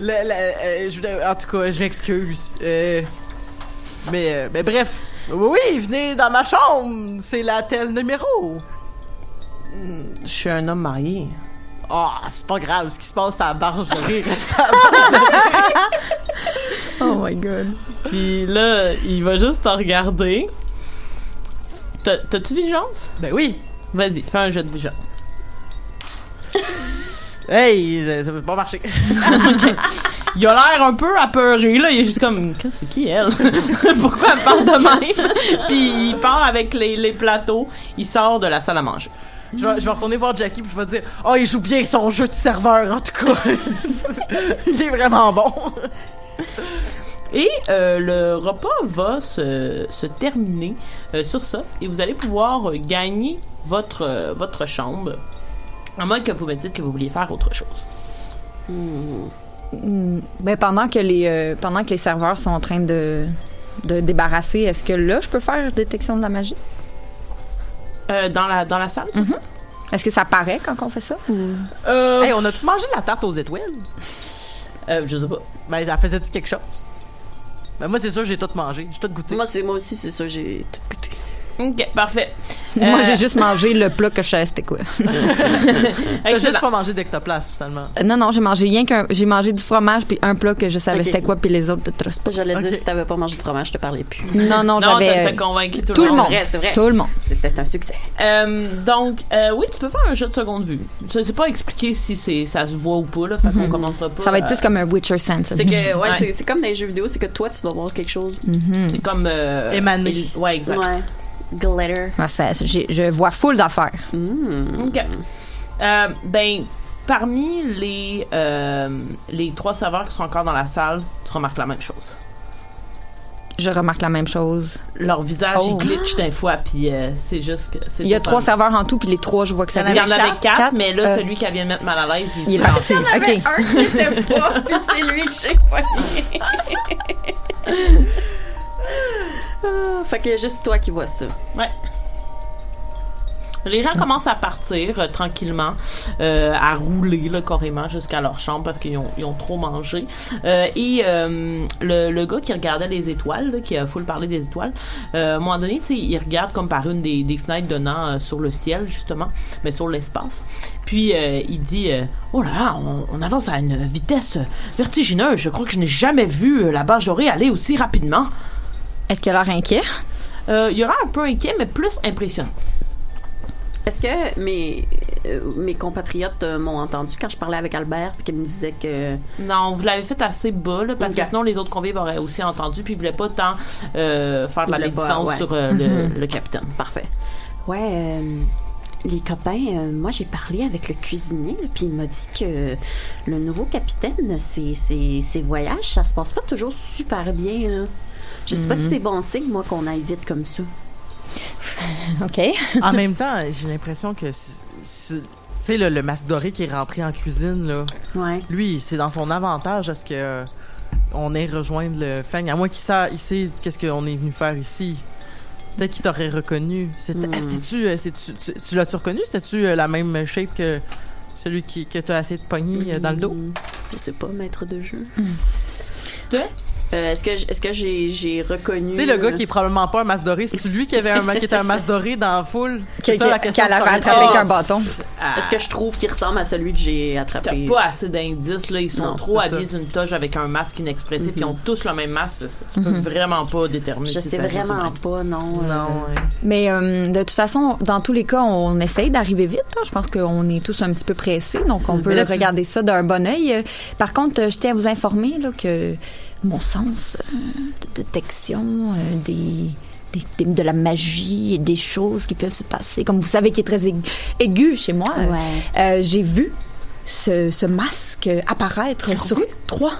le, le- je voudrais- en tout cas, je m'excuse. Euh, mais, mais bref. Oui, venez dans ma chambre. C'est la tel numéro. Je suis un homme marié. Ah, c'est pas grave. Ce qui se passe à la barge de rire Oh my god. Puis là, il va juste te regarder. T'as- T'as-tu vigilance? Ben oui. Vas-y, fais un jeu de vigilance. Hey, ça, ça peut pas marcher. [LAUGHS] [LAUGHS] Il a l'air un peu apeuré, là. Il est juste comme, Qu'est-ce- c'est qui elle? [LAUGHS] Pourquoi elle parle de même? Puis il part avec les, les plateaux. Il sort de la salle à manger. Je vais, je vais retourner voir Jackie puis je vais dire Oh, il joue bien son jeu de serveur, en tout cas. [LAUGHS] il est vraiment bon. Et euh, le repas va se, se terminer euh, sur ça. Et vous allez pouvoir euh, gagner votre, euh, votre chambre. À moins que vous me dites que vous vouliez faire autre chose. Hmm, Ben, pendant que les euh, pendant que les serveurs sont en train de de débarrasser, est-ce que là je peux faire détection de la magie? Euh, dans, la, dans la salle? ça? Est-ce que ça paraît quand on fait ça? Ou- Euh, Hey, on a-tu mangé la tarte aux étoiles? euh, je sais pas. Ben, elle faisait-tu quelque chose? Ben, moi, c'est sûr, j'ai tout mangé. J'ai tout goûté. Moi, c'est moi aussi, c'est ça, j'ai tout goûté. Ok, parfait. Moi Euh, j'ai juste mangé le plat que je savais c'était quoi. [LAUGHS] T'as juste pas mangé d'ectoplasme, finalement. Euh, non non, j'ai mangé rien qu'un j'ai mangé du fromage puis un plat que je savais Ok. c'était quoi puis les autres de trop pas. J'allais dire, si t'avais pas mangé de fromage, je te parlais plus. [LAUGHS] Non non, Non, t'as j'avais t'as euh, convaincu tout, tout le monde. monde. vrai, c'est vrai. Tout le monde. C'était un succès. Euh, donc, euh, oui, tu peux faire un jeu de seconde vue. Je sais pas expliquer si c'est ça se voit ou pas, là. Fait qu'on commencera pas. Ça va être euh, plus comme un Witcher sense. C'est que, [LAUGHS] ouais, Ouais. c'est- c'est comme dans les jeux vidéo, c'est que toi, tu vas voir quelque chose. C'est comme. Euh, Émané. Ouais, exact. Ouais. Glitter. Ça- j'ai- je vois full d'affaires. Mm. OK. Euh, ben, parmi les, euh, les trois serveurs qui sont encore dans la salle, tu remarques la même chose. Je remarque la même chose. Leur visage, Oh. il glitch d'un fois, puis euh, c'est juste Il y a trois serveurs en tout puis les trois je vois que ça Il y en avait quatre, Quatre, mais là, euh, celui qui vient de mettre mal à l'aise, Il est se- parti. OK. un qui était pas, puis c'est lui que j'ai poigné. [LAUGHS] Ah, fait qu'il y a juste toi qui vois ça. Ouais. Les gens commencent à partir euh, tranquillement, euh, à rouler là, carrément jusqu'à leur chambre parce qu'ils ont, trop mangé. Euh, et le, gars qui regardait les étoiles, qui a full parlé des étoiles, à un moment donné, il regarde comme par une des, fenêtres donnant sur le ciel justement, mais sur l'espace. Puis il dit Oh là là, on, on avance à une vitesse vertigineuse. Je crois que je n'ai jamais vu la barge dorée aller aussi rapidement. Est-ce qu'il a l'air inquiet? Euh, il a l'air un peu inquiet, mais plus impressionnant. Est-ce que mes, euh, mes compatriotes euh, m'ont entendu quand je parlais avec Albert puis qu'il me disait que Non, vous l'avez fait assez bas, là, parce que sinon les autres convives auraient aussi entendu, puis ils voulaient pas tant euh, faire de la médisance ouais. sur euh, le, le capitaine. parfait. Ouais, euh, les copains, euh, moi j'ai parlé avec le cuisinier, puis il m'a dit que le nouveau capitaine, ses, ses, ses voyages, ça se passe pas toujours super bien. Là. Je sais pas si c'est bon signe, moi, qu'on aille vite comme ça. [LAUGHS] OK. En même temps, j'ai l'impression que tu sais le, le masque doré qui est rentré en cuisine là, Ouais. lui c'est dans son avantage à ce que euh, on ait rejoindre le Fang à moins qu'il sa- il sait qu'est-ce qu'on est venu faire ici. Peut-être qu'il t'aurait reconnu. Hmm. eh, c'est-tu, euh, tu, tu l'as-tu reconnu? C'était-tu euh, la même shape que celui qui, que t'as assez de pogné euh, dans le dos? Hmm, Je sais pas, maître de jeu. Toi? Euh, est-ce que j- est-ce que j'ai j'ai reconnu Tu sais, le gars euh, qui est probablement pas un masque doré, c'est-tu lui qui avait un, qui était un masque doré dans la foule? Qui C'est ça la question qu'elle que avait je attrapé t'aurais avec un bâton. Ah, Est-ce que je trouve qu'il ressemble à celui que j'ai T'as attrapé pas assez d'indices, là. Ils sont Non, trop c'est habillés d'une toge avec un masque inexpressif. Ils ont tous le même masque. Tu peux vraiment pas déterminer Je si sais ça vraiment pas, non. euh, Non, ouais. Mais euh, de toute façon, dans tous les cas, on essaye d'arriver vite. hein. Je pense qu'on est tous un petit peu pressés, donc on peut là, tu regarder ça d'un bon œil. Par contre, je tiens à vous informer là, que mon sens euh, de détection euh, des, de la magie et des choses qui peuvent se passer, comme vous savez, qui est très aigu, aigu chez moi. euh, Ouais. euh, J'ai vu ce, ce masque apparaître sur trois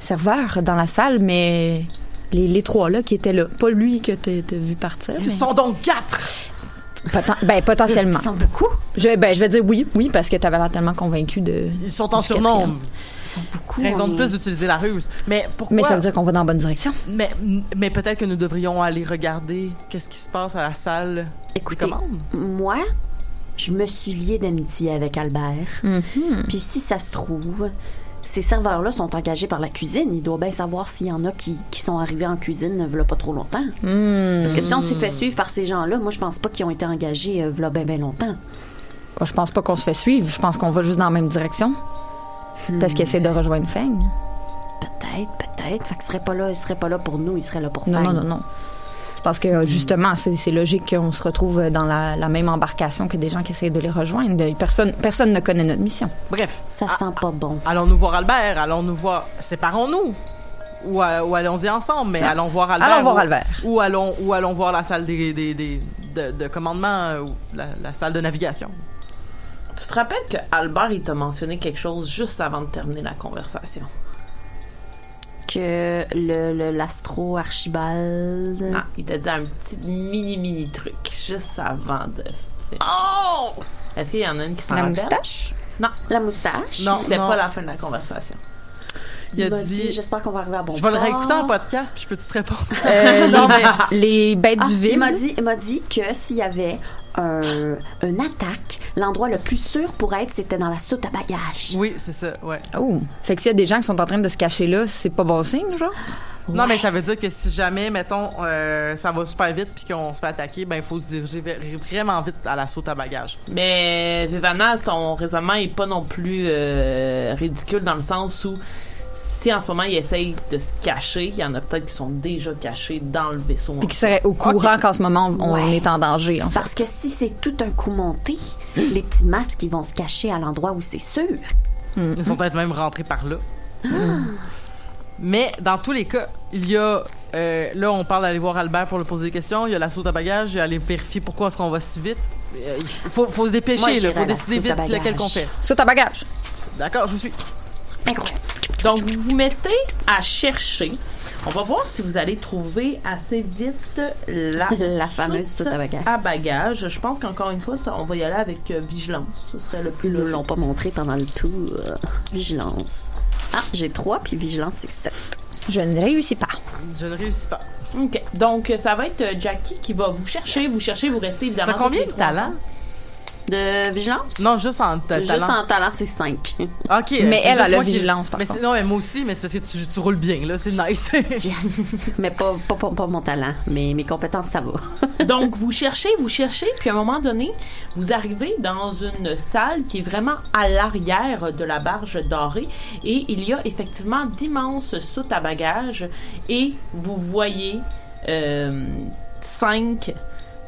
serveurs dans la salle, mais les, les trois là qui étaient là, pas lui que t'as t'as vu partir. Ils mais- sont donc quatre! Poten- ben, potentiellement. Ils sont beaucoup. Je, ben, je vais dire oui, oui, parce que t'avais l'air tellement convaincu de. Ils sont en surnombre. Ils sont beaucoup. Raison on de plus d'utiliser la ruse. Mais pourquoi? Mais ça veut dire qu'on va dans la bonne direction. Mais, mais peut-être que nous devrions aller regarder qu'est-ce qui se passe à la salle des Écoutez, commandes. moi, je me suis liée d'amitié avec Albert. Puis si ça se trouve, ces serveurs-là sont engagés par la cuisine. Il doit bien savoir s'il y en a qui, qui sont arrivés en cuisine euh, v'là pas trop longtemps. Parce que si on s'est fait suivre par ces gens-là, moi, je pense pas qu'ils ont été engagés euh, v'là bien, bien longtemps. Je pense pas qu'on se fait suivre. Je pense qu'on va juste dans la même direction. Parce qu'il essaie de rejoindre Feng. Peut-être, peut-être. Fait qu'ils seraient pas là, pas là pour nous, ils seraient là pour Non, Fang. non, non, non. Je pense que justement, c'est c'est logique qu'on se retrouve dans la, la même embarcation que des gens qui essayent de les rejoindre. Personne, personne ne connaît notre mission. Bref, Ça Ah, sent pas bon. allons-nous voir Albert, allons-nous voir. Séparons-nous! Ou, euh, ou allons-y ensemble, mais allons voir Albert. Allons voir ou- Albert. Ou allons, ou allons voir la salle des, des, des- de, de commandement, euh, ou la, la salle de navigation. Tu te rappelles que Albert, il t'a mentionné quelque chose juste avant de terminer la conversation? Que le le- l'astro Archibald. Ah, il t'a dit un petit mini-mini truc juste avant de faire. Oh! Est-ce qu'il y en a une qui s'en La rappelle? moustache? La moustache? Non, C'était non. pas la fin de la conversation. Il a m'a dit. j'espère qu'on va arriver à bon je vais le réécouter en podcast, puis je peux te répondre. Euh, [LAUGHS] Non, mais- les, les bêtes Ah, du vide. il m'a dit, il m'a dit que s'il y avait un, une attaque, l'endroit le plus sûr pour être, c'était dans la soute à bagages. Oui, c'est ça, ouais. Oh. Fait que s'il y a des gens qui sont en train de se cacher là, c'est pas bon signe, genre? Non, mais ça veut dire que si jamais, mettons, euh, ça va super vite puis qu'on se fait attaquer, ben il faut se diriger vraiment vite à la saute à bagages. Mais Vivana, ton raisonnement est pas non plus euh, ridicule dans le sens où si en ce moment il essaye de se cacher, il y en a peut-être qui sont déjà cachés dans le vaisseau. Puis qui seraient au courant qu'en ce moment, on Ouais. est en danger, en fait. Parce que si c'est tout un coup monté, les petits masques, ils vont se cacher à l'endroit où c'est sûr. Ils sont peut-être même rentrés par là. Mais dans tous les cas, il y a. euh, là, on parle d'aller voir Albert pour lui poser des questions. Il y a la saute à bagages. Il y a aller vérifier pourquoi est-ce qu'on va si vite. Euh, Il faut, faut se dépêcher, là. faut décider vite lequel bagages. qu'on fait. Saute à bagage. D'accord, je vous suis. Donc vous vous mettez à chercher. On va voir si vous allez trouver assez vite la, [LAUGHS] La fameuse soute à bagages. à bagages. Je pense qu'encore une fois, ça, on va y aller avec euh, vigilance. Ce serait le plus Ils ne l'ont pas montré pendant le tour. Vigilance. Ah, j'ai trois, puis vigilance, c'est sept. Je ne réussis pas. Je ne réussis pas. OK. Donc, ça va être euh, Jackie qui va vous chercher, vous chercher, vous restez évidemment. T'as combien de talents? De vigilance? Non, juste en ta- Juste talent. en talent, c'est cinq. OK. Mais elle, a qui- vigilance, par mais contre. Non, mais moi aussi, mais c'est parce que tu, tu roules bien, là. C'est nice. [LAUGHS] Yes! Mais pas, pas, pas, pas mon talent, mais mes compétences, ça va. [LAUGHS] Donc, vous cherchez, vous cherchez, puis à un moment donné, vous arrivez dans une salle qui est vraiment à l'arrière de la barge dorée et il y a effectivement d'immenses soutes à bagages et vous voyez euh, cinq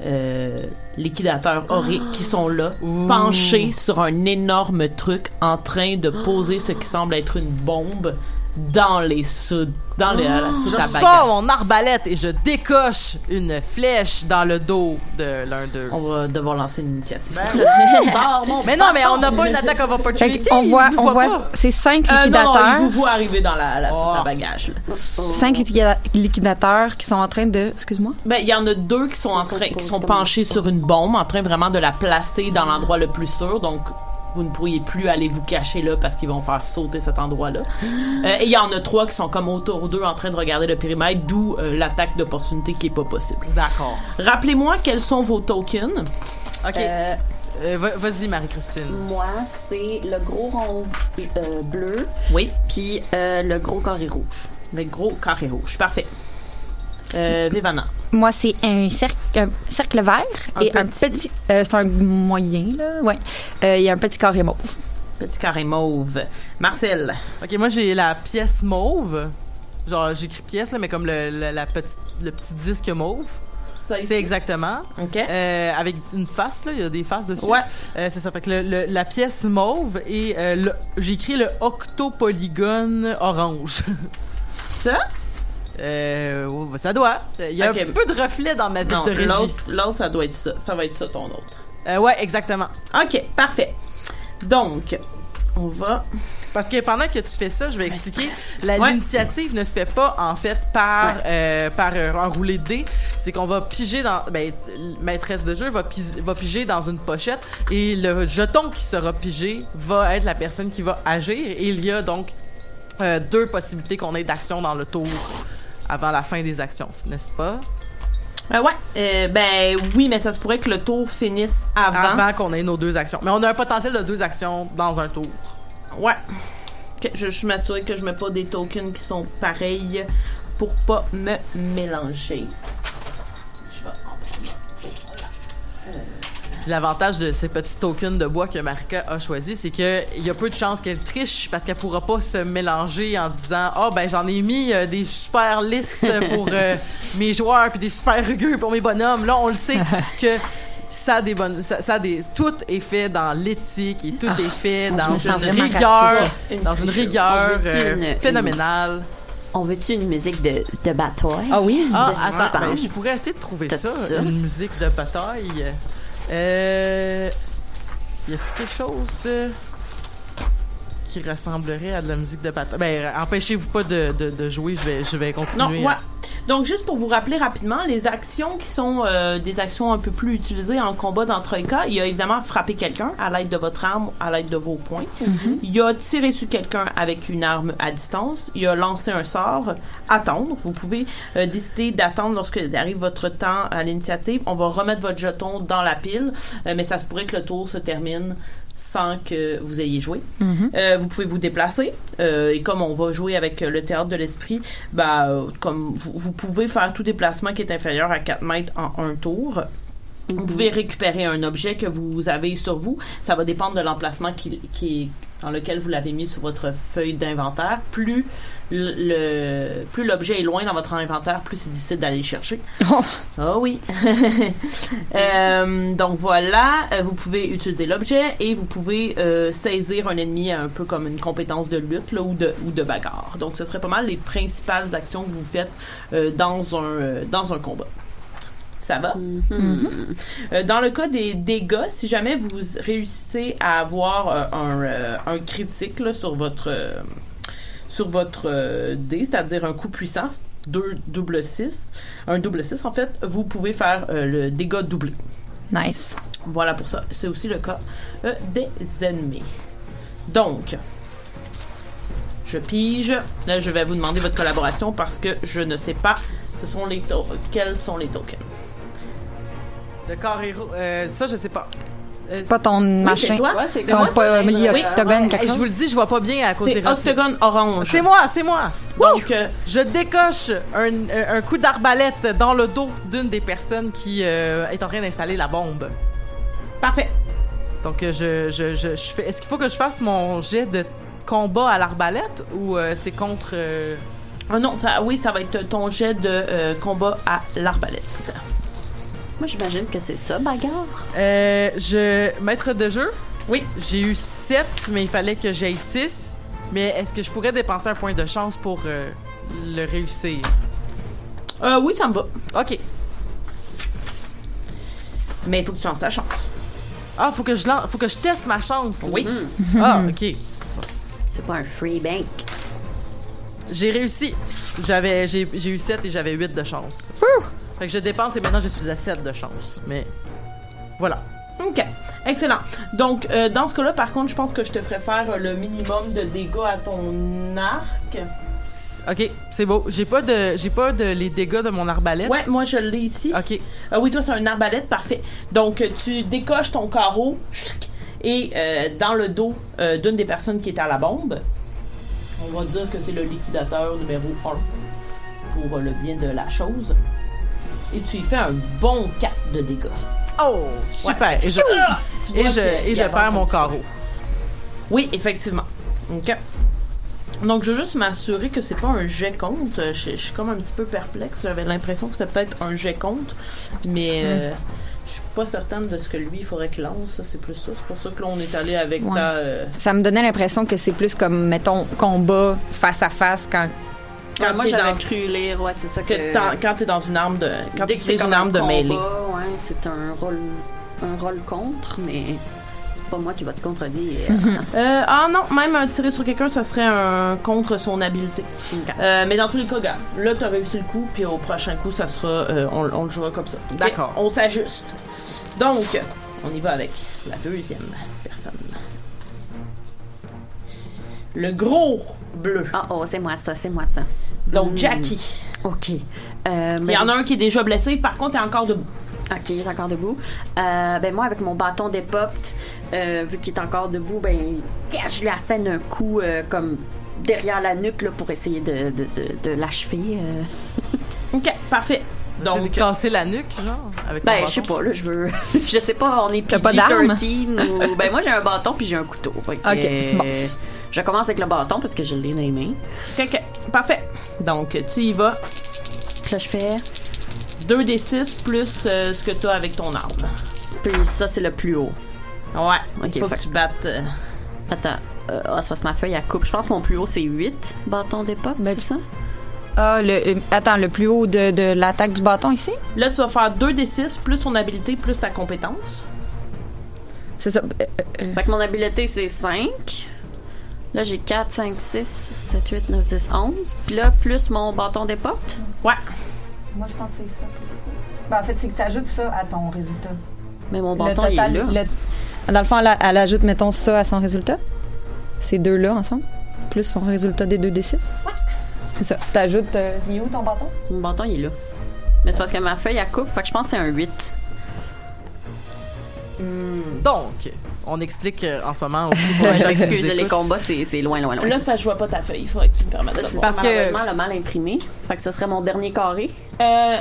euh, liquidateurs auriques qui sont là, penchés sur un énorme truc en train de poser ce qui semble être une bombe dans les soudes, dans les, la soute Je à sors mon arbalète et je décoche une flèche dans le dos de l'un d'eux. On va devoir lancer une initiative. Ben, [LAUGHS] Mais non, mais on n'a pas une attaque of Fait opportunity. qu'on voit, on voient voit, c'est cinq Euh, non, non, liquidateurs. il vous voit arriver dans la, la soute Oh. à bagages. là. cinq liquida- liquidateurs qui sont en train de, excuse-moi? Ben, il y en a deux qui sont en train, qui sont penchés sur une bombe, en train vraiment de la placer dans l'endroit le plus sûr. Donc, vous ne pourriez plus aller vous cacher là parce qu'ils vont faire sauter cet endroit-là. Euh, et il y en a trois qui sont comme autour d'eux en train de regarder le périmètre, d'où euh, l'attaque d'opportunité qui est pas possible. D'accord. Rappelez-moi quels sont vos tokens. OK. Euh, Euh, va- Vas-y, Marie-Christine. moi, c'est le gros rond euh, bleu, Oui, puis euh, le gros carré rouge. le gros carré rouge. Parfait. Euh, Vivana. Moi, c'est un cercle, un cercle vert Un et un petit. euh, c'est un moyen, là. Ouais. Euh, Il y a un petit carré mauve. Petit carré mauve. Marcel. OK, moi, j'ai la pièce mauve. Genre, j'écris pièce, là, mais comme le, le- la petite, le petit disque mauve. C'est exactement. OK. Euh, avec une face, là, il y a des faces dessus. Ouais. Euh, c'est ça. Fait que le- le- la pièce mauve et euh, le- j'ai écrit le octopolygone orange. Ça? Euh, ouais, ça doit. Il y a un petit peu de reflet dans ma vie Non, de régie. l'autre, l'autre, ça doit être ça. Ça va être ça, ton autre. Euh, ouais, exactement. OK, parfait. Donc, on va... Parce que pendant que tu fais ça, je vais expliquer. La- Ouais. L'initiative ne se fait pas en fait par euh, par euh, un roulé de dés. C'est qu'on va piger dans. Ben, maîtresse de jeu va, pis- va piger dans une pochette et le jeton qui sera pigé va être la personne qui va agir. Et il y a donc euh, deux possibilités qu'on ait d'action dans le tour avant la fin des actions, n'est-ce pas? Ben ouais, euh, ben oui, mais ça se pourrait que le tour finisse avant. Avant qu'on ait nos deux actions. Mais on a un potentiel de deux actions dans un tour. Ouais. Je, je m'assure que je mets pas des tokens qui sont pareils pour pas me mélanger. Puis l'avantage de ces petits tokens de bois que Marika a choisi, c'est que il y a peu de chances qu'elle triche parce qu'elle pourra pas se mélanger en disant "Ah ben j'en ai mis euh, des super lisses pour euh, [LAUGHS] mes joueurs puis des super rugueux pour mes bonhommes." Là, on le sait [LAUGHS] que ça a des bonnes ça, ça a des tout est fait dans l'éthique et tout est fait dans une rigueur Une dans une rigueur euh, une- une- phénoménale. On veut-tu une musique de, de bataille? Ah oui? Ah, de attends, ben, je pourrais essayer de trouver ça? une musique de bataille. Euh. Y a-tu quelque chose euh, qui ressemblerait à de la musique de bataille? Ben, empêchez-vous pas de, de, de jouer, je vais, je vais Non, continuer. ouais. Donc, juste pour vous rappeler rapidement, les actions qui sont euh, des actions un peu plus utilisées en combat dans Troika, il y a évidemment frapper quelqu'un à l'aide de votre arme, à l'aide de vos points. Il y a tirer sur quelqu'un avec une arme à distance. Il y a lancer un sort, attendre. Vous pouvez euh, décider d'attendre lorsque arrive votre temps à l'initiative. On va remettre votre jeton dans la pile, euh, mais ça se pourrait que le tour se termine sans que vous ayez joué. Euh, vous pouvez vous déplacer euh, et comme on va jouer avec euh, le théâtre de l'esprit, bah euh, comme vous, vous pouvez faire tout déplacement qui est inférieur à 4 mètres en un tour. Vous pouvez récupérer un objet que vous avez sur vous. Ça va dépendre de l'emplacement qui, qui est- dans lequel vous l'avez mis sur votre feuille d'inventaire. Plus le, le- plus l'objet est loin dans votre inventaire, plus c'est difficile d'aller le chercher. Oh. Ah oui. [LAUGHS] Euh, donc voilà, euh, vous pouvez utiliser l'objet et vous pouvez euh, saisir un ennemi un peu comme une compétence de lutte là, ou, de, ou de bagarre. Donc ce serait pas mal les principales actions que vous faites euh, dans, un, dans un combat. Ça va? Euh, dans le cas des dégâts, si jamais vous réussissez à avoir un, un critique là, sur votre sur votre euh, dé, c'est-à-dire un coup puissant, deux double 6, un double 6 en fait, vous pouvez faire euh, le dégât doublé. Nice. Voilà pour ça. C'est aussi le cas euh, des ennemis. Donc, je pige. Là, je vais vous demander votre collaboration parce que je ne sais pas ce sont les to- quels sont les tokens. Le carré euh, ça, je sais pas. Euh, C'est pas ton machin. c'est toi? c'est Ton moi, pas oui. octogone, quelque hey, je vous le dis, je vois pas bien à cause des octogone orange. C'est moi, c'est moi. Donc, euh, Je décoche un, un coup d'arbalète dans le dos d'une des personnes qui euh, est en train d'installer la bombe. parfait. Donc, euh, je, je, je, je fais. Est-ce qu'il faut que je fasse mon jet de combat à l'arbalète ou euh, c'est contre. euh, Ah non, ça, oui, ça va être ton jet de euh, combat à l'arbalète. Moi, j'imagine que c'est ça, bagarre. euh, je. Maître de jeu, Oui. j'ai eu 7, mais il fallait que j'aille 6. Mais est-ce que je pourrais dépenser un point de chance pour euh, le réussir? Euh, oui, ça me va. OK. Mais il faut que tu lances ta chance. Ah, faut que je lance, faut que je teste ma chance. Oui. Ah, OK. C'est pas un free bank. J'ai réussi. J'avais j'ai j'ai eu 7 et j'avais 8 de chance. Fait que je dépense et maintenant je suis à 7 de chance. Mais voilà. OK. Excellent. Donc, euh, dans ce cas-là, par contre, je pense que je te ferais faire euh, le minimum de dégâts à ton arc. OK, c'est beau. J'ai pas de j'ai pas de les dégâts de mon arbalète. Ouais, moi, je l'ai ici. OK. Ah oui, toi, c'est un arbalète, parfait. Donc, euh, tu décoches ton carreau et euh, dans le dos euh, d'une des personnes qui est à la bombe, on va dire que c'est le liquidateur numéro 1 pour euh, le bien de la chose. Et tu y fais un bon 4 de dégâts. Oh, super. Et je, vois et je, que- et perds mon carreau. Oui, effectivement. OK. Donc, je veux juste m'assurer que c'est pas un jet compte. Je, je suis comme un petit peu perplexe. J'avais l'impression que c'était peut-être un jet compte, mais euh, je suis pas certaine de ce que lui, il faudrait qu'il lance. Ça, C'est plus ça. C'est pour ça que là, on est allé avec Ouais. ta... euh, Ça me donnait l'impression que c'est plus comme, mettons, combat face à face quand. Quand moi, t'es j'avais dans- cru lire, ouais, c'est ça que. quand t'es dans une arme de... Quand tu utilises une arme un de combat, mêlée. Ouais, c'est un rôle, un rôle contre, mais c'est pas moi qui va te contredire. [LAUGHS] Euh, ah non, même un tirer sur quelqu'un, ça serait un contre son habileté. Euh, mais dans tous les cas, gars, là, t'as réussi le coup, puis au prochain coup, ça sera, euh, on, on le jouera comme ça. D'accord. On s'ajuste. Donc, on y va avec la deuxième personne. Le gros bleu. Ah, oh, c'est moi ça, c'est moi ça. Donc, Hmm. Jackie. Ok. Euh, Il y en a un qui est déjà blessé, par contre, il est encore debout. Ok, il est encore debout. Euh, ben moi, avec mon bâton d'époque, euh, vu qu'il est encore debout, ben yeah, je lui assène un coup euh, comme derrière la nuque là, pour essayer de, de, de, de l'achever. euh. [LAUGHS] Ok, parfait. Donc, casser la nuque, genre, avec Ben, bâton? je sais pas, là, je veux. [LAUGHS] je sais pas, on est pas d'arme? PG-13 ou. [LAUGHS] Ben, moi, j'ai un bâton puis j'ai un couteau. Ok, euh, bon. Je commence avec le bâton parce que je l'ai dans les mains. ok, ok, parfait. Donc, tu y vas. Puis là, je fais. 2d6 plus euh, ce que tu as avec ton arme. Puis ça, c'est le plus haut. Ouais, il faut fait- que tu battes. euh, Attends. Euh, ah, c'est parce que ma feuille, elle coupe. Je pense que mon plus haut, c'est 8 bâtons d'époque. Ben, c'est ça? Ah, le, euh, attends, le plus haut de, de l'attaque du bâton ici? Là, tu vas faire 2d6 plus ton habileté plus ta compétence. C'est ça. Euh, euh, Fait que mon habileté, c'est 5. Là, j'ai 4, 5, 6, 7, 8, 9, 10, 11. Puis là, plus mon bâton d'époque. Ouais. Moi, je pense que c'est ça plus ça. Ben, en fait, c'est que tu ajoutes ça à ton résultat. Mais mon Le bâton, total, il est là. le- dans le fond, elle, ajoute, mettons, ça à son résultat. Ces deux-là ensemble. Plus son résultat des 2d6. C'est ça. T'ajoutes. euh, Il est où ton bâton? Mon bâton, il est là. Mais c'est parce que ma feuille, elle coupe. Fait que je pense que c'est un 8. Donc, on explique euh, en ce moment aussi pour les gens qui [LAUGHS] nous Excuse, les écoutent. combats, c'est c'est loin, loin, loin. Là, ça, je vois pas ta feuille. Il faudrait que tu me permettes de C'est voir. Parce parce que- que le mal imprimé. Fait que ce serait mon dernier carré. Euh,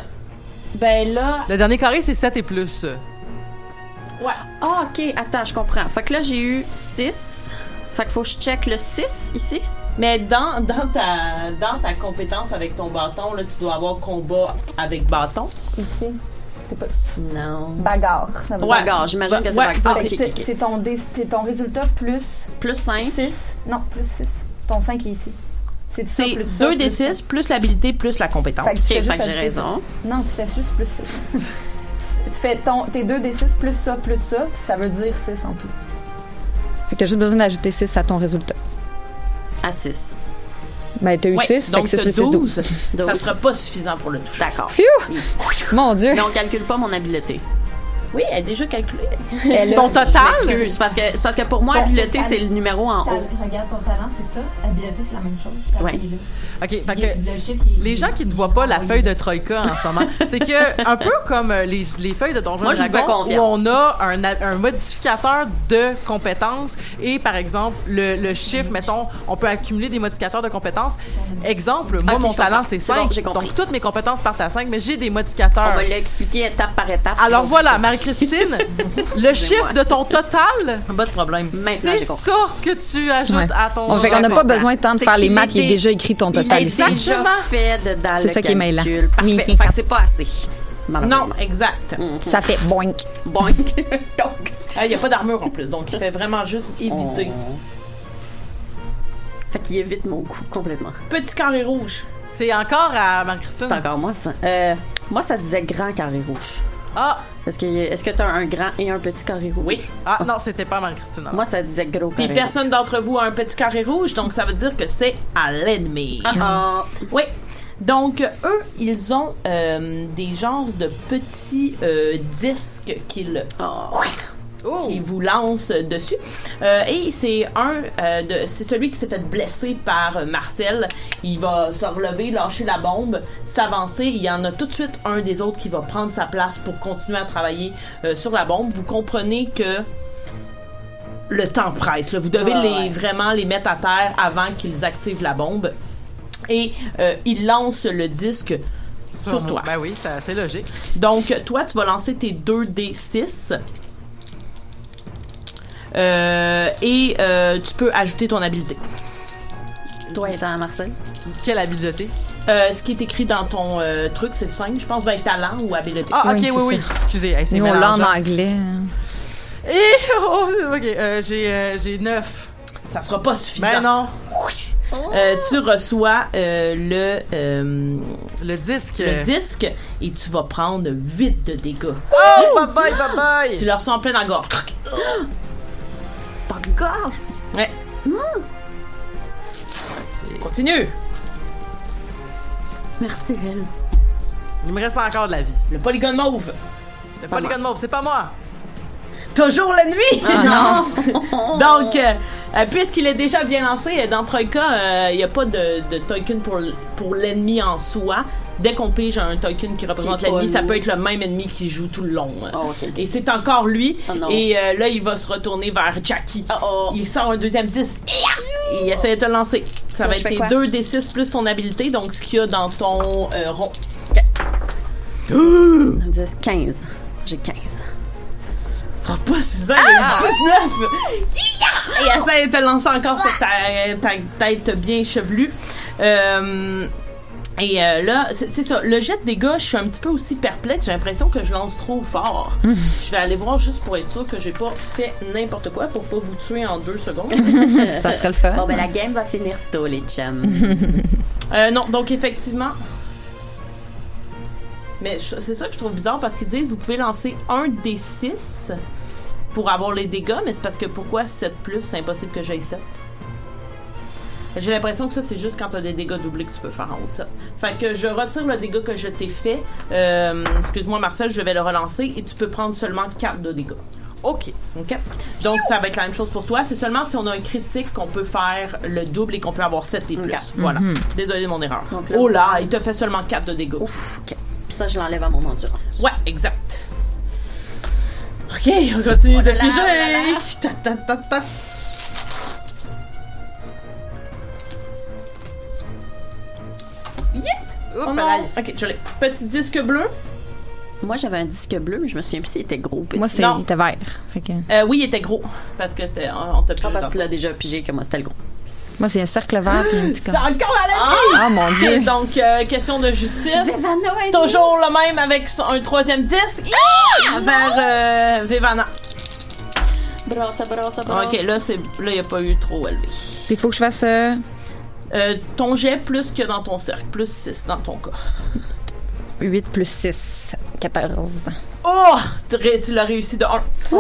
ben là, Le dernier carré, c'est 7 et plus. ouais. Ah, ok, attends, je comprends. Fait que là, j'ai eu 6. Fait qu'il faut que je check le 6 ici. Mais dans, dans, ta, dans ta compétence avec ton bâton, là, tu dois avoir combat avec bâton. Ici. T'es pas... Non. Bagarre. Ça veut Ouais. dire. Bagarre, j'imagine que c'est Ouais, bagarre. Fait Ok, que ok, t'es- ok. C'est ton, dé- c'est ton résultat plus Plus 5. 6. Non, plus 6. Ton 5 est ici. C'est ça C'est plus ça. 2d6 plus l'habileté plus la compétence. Fait que tu Ok, fais fait juste que j'ai ajouter ça. raison. Non, tu fais juste plus 6. [LAUGHS] tu fais ton, tes 2d6 plus ça, plus ça, puis ça veut dire 6 en tout. Fait que t'as juste besoin d'ajouter 6 à ton résultat. À 6. Ben, t'as eu Ouais, 6, fait donc que 6 t'as plus 6, 12. 12. Ça sera pas suffisant pour le toucher. D'accord. Mon Dieu. Mais on calcule pas mon habileté. Oui, elle est déjà calculée. Elle Ton total? Excuse, c'est parce que, c'est parce que pour moi, habileté, c'est le numéro en haut. Regarde, ton talent, c'est ça. Habileté, c'est la même chose. Ouais. OK, fait Il est- que le chiffre, il est- les gens qui ne voient pas la feuille de Troïka en ce moment, [LAUGHS] c'est que un peu comme euh, les, les feuilles de Donjons Moi, et je vous fais Dragons, où on a un, a- un modificateur de compétences et par exemple le, le chiffre, mettons, on peut accumuler des modificateurs de compétences. Exemple, moi mon talent c'est C'est bon, 5, j'ai compris. donc toutes mes compétences partent à 5, mais j'ai des On modificateurs. va l'expliquer étape par étape. Alors voilà, Marie-Christine, [LAUGHS] le chiffre de ton total, Pas de problème. Maintenant, c'est ça que tu ajoutes Ouais. à ton On fait qu'on n'a pas besoin de C'est faire les maths, il est déjà écrit ton Il total est ici. déjà fait de- dans C'est le ça qui est mêlant. Oui, c'est pas assez. Non, exact. Mhm. Ça fait boink. Boink. [LAUGHS] Donc. Ah, Il n'y a pas d'armure en plus, donc il fait vraiment juste éviter. Fait qu'il évite mon coup complètement. Petit carré rouge. C'est encore à Marie-Christine. C'est encore moi, ça. Euh, moi, ça disait grand carré rouge. Ah, Est-ce que, est-ce que t'as un grand et un petit carré rouge? Oui. ah non, c'était pas Marie-Christine. Moi, ça disait gros Puis carré personne d'entre vous a un petit carré rouge, donc ça veut dire que c'est à l'ennemi. rouge. Ah, Oui. Donc, eux, ils ont euh, des genres de petits euh, disques qu'ils ah. qui vous lancent dessus. Euh, et c'est un euh, de c'est celui qui s'est fait blesser par Marcel. Il va se relever, lâcher la bombe, s'avancer. Il y en a tout de suite un des autres qui va prendre sa place pour continuer à travailler euh, sur la bombe. Vous comprenez que le temps presse. là. Vous devez Ouais, les ouais. vraiment les mettre à terre avant qu'ils activent la bombe. Et il lance le disque sur toi. Ben oui, c'est logique. Donc, toi, tu vas lancer tes 2 D6. Euh, et euh, tu peux ajouter ton habileté. Toi étant Marcel. Quelle habileté? Euh, ce qui est écrit dans ton euh, truc, c'est 5, je pense, va être talent ou habileté. Ah, ok, Oui, oui, c'est oui. Excusez, hey, c'est Nous, on l'a en anglais. Et, oh, ok, euh, j'ai, euh, j'ai 9. Ça sera pas suffisant. Ben non. Euh, tu reçois euh, le, euh, Le disque. le disque et tu vas prendre 8 de dégâts. Oh, bye bye, bye bye. Tu le ressens en plein dans la gorge. Gorge. Ouais. Continue. Merci, Vel. Il me reste encore de la vie. Le polygone mauve. Le polygone mauve, c'est pas moi. Toujours l'ennemi! Ah, [LAUGHS] non! [LAUGHS] Donc, euh, euh, puisqu'il est déjà bien lancé, euh, dans Troika, il n'y a pas de, de token pour l'ennemi en soi. Dès qu'on pige un token qui représente l'ennemi, ça peut être le même ennemi qui joue tout le long. Ah, ok. Et c'est encore lui. Ah, et euh, là, il va se retourner vers Jackie. Ah, oh. Il sort un deuxième 10. Et il essaie de te lancer. Ça, va être tes quoi? 2 D6 plus ton habileté, donc ce qu'il y a dans ton euh, rond. 10, 15. J'ai 15. Ce sera pas suffisant, il y a 19! Yeah! Et essaie de te lancer encore sur ta, ta tête bien chevelue. Euh, et euh, là, c'est ça. Le jet de dégâts, je suis un petit peu aussi perplexe. J'ai l'impression que je lance trop fort. Je vais aller voir juste pour être sûr que j'ai pas fait n'importe quoi pour pas vous tuer en deux secondes. [LAUGHS] Ça serait le fun. Bon, ben la game va finir tôt, les chums. [LAUGHS] Euh, non, donc effectivement. Mais c'est ça que je trouve bizarre parce qu'ils disent vous pouvez lancer un des 6 pour avoir les dégâts, mais c'est parce que pourquoi 7 plus? C'est impossible que j'aille 7. J'ai l'impression que ça, c'est juste quand tu as des dégâts doublés que tu peux faire en haut de 7. Fait que je retire le dégât que je t'ai fait. Euh, Excuse-moi, Marcel, je vais le relancer et tu peux prendre seulement 4 de dégâts. Ok. OK? Donc, ça va être la même chose pour toi. C'est seulement si on a un critique qu'on peut faire le double et qu'on peut avoir 7 et plus. Voilà. Désolé de mon erreur. Donc là- oh là, il te fait seulement 4 de dégâts. Ouf, ok. Puis ça, je l'enlève à mon endurance. Ouais, exact. OK, on continue Oh de là figer. oh là là. Ta, ta, ta, Yep! Oups, Oh là, non! Ok, je l'ai. Petit disque bleu. Moi, j'avais un disque bleu, mais je me souviens plus s'il était gros. petit. Moi, c'est il était vert. Fait que- Euh, oui, il était gros. Parce que c'était. On t'a Ah, parce qu'il a déjà pigé que moi, c'était le gros. moi, c'est un cercle vert puis un petit C'est encore à la Ah, mon Dieu. [LAUGHS] Donc, euh, question de justice. Toujours le même avec un troisième disque. Ah! Vers euh, Vivana. Brosse, brosse, brosse. Ok, là, c'est là, il n'y a pas eu trop élevé. Puis il faut que je fasse euh, ton jet plus que dans ton cercle, plus 6 dans ton cas. 8 plus 6, 14. Oh! Tu tu l'as réussi de 1.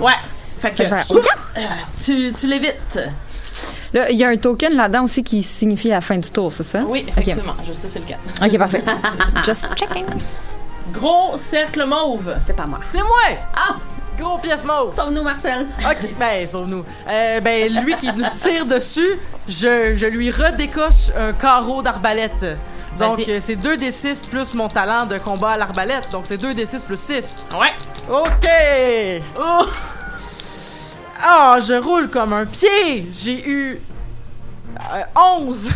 Ouais. Fait que faire, euh, tu, tu l'évites. Là, il y a un token là-dedans aussi qui signifie la fin du tour, c'est ça? Oui, effectivement. Je sais, c'est le cas. Ok, parfait. [LAUGHS] Just checking. Gros cercle mauve. C'est pas moi. C'est moi! Ah! Gros pièce mauve! Sauve-nous, Marcel. Ok, ben, sauve-nous. Euh, ben, lui qui nous tire dessus, je, je lui redécoche un carreau d'arbalète. Donc, Vas-y. euh, c'est 2 des 6 plus mon talent de combat à l'arbalète. Donc, c'est 2 des 6 plus 6. Ouais. OK! Oh! Ah, je roule comme un pied! J'ai eu. euh, 11!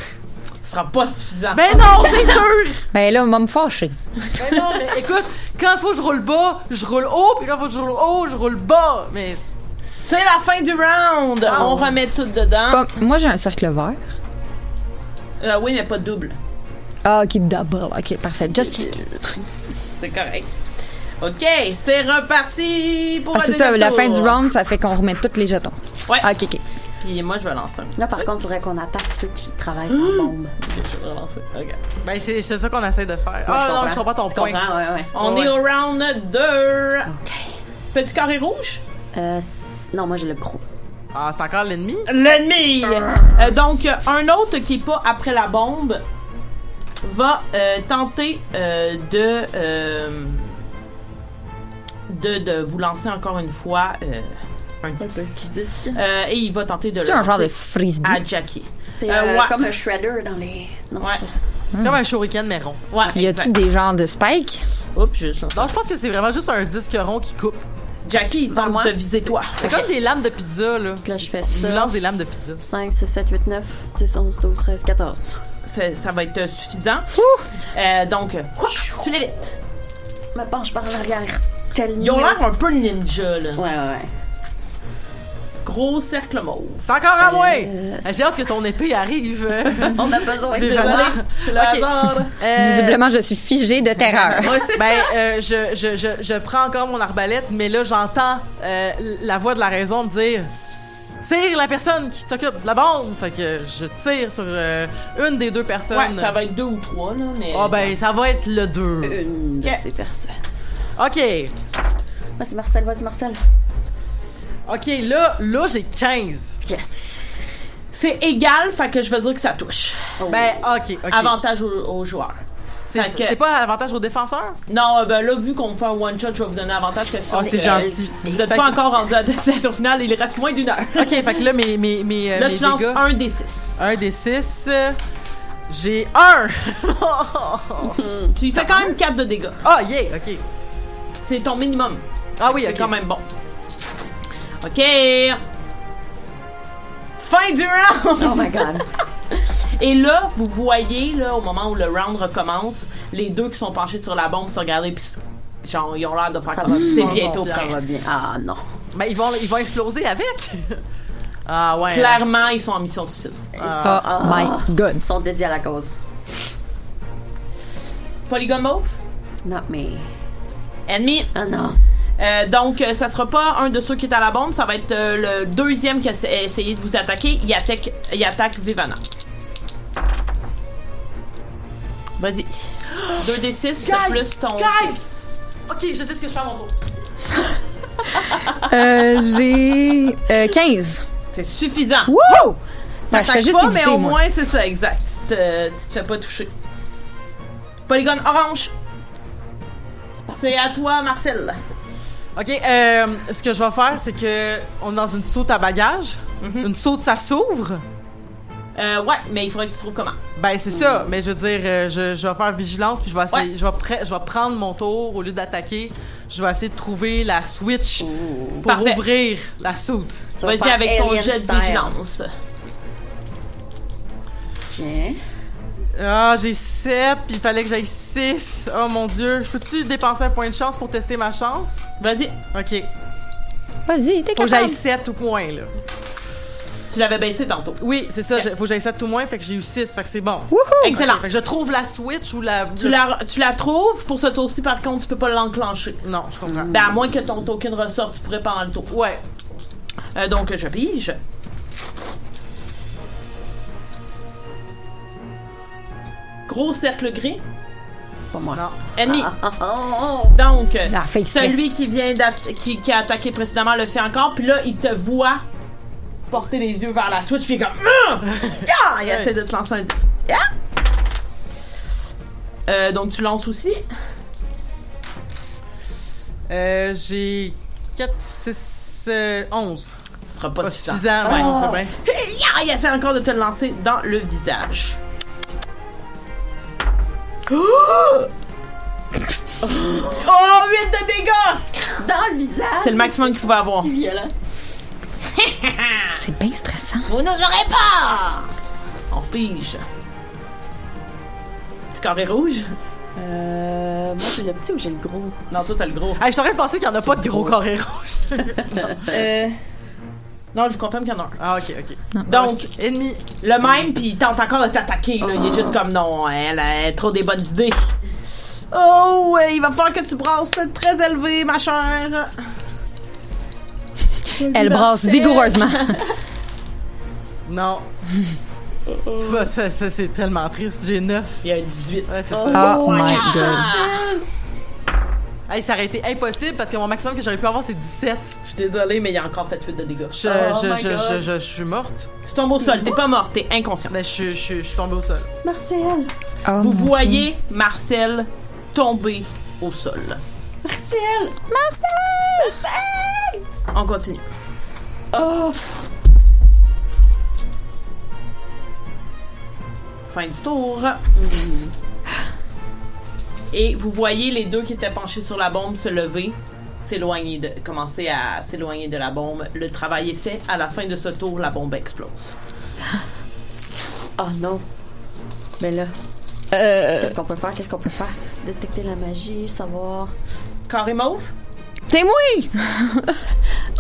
Ce sera pas suffisant. Ben non, c'est sûr! [LAUGHS] Ben là, on va me fâcher. Ben non, mais écoute, quand il faut que je roule bas, je roule haut, puis quand il faut que je roule haut, je roule bas. Mais C'est la fin du round. On remet tout dedans. Pas- Moi, j'ai un cercle vert. Euh, oui, mais pas double. Ah, ok, double. Ok, parfait. Just check. C'est correct. OK, c'est reparti pour Ah, c'est ça, la fin du round, ça fait qu'on remet tous les jetons. Ouais. Ah, ok, ok. Puis moi, je vais lancer un. Là, par contre, il faudrait qu'on attaque ceux qui travaillent sans bombe. Ok, je vais lancer. Ok. Ben, c'est c'est ça qu'on essaie de faire. Ouais, ah je non, comprends. je comprends ton Je point. comprends, ouais, ouais. On Ouais. est au round 2. OK. Petit carré rouge? Euh, c- non, moi, j'ai le gros. Ah, c'est encore l'ennemi? L'ennemi! Euh, donc, euh, un autre qui est pas après la bombe va euh, tenter euh, de, euh, de de vous lancer encore une fois euh, un 10. Euh, et il va tenter de C'est le un genre de frisbee? à Jackie. C'est Euh, euh, ouais. comme un shredder dans les. Non, Ouais. c'est. C'est comme un shuriken, mais rond. Ouais, Y a-tu des genres de spikes? Oups, je Non, je pense que c'est vraiment juste un disque rond qui coupe. Jackie, il tente de viser toi. C'est comme des lames de pizza, là. Là, je fais Il lance des lames de pizza. 5, 6, 7, 8, 9, 10, 11, 12, 13, 14. Ça, ça va être suffisant. Euh, donc, tu l'évites. Je me penche par l'arrière. Tel Ils ont l'air un peu ninja, là. Ouais, ouais, ouais. Gros cercle mauve. C'est encore à moi! Euh, J'ai hâte que ton épée arrive. [LAUGHS] On a besoin de Désolé. moi. C'est le Ok. hasard. Euh, Visiblement, je suis figée de terreur. ben, euh, je, je, je, je prends encore mon arbalète, mais là, j'entends euh, la voix de la raison me dire tire la personne qui s'occupe de la bombe. Fait que je tire sur euh, une des deux personnes. Ouais, ça va être deux ou trois, là, mais... Ah ben, ça va être le 2. Une de Ok. ces personnes. OK. Vas-y, Marcel, vas-y, Marcel. OK, là, là, j'ai 15. Yes. C'est égal, fait que je vais dire que ça touche. Oh. Ben, OK, OK. Avantage aux, aux joueurs. C'est que- c'est pas avantage aux défenseurs? Non, euh, ben là, vu qu'on fait un one-shot, je vais vous donner avantage. Que Ah, c'est gentil. Vous n'êtes pas encore rendu à la destination finale, il reste moins d'une heure. OK, fait que là, mes, mes, mes, euh, Là, mes tu lances dégâts... un des six. Un des six. J'ai un! [LAUGHS] Tu fais quand même 4 de dégâts. Ah, yeah, OK. C'est ton minimum. Ah oui, C'est OK. quand même bon. OK. Fin du round! Oh my god. [LAUGHS] Et là, vous voyez, là, au moment où le round recommence, les deux qui sont penchés sur la bombe se regarder, puis genre, ils ont l'air de faire Ça comme c'est bientôt Ça va bien. Ah non. Ben, ils vont, ils vont exploser avec. [LAUGHS] Ah, ouais. Clairement, ils sont en mission suicide. Oh my god. Ils sont dédiés à la cause. Polygone mauve, Not me. ennemi? Ah non. Euh, donc, euh, ça sera pas un de ceux qui est à la bombe, ça va être euh, le deuxième qui a essa- essayé de vous attaquer. Il attaque, il attaque Vivana. Vas-y. 2 d 6 plus ton. Guys! OK, je sais ce que je fais à mon tour. [LAUGHS] Euh, j'ai euh, 15. C'est suffisant. Wouh! Ben, je fais juste pas, mais éviter, au moi. moins, c'est ça, exact. Tu te, tu te fais pas toucher. Polygone orange. C'est à toi, Marcel. OK, euh, ce que je vais faire, c'est que on est dans une saute à bagages. Mhm. Une saute, ça s'ouvre? Euh, ouais, mais il faudrait que tu trouves comment. Ben, c'est ça. Mais je veux dire, euh, je, je vais faire vigilance, puis je vais essayer, Ouais. je, vais pre- je vais prendre mon tour au lieu d'attaquer. Je vais essayer de trouver la switch pour Parfait. ouvrir la soute. Tu vas Vas-y faire avec ton jet de vigilance. Tiens. Ah, j'ai 7, puis il fallait que j'aille 6. Oh mon dieu. Je peux-tu dépenser un point de chance pour tester ma chance? Vas-y. OK. Vas-y, t'es Faut que j'aille capable. 7 tout point, là. Tu l'avais baissé tantôt. Oui, c'est ça. Faut que j'aille 7 tout moins, fait que j'ai eu 6, fait que c'est bon. Excellent. Fait que je trouve la switch ou la... Tu la, tu la trouves? Pour ce tour-ci, par contre, tu peux pas l'enclencher. Non, je comprends. Ben, à moins que ton token ressorte, tu pourrais pendant le tour. Ouais. Euh, donc, je pige. Gros cercle gris? Pas moi. Non. Ennemi. Ah, ah, ah, Donc, fait exprès. celui qui vient qui, qui a attaqué précédemment le fait encore. Puis là, il te voit porter les yeux vers la switch. Puis il est comme. [LAUGHS] Il essaie de te lancer un disque. Euh, donc, tu lances aussi? Euh, j'ai 4, 6, 11. Ce sera pas, Pas suffisant. suffisant, ouais, c'est bien. Ah, il essaie encore de te le lancer dans le visage. Oh! Oh, 8 de dégâts! Dans le visage. C'est le maximum qu'il pouvait avoir. Violent. [LAUGHS] C'est bien stressant. Vous nous aurez pas! On pige. Petit carré rouge? Euh, moi, j'ai le petit ou j'ai le gros? Non, toi, t'as le gros. Hey, je t'aurais pensé qu'il n'y en a pas de gros carrés rouges. [LAUGHS] Euh... Non, je vous confirme qu'il y en a un. ah, ok, ok. Donc, Ennemi. le même, puis il tente encore de t'attaquer. là. Il est juste comme non, elle a trop des bonnes idées. Oh, ouais, il va falloir que tu brasses très élevé, ma chère. Elle brasse vigoureusement. [LAUGHS] Non. [LAUGHS] Ça, ça, ça, c'est tellement triste. J'ai 9. Il y a un 18. Ouais, c'est Oh. ça. Oh my god. Hey, ça aurait été impossible parce que mon maximum que j'aurais pu avoir, c'est 17. Je suis désolée, mais il a encore fait 8 de dégâts. Je, Oh je, my je, God. je, je, je suis morte. Tu tombes au sol, t'es pas mort, t'es inconscient. Mais je, je, je, je suis tombée au sol. Marcel. Oh Vous mon voyez Marcel tomber au sol. Marcel. On continue. Oh. Fin du tour. Et vous voyez les deux qui étaient penchés sur la bombe se lever, s'éloigner de, commencer à s'éloigner de la bombe. Le travail est fait. À la fin de ce tour, la bombe explose. Oh non. Mais là, Euh, qu'est-ce qu'on peut faire? Qu'est-ce qu'on peut faire? Détecter la magie, savoir. Carré mauve? C'est moi! [LAUGHS]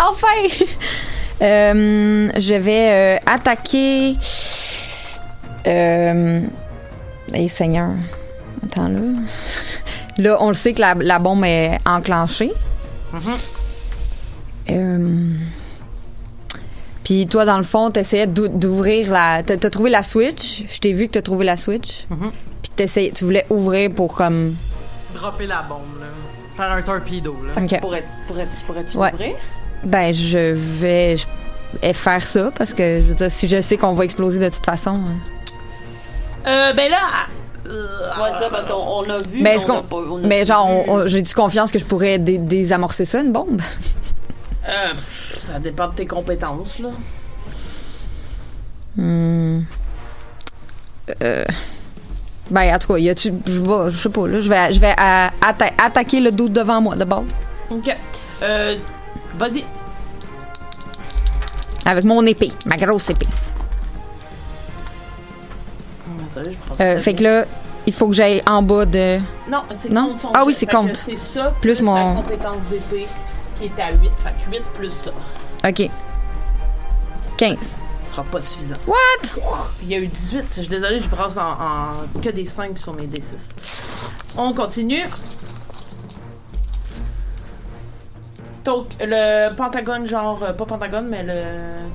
enfin! Euh, je vais euh, attaquer. Euh. Hey, Seigneur. Attends là. Là, on le sait que la, la bombe est enclenchée. Euh, Puis toi, dans le fond, t'essayais d'ou- d'ouvrir la. T'as t'as trouvé la switch? Je t'ai vu que t'as trouvé la switch. Puis t'essayais- tu voulais ouvrir pour comme. Dropper la bombe, là. Faire un torpedo, là. Ok. Tu pourrais, tu pourrais, tu pourrais-tu Ouais. l'ouvrir? Ben, je vais je- faire ça parce que je veux dire, si je sais qu'on va exploser de toute façon. hein. Euh, ben là. Ouais, ça, parce qu'on on a vu. Mais est-ce on a qu'on- pas- on a Mais pas genre, on- on- j'ai-tu confiance que je pourrais dé- désamorcer ça, une bombe? [LAUGHS] euh, ça dépend de tes compétences, là. Euh. Ben, en tout cas, y a-tu. Je vais- je sais pas, là. Je vais, je vais atta- attaquer le doute devant moi, d'abord. Ok. Euh, vas-y. Avec mon épée, ma grosse épée. Désolée, je prends Euh, fait que là, il faut que j'aille en bas de. Non, c'est Non? contre son Ah oui, c'est contre. C'est ça, Plus plus, mon- compétence d'épée qui est à 8. Fait que 8 plus ça. OK. 15. Ce sera pas suffisant. What? Il y a eu 18. Je suis désolée, je brasse en, en- que des 5 sur mes D6. On continue. Le pentagone, genre, euh, pas pentagone, mais le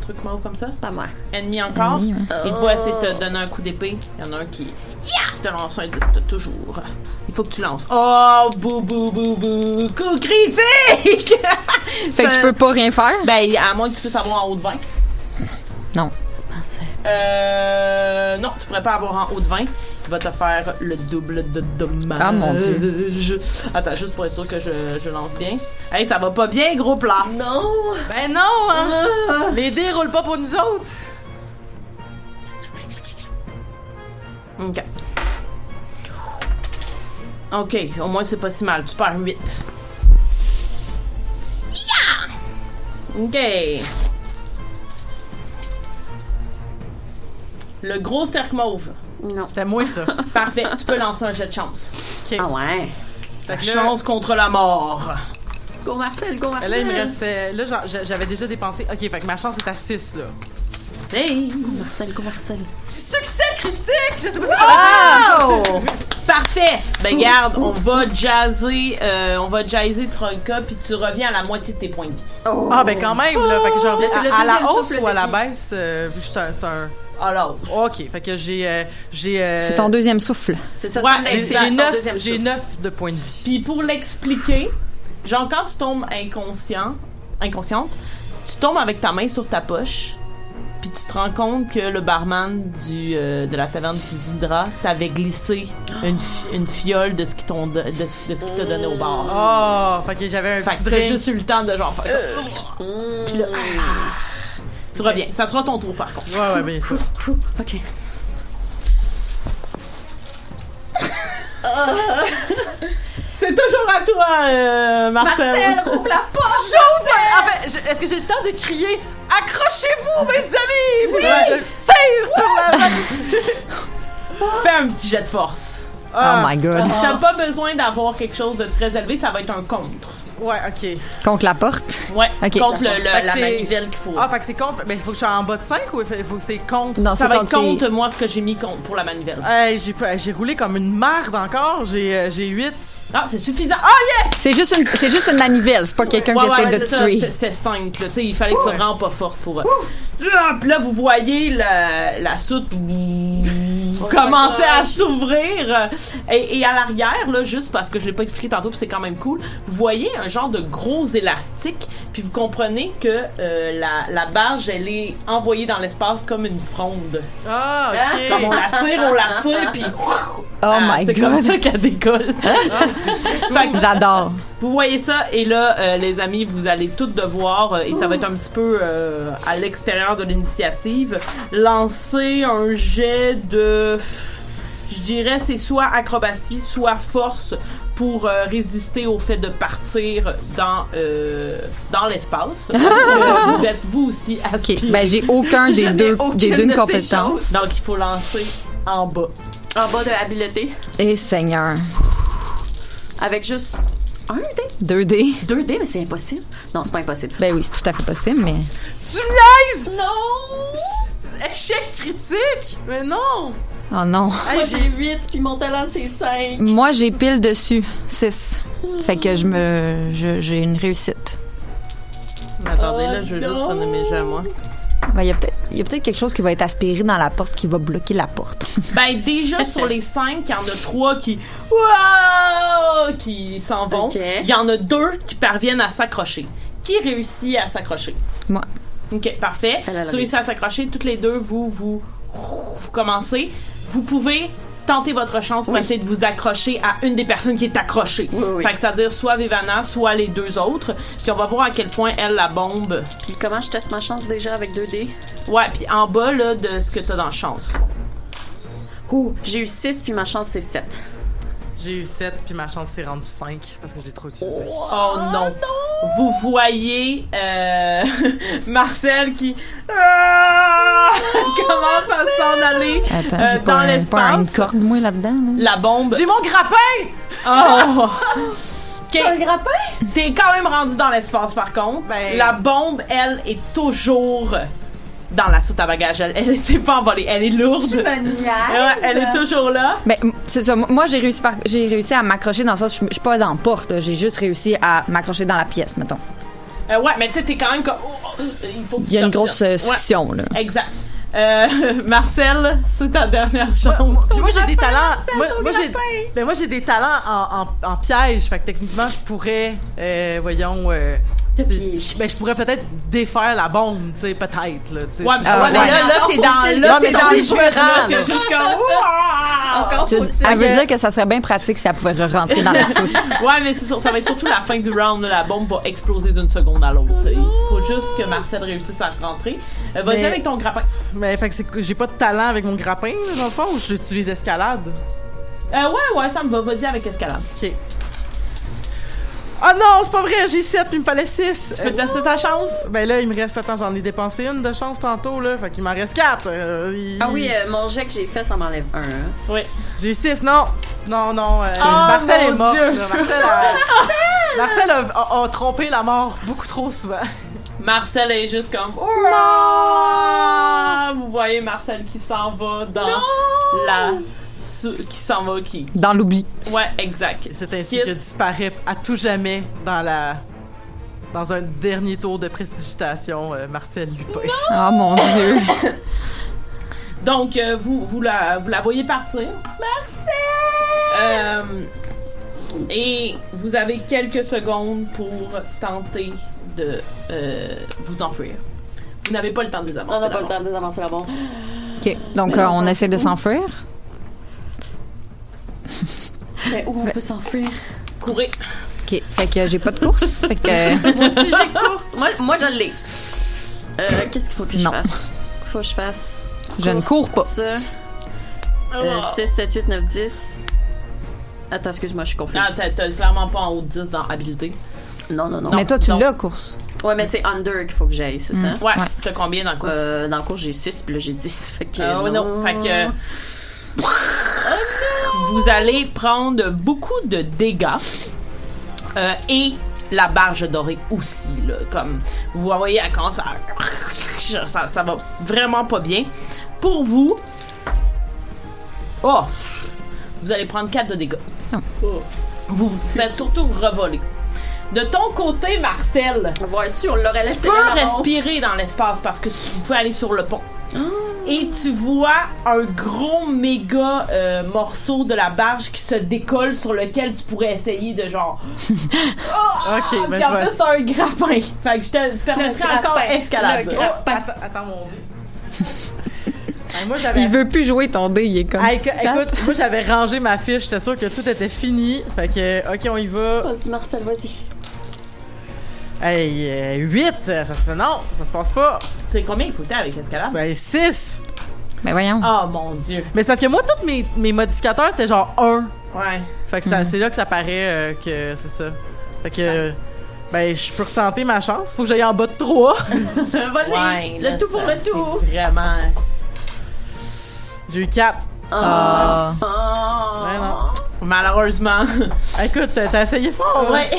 truc mauve comme ça. Pas moi. Ennemi encore. Ennemi, ouais. Il te voit essayer de te donner un coup d'épée. Il y en a un qui ya, te lance un 10 de toujours. Il faut que tu lances. Oh, bou bou bou bou. Coup critique! [LAUGHS] Fait que je peux pas rien faire? Ben, à moins que tu puisses avoir en haut de 20. Non. Euh. Non, tu pourrais pas avoir en haut de 20. Il va te faire le double de dommage. Ah, mon Dieu. Attends, juste pour être sûr que je, je lance bien. Hey, ça va pas bien, gros plat. Non! Ben non, hein! Les dés roulent pas pour nous autres! Ok. Ok, au moins c'est pas si mal. Tu perds 8. Yeah! Ok. Le gros cercle mauve. Non. C'était moi, ça. [LAUGHS] Parfait, tu peux lancer un jet de chance. Ah ouais. Fait La que là, chance contre la mort. Go Marcel, go Marcel. là, il me restait. Là, genre, j'a- j'avais déjà dépensé. Ok, fait que ma chance est à 6, là. C'est. Go Marcel, go Marcel. Succès critique! Je sais pas si ça Oh! Parfait! Ben garde, on va jazzer, euh, on va jazzer Troika, puis tu reviens à la moitié de tes points de vie. Ah, ben quand même, là. Fait que je reviens C'est le à, à la deuxième hausse souffle ou à la baisse, euh, vu que c'est un. c'est un- Alors, Ok, fait que j'ai. euh, j'ai. euh, C'est ton deuxième souffle. C'est ça, Ouais, c'est J'ai j'ai ton neuf, deuxième j'ai souffle. neuf de points de vie. Puis pour l'expliquer, genre quand tu tombes inconscient, inconsciente, tu tombes avec ta main sur ta poche, puis tu te rends compte que le barman du, euh, de la taverne du Zidra t'avait glissé une, fi- une fiole de ce qui t'ont de, de ce de ce qu'il t'a donné au bar. Oh, fait que j'avais un Fait petit que t'as drink. juste eu le temps de genre faire ça. Puis là, ah. Tu reviens. Ça sera ton tour par contre. Ouais, ouais, bien sûr. [LAUGHS] Ok. [LAUGHS] C'est toujours à toi, euh, Marcel. Marcel, rouvre la porte! [LAUGHS] J'ouvre! En fait, je- est-ce que j'ai le temps de crier Accrochez-vous, mes amis! Ouais. je tire sur la. Fais un petit jet de force. Oh my god. T'as pas besoin d'avoir quelque chose de très élevé, ça va être un contre. Ouais, ok. Contre la porte? Ouais, Ok. contre le, la manivelle qu'il faut. Ah, fait que c'est contre. Mais il faut que je sois en bas de 5 ou il faut que c'est contre? Non, ça c'est va être contre. moi ce que j'ai mis contre pour la manivelle. J'ai roulé comme une merde encore. J'ai euh, j'ai 8. Ah, c'est suffisant. C'est juste une, c'est juste une manivelle. C'est pas quelqu'un Ouais, qui ouais, essaie ouais, de ça, tuer. c'était- C'était simple, là. Tu sais, il fallait que ce soit vraiment pas forte pour. euh, Là, vous voyez la, la soute commencer à s'ouvrir. Et, et à l'arrière, là, juste parce que je l'ai pas expliqué tantôt, puis c'est quand même cool, vous voyez un genre de gros élastique, puis vous comprenez que euh, la, la barge, elle est envoyée dans l'espace comme une fronde. Ah, ok. Comme on la tire, on la tire, puis [LAUGHS] Oh ah, my c'est comme god. ça qu'elle décolle. [LAUGHS] Que- J'adore. vous voyez ça et là, euh, les amis, vous allez toutes devoir, euh, et ça va être un petit peu euh, à l'extérieur de l'initiative, lancer un jet de, je dirais, c'est soit acrobatie, soit force pour euh, résister au fait de partir dans euh, dans l'espace. [LAUGHS] Euh, vous êtes vous aussi Ok. aspiré. Ben j'ai aucun des deux aucune des de deux ces compétences. Donc il faut lancer en bas. En bas de habileté. Et Seigneur. Avec juste un dé? 2D. Deux dés, mais c'est impossible. Non, c'est pas impossible. Ben oui, c'est tout à fait possible, mais. Tu me niaises! Non! Échec critique! Mais non! Oh non. Moi, j'ai 8, puis mon talent, c'est 5. Moi, j'ai pile dessus. 6. Fait que je me. je- J'ai une réussite. Attendez, Oh là, je veux juste non. renommer mes jeux à moi. Ben, il y a peut-être il y a peut-être quelque chose qui va être aspiré dans la porte qui va bloquer la porte. [LAUGHS] Ben déjà sur les cinq, il y en a trois qui Wouah! qui s'en vont. Il y en a deux qui parviennent à s'accrocher. Qui réussit à s'accrocher? Moi. Ok, parfait. Tu réussis à s'accrocher. Toutes les deux, vous vous vous commencez. Vous pouvez tenter votre chance pour Oui. essayer de vous accrocher à une des personnes qui est accrochée. Oui, oui. Fait que ça veut dire soit Vivana, soit les deux autres. Puis on va voir à quel point elle la bombe. Puis comment je teste ma chance déjà avec 2 dés? Ouais, puis en bas là de ce que t'as dans chance. Ouh, j'ai eu 6, puis ma chance, c'est 7. J'ai eu 7, puis ma chance s'est rendue 5 parce que je l'ai trop utilisé. Oh non. Vous voyez euh, [LAUGHS] Marcel qui ah, [LAUGHS] commence à s'en aller Attends, euh, dans pas une l'espace? corde, moi, là-dedans. là. La bombe. J'ai mon grappin! Oh. [LAUGHS] Ok. T'es quand même rendu dans l'espace par contre. Ben- La bombe, elle, est toujours dans la soute à bagages. Elle, elle s'est pas envolée. Elle est lourde. Ouais, elle est toujours là. Ben, m- c'est ça. Moi, j'ai réussi, par- j'ai réussi à m'accrocher dans ça. Je suis- je suis pas dans la porte. J'ai juste réussi à m'accrocher dans la pièce, mettons. Euh, ouais, mais tu sais, t'es quand même comme. oh, oh, il faut que Il y a une grosse euh, Ouais. succion, là. Exact. Euh, [LAUGHS] Marcel, c'est ta dernière chance. Moi, j'ai des talents. Moi, moi, j'ai, ben, moi, j'ai des talents en, en, en piège. Fait que techniquement, je pourrais, euh, voyons, ben, je pourrais peut-être défaire la bombe, tu sais, peut-être, là. Ouais, mais, Ah, ouais, là, là, t'es dans, là, t'es dans le comme, [LAUGHS] Ouah! Encore elle veut dire que ça serait bien pratique si elle pouvait rentrer dans la [LAUGHS] soute. Ouais, mais c'est sûr, ça va être surtout la fin du round, là. La bombe va exploser d'une seconde à l'autre. Il faut juste que Marcel réussisse à se rentrer. Euh, Vas-y Mais- avec ton grappin. Mais, fait que c'est que j'ai pas de talent avec mon grappin, dans le fond, ou j'utilise escalade? Euh, ouais, ouais, ça me va. Vas-y avec escalade. Ok. Ah non, c'est pas vrai, j'ai 7 puis il me fallait 6. Tu peux tester ta chance? ben là, il me reste, attends, j'en ai dépensé une de chance tantôt, là, fait qu'il m'en reste 4. Ah oui, euh, mon jet que j'ai fait, ça m'enlève un. hein. Oui. J'ai 6, non. Non, non, euh, Oh, Marcel est mort. Là. [LAUGHS] Marcel, a, Marcel a, a- a trompé la mort beaucoup trop souvent. Marcel est juste comme. Ouah! Vous voyez Marcel qui s'en va dans la. Qui s'en va, qui? Dans l'oubli. Ouais, exact. C'est ainsi que disparaît à tout jamais dans la dans un dernier tour de prestigitation euh, Marcel Lupin. Oh mon dieu. [LAUGHS] Donc, euh, vous, vous, la, vous la voyez partir. Marcel! et vous avez quelques secondes pour tenter de euh, vous enfuir. Vous n'avez pas le temps de On désamorcer n'a la pas le temps de désamorcer la bombe. OK. Donc, euh, on on essaie de s'enfuir? Mais où on peut s'enfuir? Courez. OK. Fait que j'ai pas de course. fait que. [LAUGHS] Si j'ai [LAUGHS] course. Moi, moi je l'ai. Euh, Qu'est-ce qu'il faut que je Non. fasse? Faut que je fasse. Je ne cours pas. Ça. Euh, 6, 7, 8, 9, 10. Attends, excuse-moi, je suis confuse. Ah, t'as clairement pas en haut de 10 dans habilité. non, non, non. Mais toi, tu non. l'as, course. Ouais, mais c'est under qu'il faut que j'aille, c'est ça? Ouais, Ouais. t'as combien dans le course? Euh, dans le cours, j'ai 6, puis là, j'ai 10. [LAUGHS] Fait que. Oh non, fait que. Vous allez prendre beaucoup de dégâts. Euh, et la barge dorée aussi, là. Comme, vous voyez, elle commence à... [LAUGHS] Ça, ça va vraiment pas bien. Pour vous... Oh! Vous allez prendre 4 de dégâts. Vous vous faites surtout revoler. De ton côté, Marcel, Ouais, on l'aurait tu laissé peux là, là-bas. respirer dans l'espace parce que tu peux aller sur le pont. Et tu vois un gros méga euh, morceau de la barge qui se décolle sur lequel tu pourrais essayer de genre. [LAUGHS] Ok, ben Puis en je vais. plus, c'est un grappin. Fait que je te permettrai Le encore escalade. Le grappin. Attends, attends mon [LAUGHS] moi, j'avais. Il veut plus jouer ton dé, il est comme. Ah, éc- écoute, moi j'avais rangé ma fiche, j'étais sûr que tout était fini. Fait que, ok, on y va. Vas-y, Marcel, vas-y. Hey, 8, ça c'est non, ça se passe pas. C'est combien il faut avec escalade? Ben 6. Mais voyons. Oh mon dieu. Mais c'est parce que moi, tous mes, mes modificateurs c'était genre 1. Ouais. Fait que ça- c'est là que ça paraît euh, que c'est ça. Fait que, ben, je peux retenter ma chance. Faut que j'aille en bas de 3. [LAUGHS] Vas-y, Ouais, le là, tout pour ça, le tout. c'est Vraiment. J'ai eu 4. Ah. Oh. Ouais. Malheureusement. [LAUGHS] Écoute, t'as essayé fort. hein? Ouais,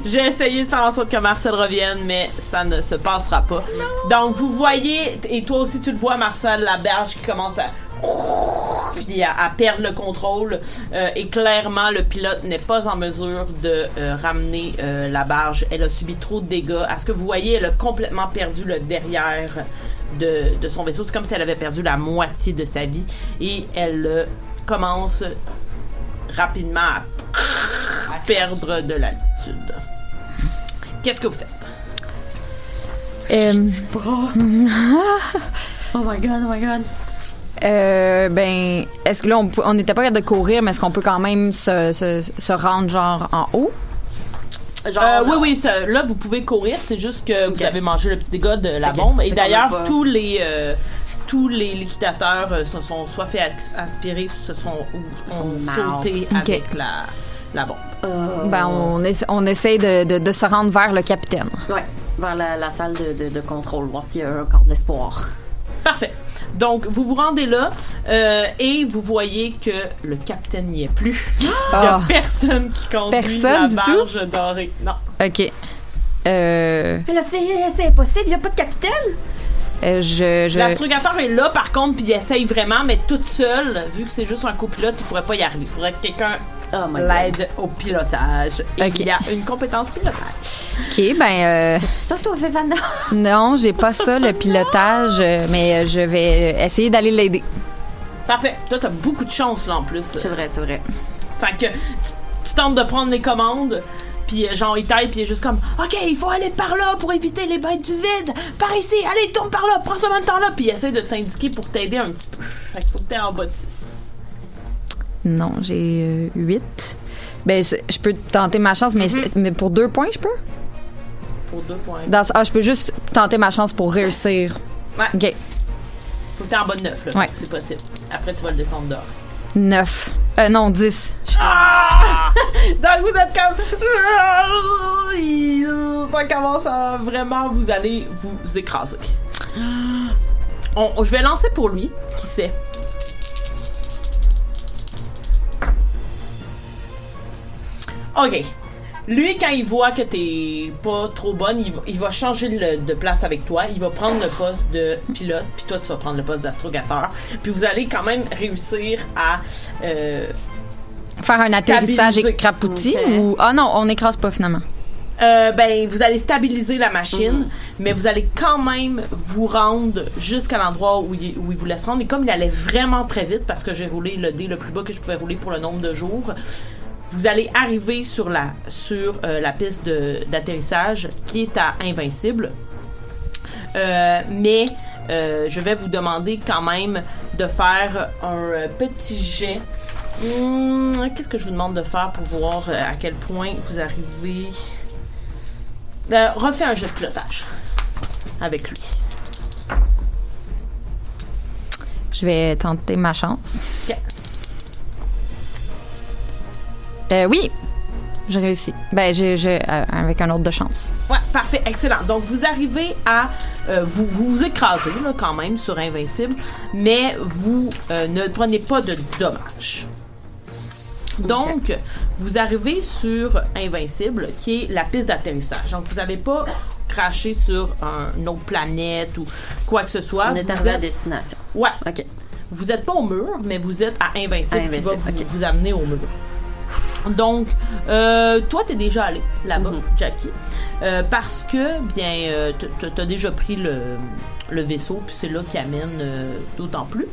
[LAUGHS] j'ai essayé de faire en sorte que Marcel revienne, mais ça ne se passera pas. Donc, vous voyez, et toi aussi tu le vois, Marcel, la berge qui commence à [LAUGHS] puis à, à perdre le contrôle euh, et clairement le pilote n'est pas en mesure de euh, ramener euh, la barge elle a subi trop de dégâts à ce que vous voyez elle a complètement perdu le derrière de, de son vaisseau. C'est comme si elle avait perdu la moitié de sa vie. Et elle euh, commence rapidement à perdre de l'altitude. Qu'est-ce que vous faites? Euh, [LAUGHS] Oh my god, oh my god. euh, ben, est-ce que là, on n'était pas capable de courir, mais est-ce qu'on peut quand même se, se, se rendre, genre, en haut? Genre, Euh, oui, oui, ça- là, vous pouvez courir. C'est juste que vous avez mangé le petit dégât de la bombe. Et d'ailleurs, qu'on a pas- tous les euh, tous les liquidateurs euh, se sont soit fait aspirer, se sont ou ont sauté avec la, la bombe. Euh, Ben, on, essa- on essaye de, de, de se rendre vers le capitaine. Ouais, vers la, la salle de, de, de contrôle, voir s'il y a encore de l'espoir. Parfait. Donc, vous vous rendez là euh, et vous voyez que le capitaine n'y est plus. [GASPS] Il n'y a Ah, personne qui conduit Personne la du barge dorée. Non. ok. Euh, Mais là, c'est c'est impossible, il n'y a pas de capitaine? euh, je, je, est là, par contre, puis il essaye vraiment, mais toute seule, vu que c'est juste un copilote, il pourrait pas y arriver. Il faudrait que quelqu'un Oh l'aide au pilotage. Et il y a une compétence pilotage. ok, ben, euh, Ça, toi, Vivana? [LAUGHS] non, j'ai pas ça, le [LAUGHS] pilotage, euh, mais euh, je vais essayer d'aller l'aider. Parfait. Toi, t'as beaucoup de chance, là, en plus. C'est vrai, c'est vrai. Fait que tu, tu tentes de prendre les commandes, puis euh, genre, il t'aide, puis il est juste comme « OK, il faut aller par là pour éviter les bêtes du vide. Par ici, allez, tourne par là, prends ce même temps-là. » Puis il essaie de t'indiquer pour t'aider un petit peu. Fait qu'il faut que t'aies en bas de 6. Non, j'ai 8. Ben, c'est- je peux tenter ma chance, mais, c'est- mais pour deux points, je peux? Pour deux points. Dans, ah, je peux juste tenter ma chance pour réussir. Ouais. Ok, Faut que t'aies en bas de 9, là. Ouais. C'est possible. Après, tu vas le descendre dehors. 9. Euh, non, 10. Ah! [LAUGHS] Donc vous êtes comme [LAUGHS] ça commence à vraiment vous allez vous écraser. On- je vais lancer pour lui, qui sait. Ok. Lui, quand il voit que t'es pas trop bonne, il va, il va changer le- de place avec toi. Il va prendre le poste de pilote, puis toi, tu vas prendre le poste d'astrogateur. Puis vous allez quand même réussir à euh, Faire un atterrissage Stabiliser. écrapouti Ok. ou. Ah non, on n'écrase pas finalement. Euh, ben, vous allez stabiliser la machine, mais vous allez quand même vous rendre jusqu'à l'endroit où il, où il vous laisse rendre. Et comme il allait vraiment très vite, parce que j'ai roulé le dé le plus bas que je pouvais rouler pour le nombre de jours, vous allez arriver sur la, sur, euh, la piste de- d'atterrissage qui est à Invincible. Euh, mais euh, je vais vous demander quand même de faire un petit jet. Hmm, Qu'est-ce que je vous demande de faire pour voir à quel point vous arrivez? Refais un jet de pilotage avec lui. Je vais tenter ma chance. Ok. Euh, oui, j'ai réussi. Ben, j'ai, j'ai, euh, avec un autre de chance. Ouais, parfait, excellent. Donc vous arrivez à euh, vous, vous là, quand même sur Invincible, mais vous euh, ne prenez pas de dommages. Donc, vous arrivez sur Invincible, qui est la piste d'atterrissage. Donc, vous n'avez pas craché sur un- une autre planète ou quoi que ce soit. On est arrivé à destination. Ouais. OK. Vous n'êtes pas au mur, mais vous êtes à Invincible, qui va vous, vous amener au mur. Donc, euh, toi, t'es déjà allé là-bas, Mhm. Jackie, euh, parce que, bien, euh, t'as déjà pris le, le vaisseau, puis c'est là qui amène d'autant plus.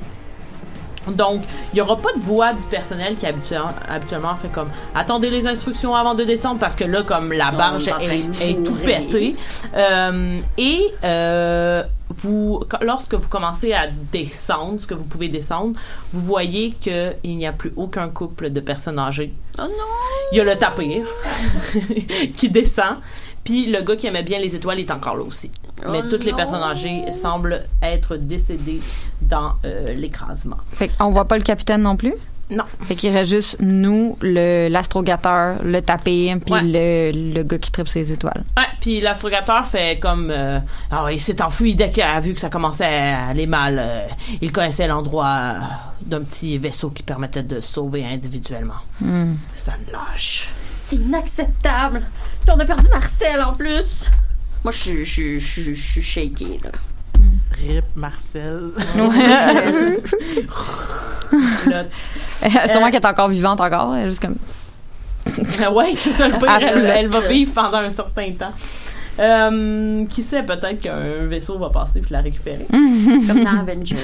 Donc, il n'y aura pas de voix du personnel qui habituellement, habituellement fait comme attendez les instructions avant de descendre parce que là, comme la barge est tout pétée. Euh, et euh, vous, lorsque vous commencez à descendre, ce que vous pouvez descendre, vous voyez qu'il n'y a plus aucun couple de personnes âgées. Oh non! Il y a le tapir [LAUGHS] qui descend. Puis le gars qui aimait bien les étoiles est encore là aussi. Mais Oh toutes les personnes âgées semblent être décédées dans euh, l'écrasement. Fait qu'on voit pas le capitaine non plus? Non. Fait qu'il reste juste nous, le l'astrogateur, le tapir, puis Ouais. le, le gars qui tripe ses étoiles. Ouais, puis l'astrogateur fait comme euh, ah, il s'est enfui dès qu'il a vu que ça commençait à aller mal. euh, il connaissait l'endroit euh, d'un petit vaisseau qui permettait de sauver individuellement. Hmm. Ça me lâche. C'est inacceptable. Puis on a perdu Marcel en plus. Moi, je suis- je suis- je suis je suis shaky, là. Rip, Marcel. [LAUGHS] Sûrement qu'elle est encore vivante encore, elle est juste comme... ouais, c'est ça elle va vivre pendant un certain temps. Euh, qui sait, peut-être qu'un vaisseau va passer puis la récupérer. [LAUGHS] Comme dans Avengers.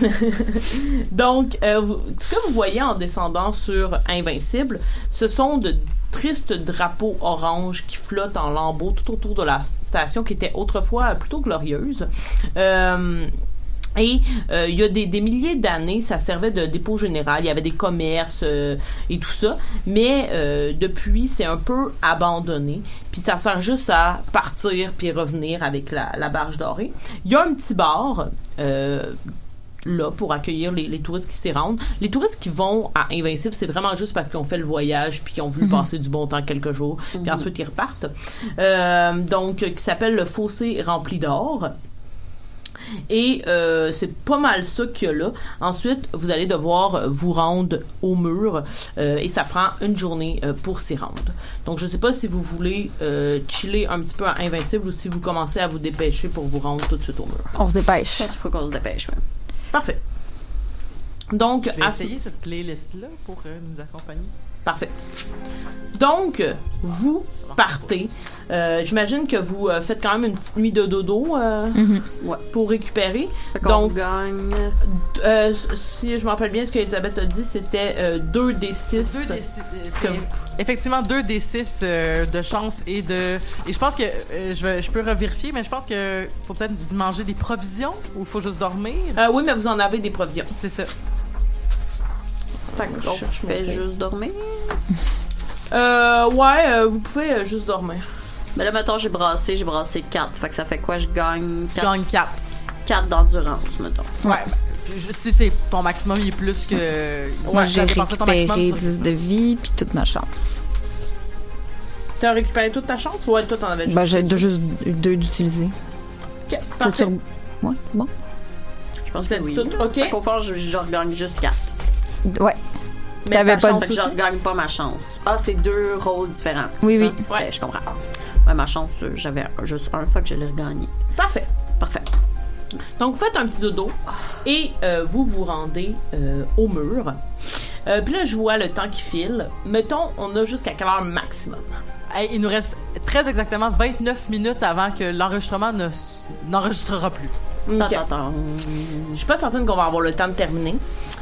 [LAUGHS] Donc, euh, vous- ce que vous voyez en descendant sur Invincible, ce sont de tristes drapeaux orange qui flottent en lambeaux tout autour de la station qui était autrefois plutôt glorieuse. Euh, et euh, il y a des, des milliers d'années, ça servait de dépôt général. Il y avait des commerces euh, et tout ça. Mais euh, depuis, c'est un peu abandonné. Puis ça sert juste à partir puis revenir avec la, la barge dorée. Il y a un petit bar. Euh, là pour accueillir les, les touristes qui s'y rendent. Les touristes qui vont à Invincible, c'est vraiment juste parce qu'ils ont fait le voyage puis qu'ils ont voulu passer du bon temps quelques jours, puis ensuite ils repartent. Euh, donc, qui s'appelle le fossé rempli d'or. Et euh, c'est pas mal ça qu'il y a là. Ensuite, vous allez devoir vous rendre au mur euh, et ça prend une journée euh, pour s'y rendre. Donc, je sais pas si vous voulez euh, chiller un petit peu à Invincible ou si vous commencez à vous dépêcher pour vous rendre tout de suite au mur. On se dépêche. Il faut qu'on se dépêche, ouais. Parfait. Donc, Je vais à essayer cette playlist-là pour euh, nous accompagner. Parfait. Donc, vous partez. Euh, J'imagine que vous euh, faites quand même une petite nuit de dodo euh, Mhm. Ouais. pour récupérer. Fait Donc, gagne. euh, si je me rappelle bien, ce qu'Elisabeth a dit, c'était euh, 2 des 6. Deux des six- euh, que c'est vous- Effectivement, 2 des 6 de chance et de. Et je pense que. euh, je, vais- je peux revérifier, mais je pense que faut peut-être manger des provisions ou il faut juste dormir? Euh, oui, mais vous en avez des provisions. C'est ça. Fait qu'on cherche mon fait feuille. juste dormir. [LAUGHS] Euh, ouais, euh, vous pouvez euh, juste dormir. Mais là, mettons, j'ai brassé, j'ai brassé 4. Fait que ça fait quoi? Je gagne Tu 4, gagnes 4. d'endurance, mettons. Ouais. Je- Si c'est ton maximum, il est plus que. Moi, Ouais, j'ai t'as dépensé ton maximum récupéré sur- 10 de vie, puis toute ma chance. T'as récupéré toute ta chance? Ouais, toi, t'en avais juste. Ben, j'ai deux- juste deux d'utiliser. Ok, parfait. tu- Ouais, bon. Je pense que oui. tout ok. Fait qu'au fond, je, je regagne juste 4. Ouais. Mais t'avais pas chance Fait que je pas ma chance. Ah, c'est deux rôles différents. Oui, ça? oui. Ouais, je comprends. Ouais, ma chance, j'avais juste un fois que je l'ai regagné. Parfait. Parfait. Donc, vous faites un petit dodo et euh, vous vous rendez euh, au mur. Euh, Puis là, je vois le temps qui file. Mettons, on a jusqu'à quelle heure maximum? Hey, il nous reste très exactement 29 minutes avant que l'enregistrement ne s- n'enregistrera plus. Ok. Attends, attends. Je suis pas certaine qu'on va avoir le temps de terminer.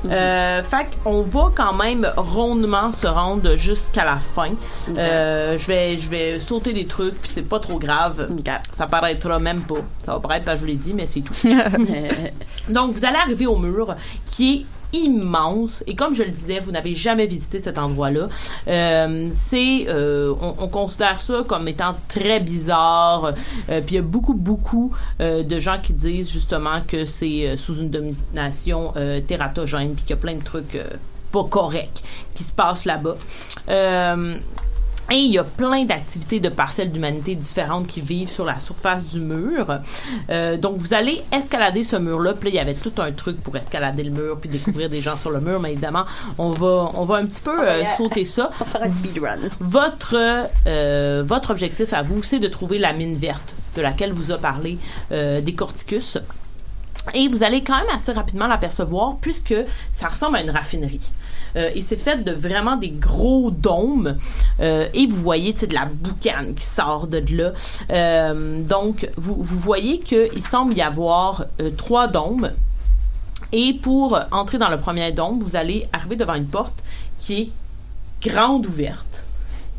Euh, fait qu'on va quand même rondement se rendre jusqu'à la fin. Euh, je vais je vais sauter des trucs puis c'est pas trop grave. Ok. Ça paraîtra même pas. Ça va paraître que je vous l'ai dit, mais c'est tout. [LAUGHS] [LAUGHS] Donc, vous allez arriver au mur qui est immense et comme je le disais, vous n'avez jamais visité cet endroit-là. Euh, c'est, euh, on, on considère ça comme étant très bizarre. Euh, puis il y a beaucoup, beaucoup euh, de gens qui disent justement que c'est euh, sous une domination euh, tératogène puis qu'il y a plein de trucs pas corrects qui se passent là-bas. Et il y a plein d'activités de parcelles d'humanité différentes qui vivent sur la surface du mur. Euh, donc, vous allez escalader ce mur-là. Puis là, il y avait tout un truc pour escalader le mur puis découvrir des gens sur le mur. Mais évidemment, on va, on va un petit peu euh, sauter ça. [LAUGHS] On va faire un speedrun. Votre, euh, votre objectif à vous, c'est de trouver la mine verte de laquelle vous a parlé des Corticus. Et vous allez quand même assez rapidement l'apercevoir puisque ça ressemble à une raffinerie. Euh, et c'est fait de vraiment des gros dômes. Euh, et vous voyez, de la boucane qui sort de là. Euh, donc, vous, vous voyez qu'il semble y avoir trois dômes. Et pour entrer dans le premier dôme, vous allez arriver devant une porte qui est grande ouverte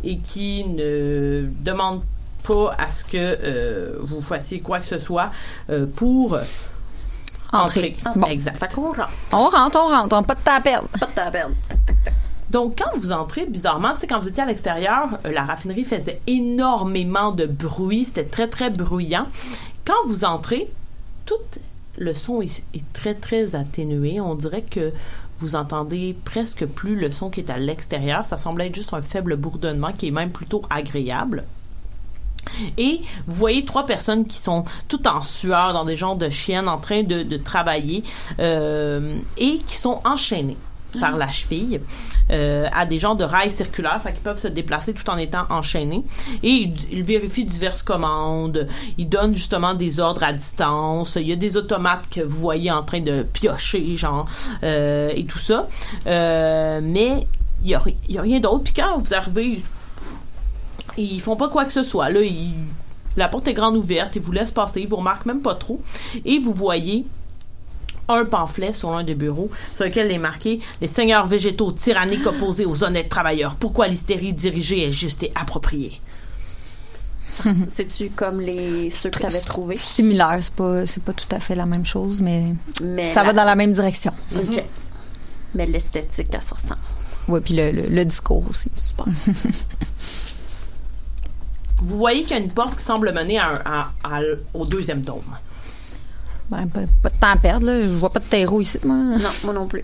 et qui ne demande pas à ce que vous fassiez quoi que ce soit pour Bon. Exact. Fait qu'on rentre. On rentre, on rentre, on n'a pas de temps à perdre. Pas de temps à perdre. Donc, quand vous entrez, bizarrement, tu sais, quand vous étiez à l'extérieur, euh, la raffinerie faisait énormément de bruit. C'était très, très bruyant. Quand vous entrez, tout le son est, est très, très atténué. On dirait que vous entendez presque plus le son qui est à l'extérieur. Ça semble être juste un faible bourdonnement qui est même plutôt agréable. Et vous voyez trois personnes qui sont toutes en sueur dans des genres de chiennes en train de, de travailler euh, et qui sont enchaînées par la cheville euh, à des genres de rails circulaires, fait qu'ils peuvent se déplacer tout en étant enchaînés. Et ils, ils vérifient diverses commandes, ils donnent justement des ordres à distance. Il y a des automates que vous voyez en train de piocher, genre, euh, et tout ça. Euh, mais il y a, ri- il y a rien d'autre. Puis quand vous arrivez, ils font pas quoi que ce soit. Là, ils- la porte est grande ouverte, ils vous laissent passer, ils vous remarquent même pas trop. Et vous voyez un pamphlet sur l'un des bureaux sur lequel est marqué Les seigneurs végétaux tyranniques opposés aux honnêtes travailleurs. Pourquoi l'hystérie dirigée est juste et appropriée? C'est-tu comme les ceux que tu avais trouvés? Similaire, c'est pas, c'est pas tout à fait la même chose, mais Mais ça la- va dans la même direction. OK. Mais l'esthétique, se ressemble. Ouais, puis le, le, le discours aussi. Super. [LAUGHS] Vous voyez qu'il y a une porte qui semble mener à un- à- à- au deuxième dôme. Ben, pas, pas de temps à perdre, là. Je vois pas de terreau ici, moi. Non, moi non plus.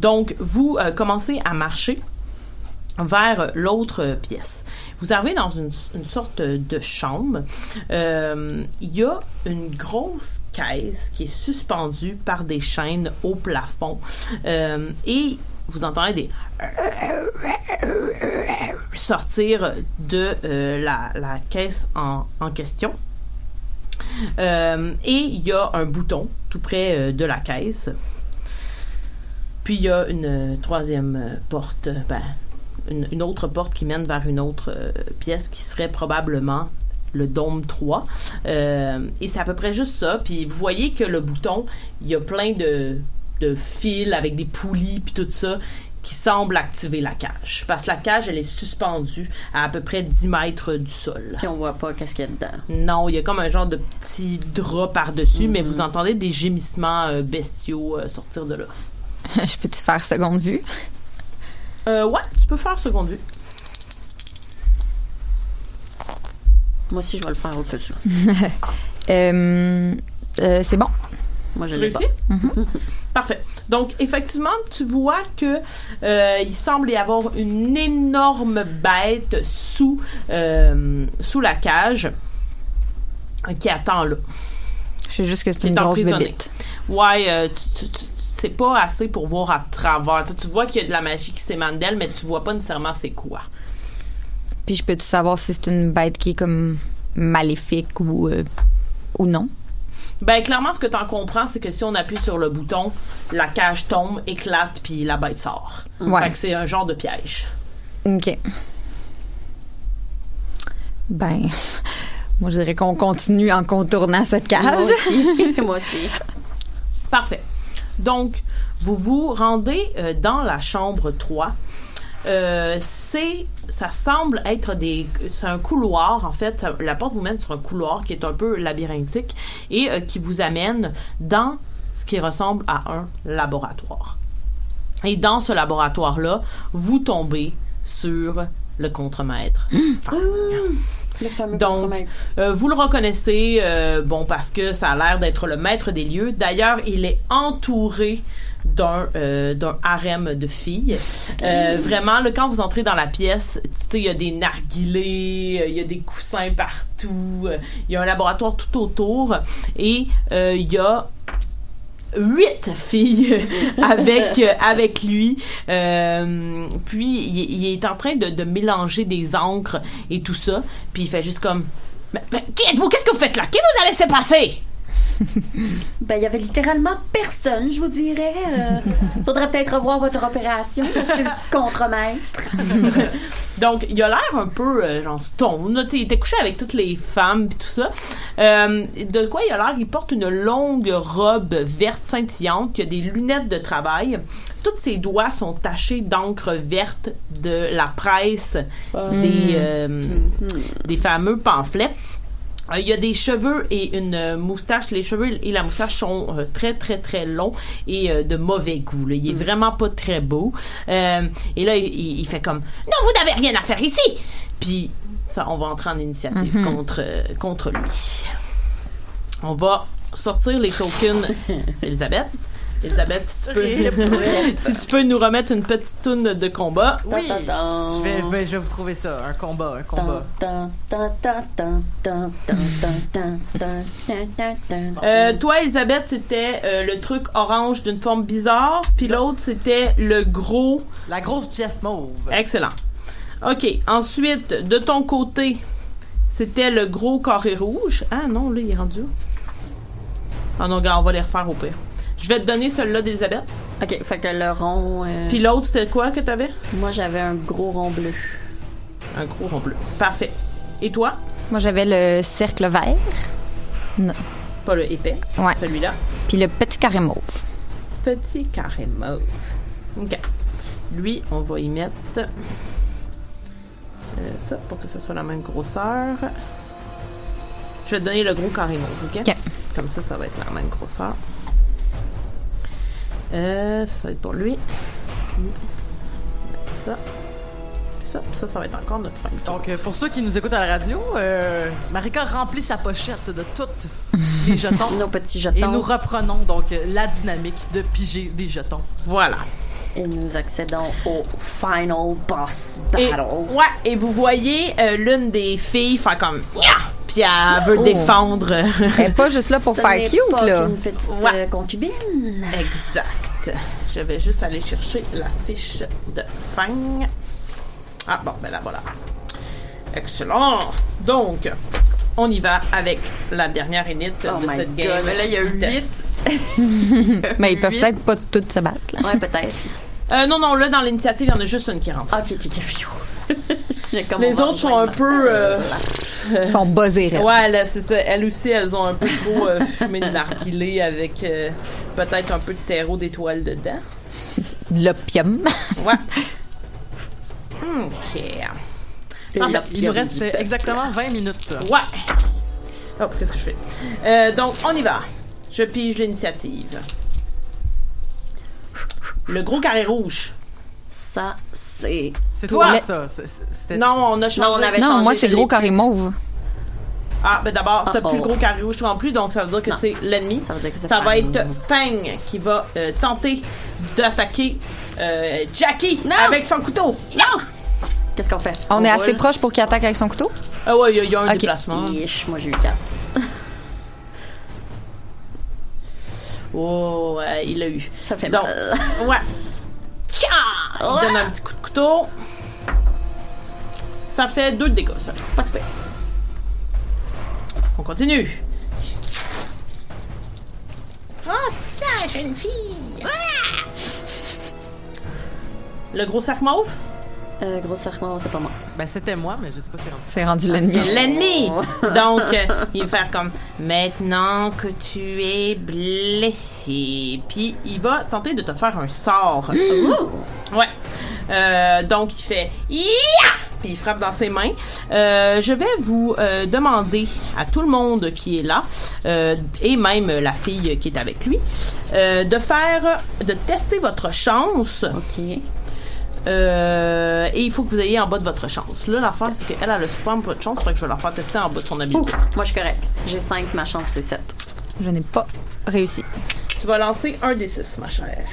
Donc, vous euh, commencez à marcher vers l'autre euh, pièce. Vous arrivez dans une, une sorte de chambre. Euh, Il y a une grosse caisse qui est suspendue par des chaînes au plafond. Euh, et vous entendez des sortir de euh, la, la caisse en, en question. Euh, et il y a un bouton tout près euh, de la caisse. Puis il y a une troisième porte, ben, une, une autre porte qui mène vers une autre pièce qui serait probablement le dôme 3. Euh, et c'est à peu près juste ça. Puis vous voyez que le bouton, il y a plein de, de fils avec des poulies puis tout ça qui semblent activer la cage. Parce que la cage, elle est suspendue à à peu près 10 mètres du sol. Puis on voit pas qu'est-ce qu'il y a dedans. Non, il y a comme un genre de petit drap par-dessus, mais vous entendez des gémissements euh, bestiaux euh, sortir de là. [LAUGHS] Je peux-tu faire seconde vue? Euh, ouais, tu peux faire seconde vue. Moi aussi, je vais le faire au où. [LAUGHS] Euh, euh, c'est bon. Moi, je Tu l'ai pas. [LAUGHS] Parfait. Donc, effectivement, tu vois que euh, il semble y avoir une énorme bête sous, euh, sous la cage euh, qui attend là. Je sais juste que c'est une grosse bébite. Ouais, euh, tu, tu- tu- c'est pas assez pour voir à travers. Tu, vois qu'il y a de la magie qui s'émane d'elle, mais tu vois pas nécessairement c'est quoi. Puis je peux-tu savoir si c'est une bête qui est comme maléfique ou, euh, ou non? Ben, clairement, ce que t'en comprends, c'est que si on appuie sur le bouton, la cage tombe, éclate, puis la bête sort. Ouais. Fait que c'est un genre de piège. OK. Ben, [LAUGHS] moi, je dirais qu'on continue en contournant cette Moi cage. aussi. [LAUGHS] [LAUGHS] Moi aussi. Parfait. Donc, vous vous rendez euh, dans la chambre 3. Euh, c'est, ça semble être des, c'est un couloir en fait. Ça- La porte vous mène sur un couloir qui est un peu labyrinthique et euh, qui vous amène dans ce qui ressemble à un laboratoire. Et dans ce laboratoire-là, vous tombez sur le contremaître. Fang. Le fameux Donc, euh, vous le reconnaissez, euh, bon, parce que ça a l'air d'être le maître des lieux. D'ailleurs, il est entouré d'un euh, d'un harem de filles. Euh, vraiment, là, quand vous entrez dans la pièce, il y a des narguilés, euh, il y a des coussins partout, il y a un laboratoire tout autour, et il y a huit filles [LAUGHS] avec lui. Puis il, est en train de, mélanger des encres et tout ça. Puis il fait juste comme mais qui êtes-vous? Qu'est-ce que vous faites là? Qui vous a laissé passer [LAUGHS] Ben, il y avait littéralement personne, je vous dirais. Euh, faudrait peut-être revoir votre opération, monsieur le contremaître. [LAUGHS] Donc, il a l'air un peu, euh, genre, stone. là. Tu sais, il était couché avec toutes les femmes puis tout ça. Euh, de quoi il a l'air? Il porte une longue robe verte scintillante, qui a des lunettes de travail. Tous ses doigts sont tachés d'encre verte de la presse des, euh, des fameux pamphlets. Euh, Il y a des cheveux et une euh, moustache. Les cheveux et la moustache sont euh, très, très, très longs et de mauvais goût. là. Il est vraiment pas très beau. Et là, il, il fait comme « Non, vous n'avez rien à faire ici! » Puis, ça, on va entrer en initiative contre, euh, contre lui. On va sortir les tokens [LAUGHS] Elisabeth. Elisabeth, si tu peux, si tu peux nous remettre une petite toune de combat. Oui. Je vais, je vais, je vais vous trouver ça, un combat, un combat. Toi, Elisabeth, c'était le truc orange d'une forme bizarre, puis l'autre, c'était le gros. La grosse pièce mauve. Excellent. OK. Ensuite, de ton côté, c'était le gros carré rouge. Ah non, là, il est rendu. Ah non, gars, on va les refaire au pire. Je vais te donner celui-là d'Elisabeth. Ok, fait que le rond. euh, Puis l'autre, c'était quoi que t'avais? moi, j'avais un gros rond bleu. Un gros rond bleu. Parfait. Et toi? Moi, j'avais le cercle vert, Pas le épais. Ouais. Celui-là. puis le petit carré mauve. Petit carré mauve. OK. Lui, on va y mettre euh, ça pour que ce soit la même grosseur. Je vais te donner le gros carré mauve, OK? OK. Comme ça, ça va être la même grosseur. Euh, ça va être pour lui. Puis, ça. Puis ça, puis ça, ça va être encore notre fin. de tour. Donc, euh, pour ceux qui nous écoutent à la radio, euh, Marika remplit sa pochette de toutes les [LAUGHS] jetons. Nos petits Et jetons. nous reprenons donc la dynamique de piger des jetons. Voilà. Et nous accédons au final boss Et, battle. ouais, et vous voyez euh, l'une des filles faire comme! Puis elle veut Oh. défendre. Elle pas juste là pour Ce faire cute, pas là. qu'une petite Ouais. concubine. exact. Je vais juste aller chercher la fiche de Fang. Ah bon, ben là voilà. Excellent. Donc, on y va avec la dernière init Oh de my cette God, game. mais là, il y a eu Test. [LAUGHS] Mais ils peuvent peut-être pas toutes se battre, là. Ouais, peut-être. Euh, non, non, là, dans l'initiative, il y en a juste une qui rentre. Ok, ok, ok. [LAUGHS] Les autres sont un peu... euh, Ils sont buzzés, raides. Ouais, là, c'est ça. Elles aussi, elles ont un peu trop euh, [LAUGHS] fumé de narguilé avec euh, peut-être un peu de terreau d'étoiles dedans. De l'opium. Ouais. OK. Il nous reste exactement 20 minutes. Ouais. Oh, qu'est-ce que je fais? Euh, donc, on y va. Je pige l'initiative. Le gros carré rouge. Ça, c'est. C'est toi, Le- ça. C'est- c'est- c'était- Non, on a changé. Non, on avait Non, changé, moi, c'est gros carré mauve. Ah, ben d'abord, t'as plus le gros carré rouge non plus, donc ça veut dire que Non. c'est l'ennemi. Ça veut dire que c'est Ça va être Fang qui va euh, tenter d'attaquer euh, Jackie Non. avec son couteau. Non! Qu'est-ce qu'on fait? On est assez proche pour qu'il attaque avec son couteau? Ah ouais, il y, a- il y a un Ok. déplacement. Ish, moi j'ai eu 4. [LAUGHS] Oh, il l'a eu. Ça fait Donc, mal. ouais. Il donne un petit coup de couteau. Ça fait deux de dégâts, ça. Pas super. On continue. Oh, ça, jeune fille! Le gros sac mauve? Euh, gros serpent, c'est pas moi. Ben, c'était moi, mais je sais pas si c'est rendu. C'est rendu l'ennemi. C'est l'ennemi! [LAUGHS] [LAUGHS] Donc, euh, il va faire comme maintenant que tu es blessé. Puis, il va tenter de te faire un sort. [GASPS] Ouais. Euh, donc, il fait Ya! Puis, il frappe dans ses mains. Euh, je vais vous euh, demander à tout le monde qui est là, euh, et même la fille qui est avec lui, euh, de faire, de tester votre chance. Ok. Euh, et il faut que vous ayez en bas de votre chance. Là, l'affaire, c'est qu'elle a le super pas de chance, fait que je vais leur faire tester en bas de son Ouh, habileté. moi je suis correct. J'ai 5, ma chance c'est 7. Je n'ai pas réussi. Tu vas lancer un des six, ma chère.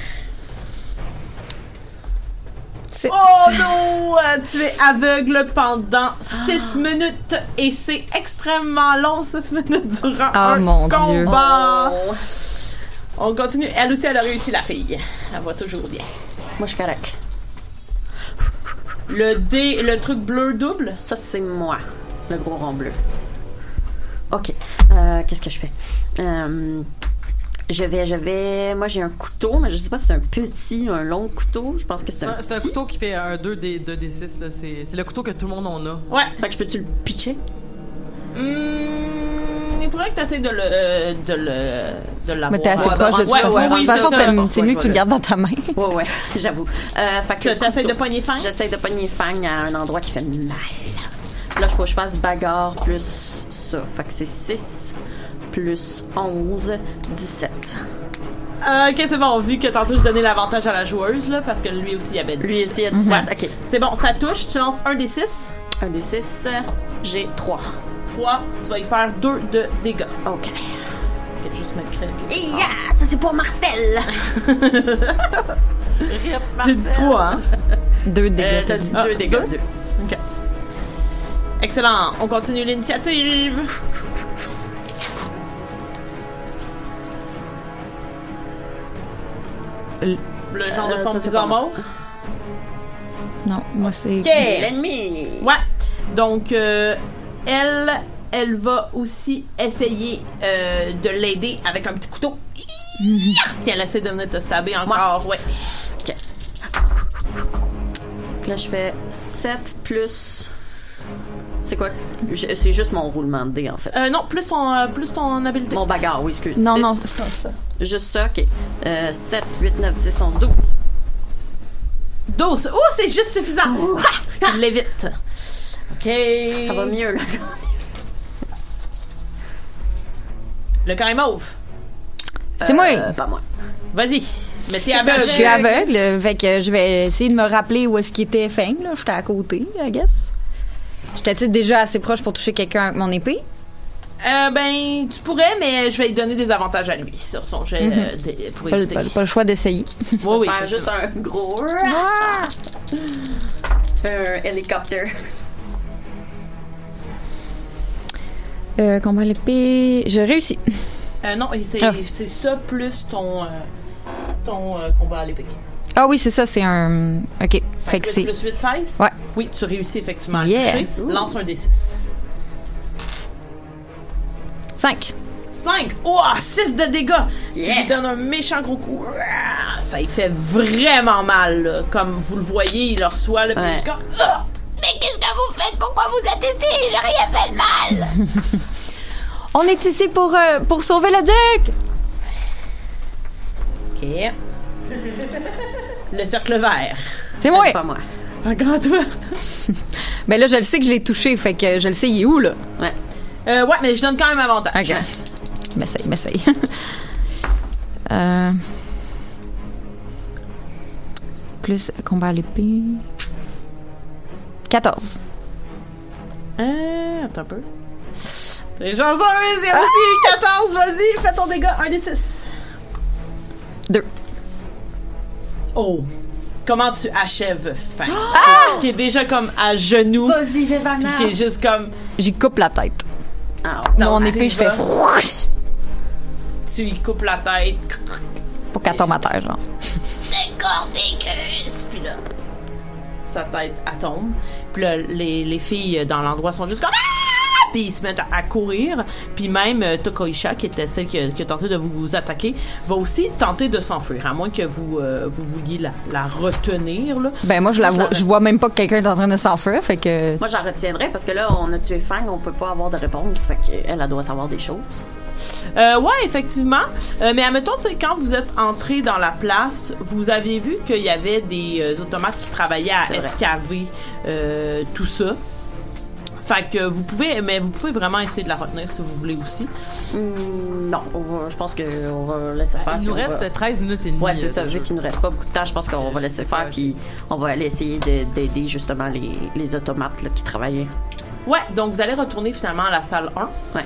Oh non! Euh, Tu es aveugle pendant 6 minutes et c'est extrêmement long, 6 minutes durant Ah, un mon Dieu. combat. On continue. Elle aussi, elle a réussi, la fille. Elle va toujours bien. Moi, je suis correct. Le dé, le truc bleu double. Ça, c'est moi, le gros rond bleu. OK. Euh, Qu'est-ce que je fais? Euh, je vais, je vais... Moi, j'ai un couteau, mais je sais pas si c'est un petit ou un long couteau. Je pense que c'est C'est un c'est un couteau qui fait un 2 des 2 des 6 là. C'est le couteau que tout le monde en a. Ouais. Fait que je peux-tu le pitcher? Hmm, il faudrait que tu essaies de le, euh, de le, de l'avoir. Mais t'es assez Ouais, proche de ouais, toute ouais, de toute façon, c'est mieux que tu le gardes dans ta main. Ouais, ouais, j'avoue. Euh, fait que essaies de pogner fin? J'essaie de pogner Fang à un endroit qui fait mal. Là, il faut que je fasse bagarre plus ça. Fait que c'est 6 plus 11, 17. Euh, ok, c'est bon. Vu que tantôt, je donnais l'avantage à la joueuse, là, parce que lui aussi, il avait dit. Lui ici, il a 17. Ok. C'est bon, ça touche. Tu lances un des six? Un des 6, j'ai 3. 3, tu vas y faire 2 de dégâts. Ok. Ok, juste mettre craquer. Et yeah, ça c'est pour Marcel! [LAUGHS] J'ai dit 3, hein? Deux Euh, dégâts, T'as t'as dit dit. 2 Ah, dégâts, deux? 2. Ok. Excellent. On continue l'initiative. Le- Le genre de Euh, forme ça, c'est bizarre mauve? Non, moi, c'est. Ok. L'ennemi! Ouais. Donc, euh, elle, elle va aussi essayer euh, de l'aider avec un petit couteau. Tiens, elle essaie de venir te stabber encore. Ouais. Ok. Donc Là, je fais 7 plus. C'est quoi? Je- C'est juste mon roulement de dés, en fait. Euh, non, plus ton, euh, plus ton habileté. Mon bagarre, oui, excuse. Non, Six. non. C'est ça. Juste ça, ok. Euh, 7, 8, 9, 10, 11, 12. 12. Oh, c'est juste suffisant. Ah, tu l'évites. OK. Ça va mieux, là. Le carré mauve. C'est moi. Euh, pas moi. Vas-y. Mais t'es aveugle. Je suis aveugle, fait que je vais essayer de me rappeler où est-ce qu'il était Feng, là. J'étais à côté, I guess. J'étais-tu déjà assez proche pour toucher quelqu'un avec mon épée? Euh, ben, tu pourrais, mais je vais lui donner des avantages à lui sur son jet euh, de- pour Pas, le- éviter. pas- pas le choix d'essayer. [LAUGHS] Oui, oui. Faire juste un gros. [LAUGHS] Tu fais un hélicoptère. Euh, combat à l'épée. Je réussis. Euh, non, c'est c'est ça plus ton, euh, ton euh, combat à l'épée. Ah oui, c'est ça, c'est un. Ok. Fait que c'est. plus 8, 16? Ouais. Oui, tu réussis effectivement à Yeah. toucher. Lance un D6. 5. 5! Oh, 6 de dégâts! Tu Yeah. lui donnes un méchant gros coup. Ça y fait vraiment mal, là. Comme vous le voyez, il le reçoit, là, puis il Mais qu'est-ce que vous faites? Pourquoi vous êtes ici? J'ai rien fait de mal! [LAUGHS] On est ici pour, euh, pour sauver le duc! OK. Le cercle vert. C'est moi! C'est pas moi. Grand toi. [LAUGHS] Ben là, je le sais que je l'ai touché, fait que je le sais, il est où, là? Ouais. Euh, ouais, mais je donne quand même avantage. Ok. M'essaye, m'essaye. [LAUGHS] euh... Plus combat à l'épée. 14. Euh, attends un peu. T'es chanceuse, il y a aussi 14, vas-y, fais ton dégât, 1 des 6. 2. Oh! Comment tu achèves fin? [GASPS] Qui est déjà comme à genoux, Vas-y, puis Giovanna. qui est juste comme. J'y coupe la tête. Ah, Non, Mon épée, je fais. [LAUGHS] Tu lui coupes la tête. pour qu'elle tombe à terre, genre. Corticus! Puis là, sa tête, elle tombe. Les, les filles dans l'endroit sont juste comme. Puis ils se mettent à, à courir. Puis même euh, Tokoisha, qui était celle qui a, qui a tenté de vous, vous attaquer, va aussi tenter de s'enfuir. À moins que vous, euh, vous vouliez la, la retenir. Là. Ben moi, je la vois, Je vois même pas que quelqu'un est en train de s'enfuir, fait que. Moi, j'en retiendrai parce que là, on a tué Fang, on peut pas avoir de réponse. Fait qu'elle, elle doit savoir des choses. Euh, ouais, effectivement. Euh, mais admettons, quand vous êtes entré dans la place, vous avez vu qu'il y avait des euh, automates qui travaillaient à escaver euh, tout ça. Fait que vous pouvez, mais vous pouvez vraiment essayer de la retenir si vous voulez aussi. Hum, non, on va- je pense qu'on va laisser faire. Il nous va- reste 13 minutes et demie. Ouais, c'est euh, ça. Vu qu'il nous reste pas beaucoup de temps, je pense qu'on va laisser faire, puis on va aller essayer de- d'aider justement les, les automates là, qui travaillaient. Ouais, donc vous allez retourner finalement à la salle 1. Ouais.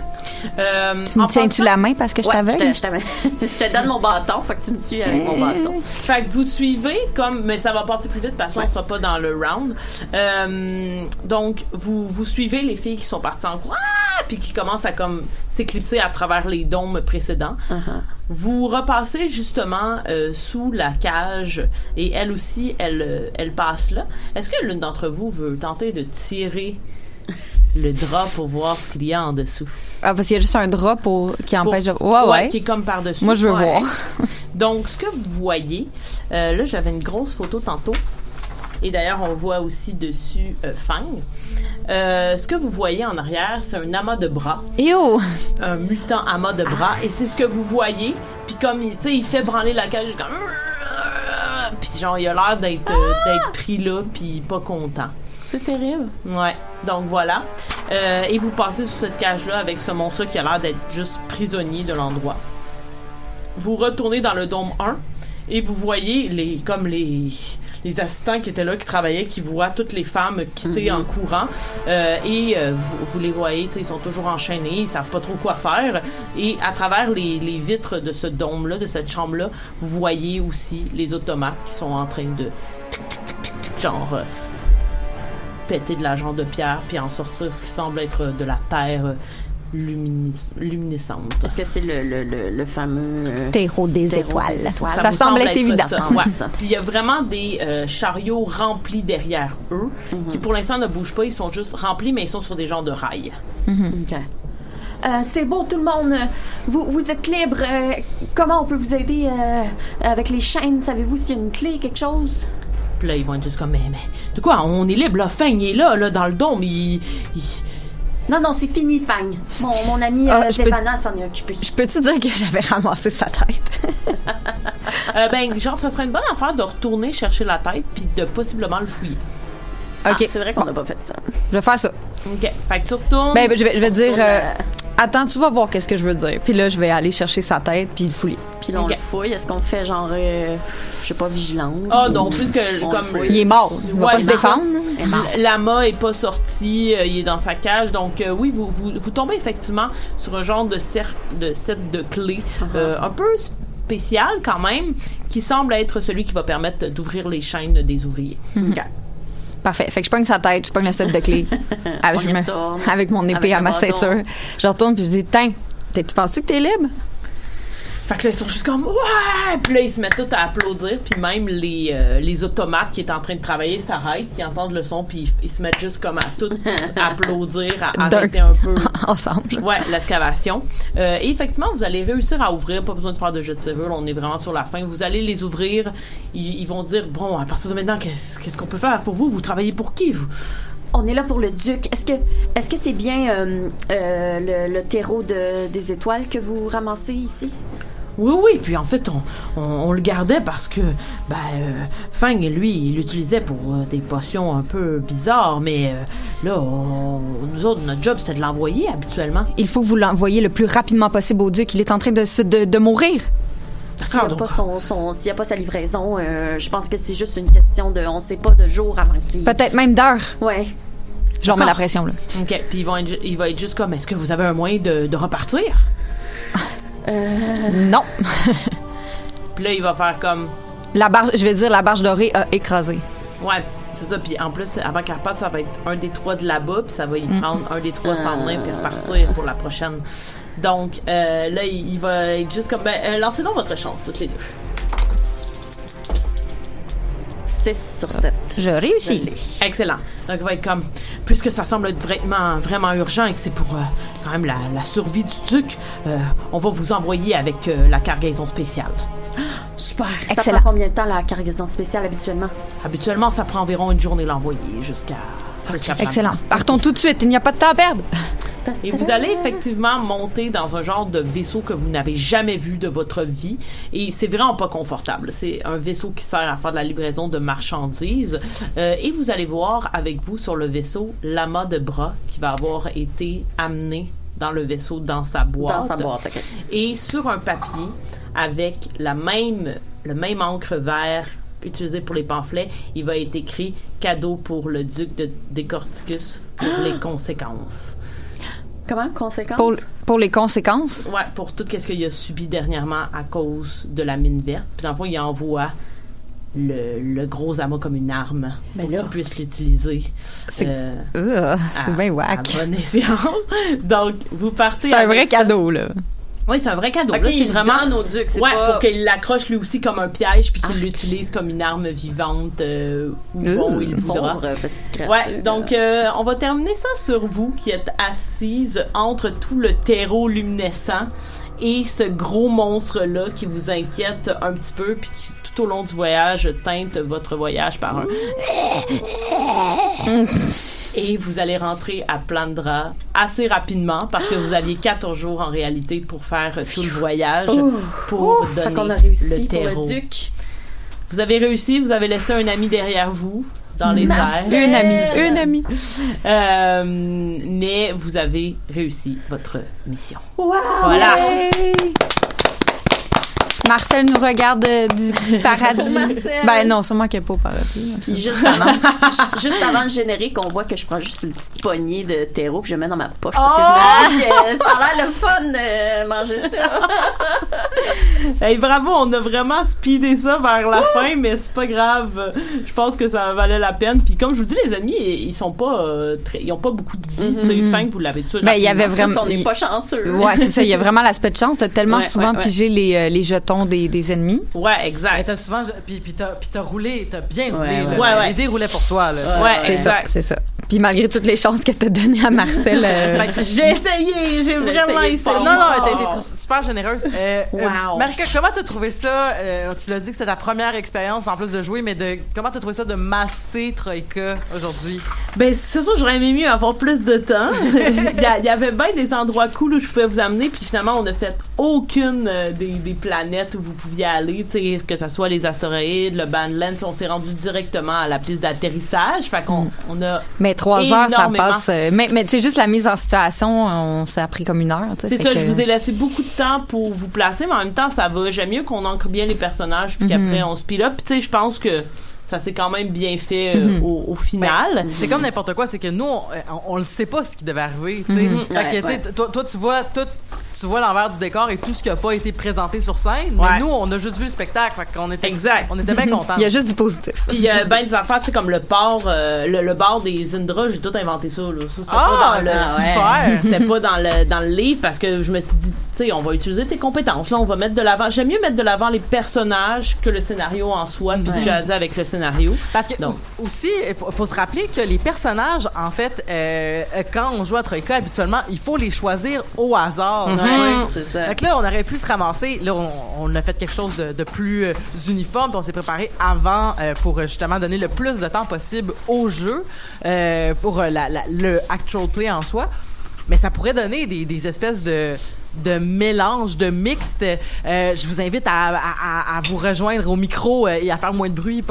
Euh, Tu me en tiens-tu la main parce que je Ouais, te, je te- [LAUGHS] je te donne mon bâton, fait que tu me suis avec mon bâton. Fait que vous suivez comme, mais ça va passer plus vite parce qu'on Ouais. sera pas dans le round. Euh, donc vous vous suivez les filles qui sont parties en ah! puis qui commencent à comme s'éclipser à travers les dômes précédents. Vous repassez justement euh, sous la cage et elle aussi, elle, euh, elle passe là. Est-ce que l'une d'entre vous veut tenter de tirer le drap pour voir ce qu'il y a en dessous? Ah, parce qu'il y a juste un drap pour... qui empêche de... Ouais, ouais. qui est comme par-dessus. Moi, je veux Ouais. voir. [LAUGHS] Donc, ce que vous voyez, euh, là, j'avais une grosse photo tantôt. Et d'ailleurs, on voit aussi dessus euh, Fang. Euh, ce que vous voyez en arrière, c'est un amas de bras. Yo! Un mutant amas de bras. Et c'est ce que vous voyez. Puis comme, il- tu sais, il fait branler la cage, comme... Puis genre, il a l'air d'être d'être pris là, puis pas content. C'est terrible. Ouais. Donc voilà. Euh, et vous passez sous cette cage-là avec ce monstre qui a l'air d'être juste prisonnier de l'endroit. Vous retournez dans le dôme 1 et vous voyez les comme les les assistants qui étaient là, qui travaillaient, qui voient toutes les femmes quitter en courant. Euh, et euh, vous, vous les voyez, ils sont toujours enchaînés, ils savent pas trop quoi faire. Et à travers les, les vitres de ce dôme-là, de cette chambre-là, vous voyez aussi les automates qui sont en train de genre péter de l'argent de pierre puis en sortir ce qui semble être de la terre lumini- luminescente. Est-ce que c'est le, le, le, le fameux. euh, Terreau des terreau étoiles. des étoiles? Ça, vous semble être évident. ça. Ouais. [LAUGHS] Puis il y a vraiment des euh, chariots remplis derrière eux, qui pour l'instant ne bougent pas, ils sont juste remplis, mais ils sont sur des genres de rails. OK. Euh, c'est beau, tout le monde. Vous, vous êtes libre. Euh, comment on peut vous aider euh, avec les chaînes? Savez-vous s'il y a une clé, quelque chose? Puis là, ils vont être juste comme, mais, mais, de quoi, on est libre, là, Fang, il est là, là, dans le dôme, il... il- Non, non, c'est fini, Fang. Mon, mon ami Ah, euh, s'en est occupé. Je peux-tu dire que j'avais ramassé sa tête? [LAUGHS] Euh, ben, genre, ça serait une bonne affaire de retourner chercher la tête, puis de possiblement le fouiller. OK. Ah, c'est vrai qu'on n'a pas fait ça. Je vais faire ça. OK, fait que tu retournes... Ben, je vais, je vais dire... Euh, attends, tu vas voir qu'est-ce que je veux dire. Puis là, je vais aller chercher sa tête puis le fouiller. Puis là, on Ok. le fouille. Est-ce qu'on fait genre, euh, je sais pas, vigilance? Ah, non, plus que, On comme... Il est mort. Il va Ouais, pas se défendre. Lama est pas sorti, euh, il est dans sa cage, donc euh, oui, vous, vous, vous tombez effectivement sur un genre de, cer- de set de clés, Uh-huh. euh, un peu spécial quand même, qui semble être celui qui va permettre d'ouvrir les chaînes des ouvriers. OK. Parfait. Fait que je pogne sa tête, je pogne la set de. [LAUGHS] Ah, je y me- retourne. avec mon épée Avec à ma ceinture. Je retourne puis je dis, tiens, t'es- tu penses-tu que t'es libre? Fait que là, ils sont juste comme ouais, puis là ils se mettent tous à applaudir, puis même les euh, les automates qui étaient en train de travailler s'arrêtent, ils entendent le son, puis ils, ils se mettent juste comme à tout [LAUGHS] applaudir, à arrêter un peu. [LAUGHS] Ensemble. Ouais, l'excavation. Euh, et effectivement, vous allez réussir à ouvrir, pas besoin de faire de jet de serrure, on est vraiment sur la fin. Vous allez les ouvrir, ils, ils vont dire, bon, à partir de maintenant, qu'est-ce qu'est-ce qu'on peut faire pour vous? Vous travaillez pour qui, vous? On est là pour le duc. Est-ce que est-ce que c'est bien euh, euh, le, le terreau de, des étoiles que vous ramassez ici? Oui, oui, puis en fait, on, on, on le gardait parce que, ben, euh, Fang, lui, il l'utilisait pour euh, des potions un peu bizarres, mais euh, là, on- nous autres, notre job, c'était de l'envoyer habituellement. Il faut que vous l'envoyiez le plus rapidement possible au duc. Il est en train de, se- de, de mourir. S'il n'y a, pas son, son- s'il y a pas sa livraison, euh, je pense que c'est juste une question de on sait pas de jour avant qu'il. Peut-être même d'heure. Ouais. Je leur mets la pression, là. OK, puis ils vont être ju- il va être juste comme, est-ce que vous avez un moyen de, de repartir? [LAUGHS] Non. [LAUGHS] Puis là, il va faire comme, La barge, je vais dire, la barge dorée a écrasé. Ouais, c'est ça. Puis en plus, avant qu'elle reparte, ça va être un des trois de là-bas, puis ça va y prendre un des trois s'en venir, puis repartir pour la prochaine. Donc euh, là, il, il va être juste comme. Ben, euh, lancez donc votre chance, toutes les deux. 6 sur 7. Je réussis. Excellent. Donc il va être comme. Puisque ça semble être vraiment, vraiment urgent et que c'est pour euh, quand même la, la survie du duc, euh, on va vous envoyer avec euh, la cargaison spéciale. [GASPS] Super. Ça Excellent. prend combien de temps la cargaison spéciale habituellement? Habituellement, ça prend environ une journée l'envoyer jusqu'à. Excellent. Partons tout de suite. Il n'y a pas de temps à perdre. Et vous allez effectivement monter dans un genre de vaisseau que vous n'avez jamais vu de votre vie. Et c'est vraiment pas confortable. C'est un vaisseau qui sert à faire de la livraison de marchandises. Euh, et vous allez voir avec vous sur le vaisseau l'amas de bras qui va avoir été amené dans le vaisseau dans sa boîte. Dans sa boîte, ok. Et sur un papier avec la même, le même encre vert utilisé pour les pamphlets, il va être écrit cadeau pour le duc de Décorticus pour les conséquences. Comment? Conséquence? Pour, pour les conséquences? Ouais, pour tout ce qu'il a subi dernièrement à cause de la mine verte. Puis dans le fond, il envoie le, le gros amas comme une arme pour qu'il puisse l'utiliser. C'est euh, à- bien à whack. bonne [LAUGHS] escient. Donc, vous partez C'est un vrai ça. cadeau, là. Oui, c'est un vrai cadeau. Là, c'est il vraiment. donne au duc, c'est ouais, pas- pour qu'il l'accroche lui aussi comme un piège, puis qu'il Arc. l'utilise comme une arme vivante euh, où bon il voudra. Pauvre petite créature. Ouais, donc euh, on va terminer ça sur vous qui êtes assise entre tout le terreau luminescent et ce gros monstre là qui vous inquiète un petit peu puis qui tout au long du voyage teinte votre voyage par un [LAUGHS] et vous allez rentrer à Plandra assez rapidement parce que vous aviez 14 jours en réalité pour faire tout le voyage pour Ouf, donner qu'on a réussi le pour terreau. le duc. Vous avez réussi, vous avez laissé un ami derrière vous dans les airs. Une amie, une amie. Euh, mais vous avez réussi votre mission. Voilà. Marcel nous regarde euh, du, du [LAUGHS] paradis. Marcel. Ben non, c'est moi qui n'ai pas au paradis. Puis juste avant, [LAUGHS] ju- juste avant le générique, on voit que je prends juste une petite poignée de terreau que je mets dans ma poche parce que je me dis que ça a l'air le fun de manger ça. [LAUGHS] Hey, bravo, on a vraiment speedé ça vers la fin, mais c'est pas grave. Je pense que ça valait la peine. Puis comme je vous dis, les amis, ils sont pas euh, très, ils ont pas beaucoup de vie. Tu sais, Fang, vous l'avez tué. Ben, il y avait vraiment. on n'est pas chanceux. Ouais, c'est ça. Il y a vraiment l'aspect de chance. T'as tellement Ouais, souvent ouais, ouais. pigé les, euh, les jetons des, des ennemis. Ouais, exact. t'as souvent, puis, puis t'as, puis t'as roulé, t'as bien roulé. Ouais, ouais. Ouais, dés roulaient pour toi, là. Ouais, C'est ça, c'est ça. Puis malgré toutes les chances que t'as données à Marcel. euh, [LAUGHS] J'ai essayé, j'ai vraiment essayé. Non, non, t'as été super généreuse. Euh, euh, Wow. Marika, comment t'as trouvé ça? Euh, tu l'as dit que c'était ta première expérience en plus de jouer, mais de comment t'as trouvé ça de master Troika aujourd'hui? Ben, c'est sûr, j'aurais aimé mieux avoir plus de temps. [LAUGHS] il, y avait bien des endroits cool où je pouvais vous amener, puis finalement, on n'a fait aucune euh, des, des planètes où vous pouviez aller, tu sais, que ce soit les astéroïdes, le Bandlands, on s'est rendu directement à la piste d'atterrissage. Fait qu'on on a. mais trois heures, ça passe. euh, mais mais tu sais, juste la mise en situation, on s'est appris comme une heure. C'est ça, que- je vous ai laissé beaucoup de temps pour vous placer, mais en même temps, ça va. J'aime mieux qu'on ancre bien les personnages, puis qu'après, on speed up. Puis, tu sais, je pense que ça s'est quand même bien fait euh, au, au final. C'est comme n'importe quoi, c'est que nous, on, on, on le sait pas ce qui devait arriver. tu sais. Fait que, Ouais, tu sais, toi, toi, tu vois tout. Tu vois l'envers du décor et tout ce qui a pas été présenté sur scène. Ouais. Mais nous, on a juste vu le spectacle. Fait qu'on était, Exact. on était bien [LAUGHS] contents. Il y a juste du positif. Puis il y a ben des affaires, tu sais, comme le port, euh, le, le bar des Indra, j'ai tout inventé ça, là. Ça, c'était Ah, pas dans le... super! [LAUGHS] C'était pas dans le, dans le livre parce que je me suis dit, tu sais, on va utiliser tes compétences, là, on va mettre de l'avant. J'aime mieux mettre de l'avant les personnages que le scénario en soi, puis jaser avec le scénario. Parce que Donc. aussi, il faut, faut se rappeler que les personnages, en fait, euh, quand on joue à Troika, habituellement, il faut les choisir au hasard. tu c'est ça. Fait que là, on aurait pu se ramasser. Là, on, on a fait quelque chose de, de plus euh, uniforme, puis on s'est préparé avant euh, pour euh, justement donner le plus de temps possible au jeu, euh, pour euh, la- la- le actual play en soi. Mais ça pourrait donner des, des espèces de de mélange, de mixte. Euh, je vous invite à, à- à- à vous rejoindre au micro euh, et à faire moins de bruit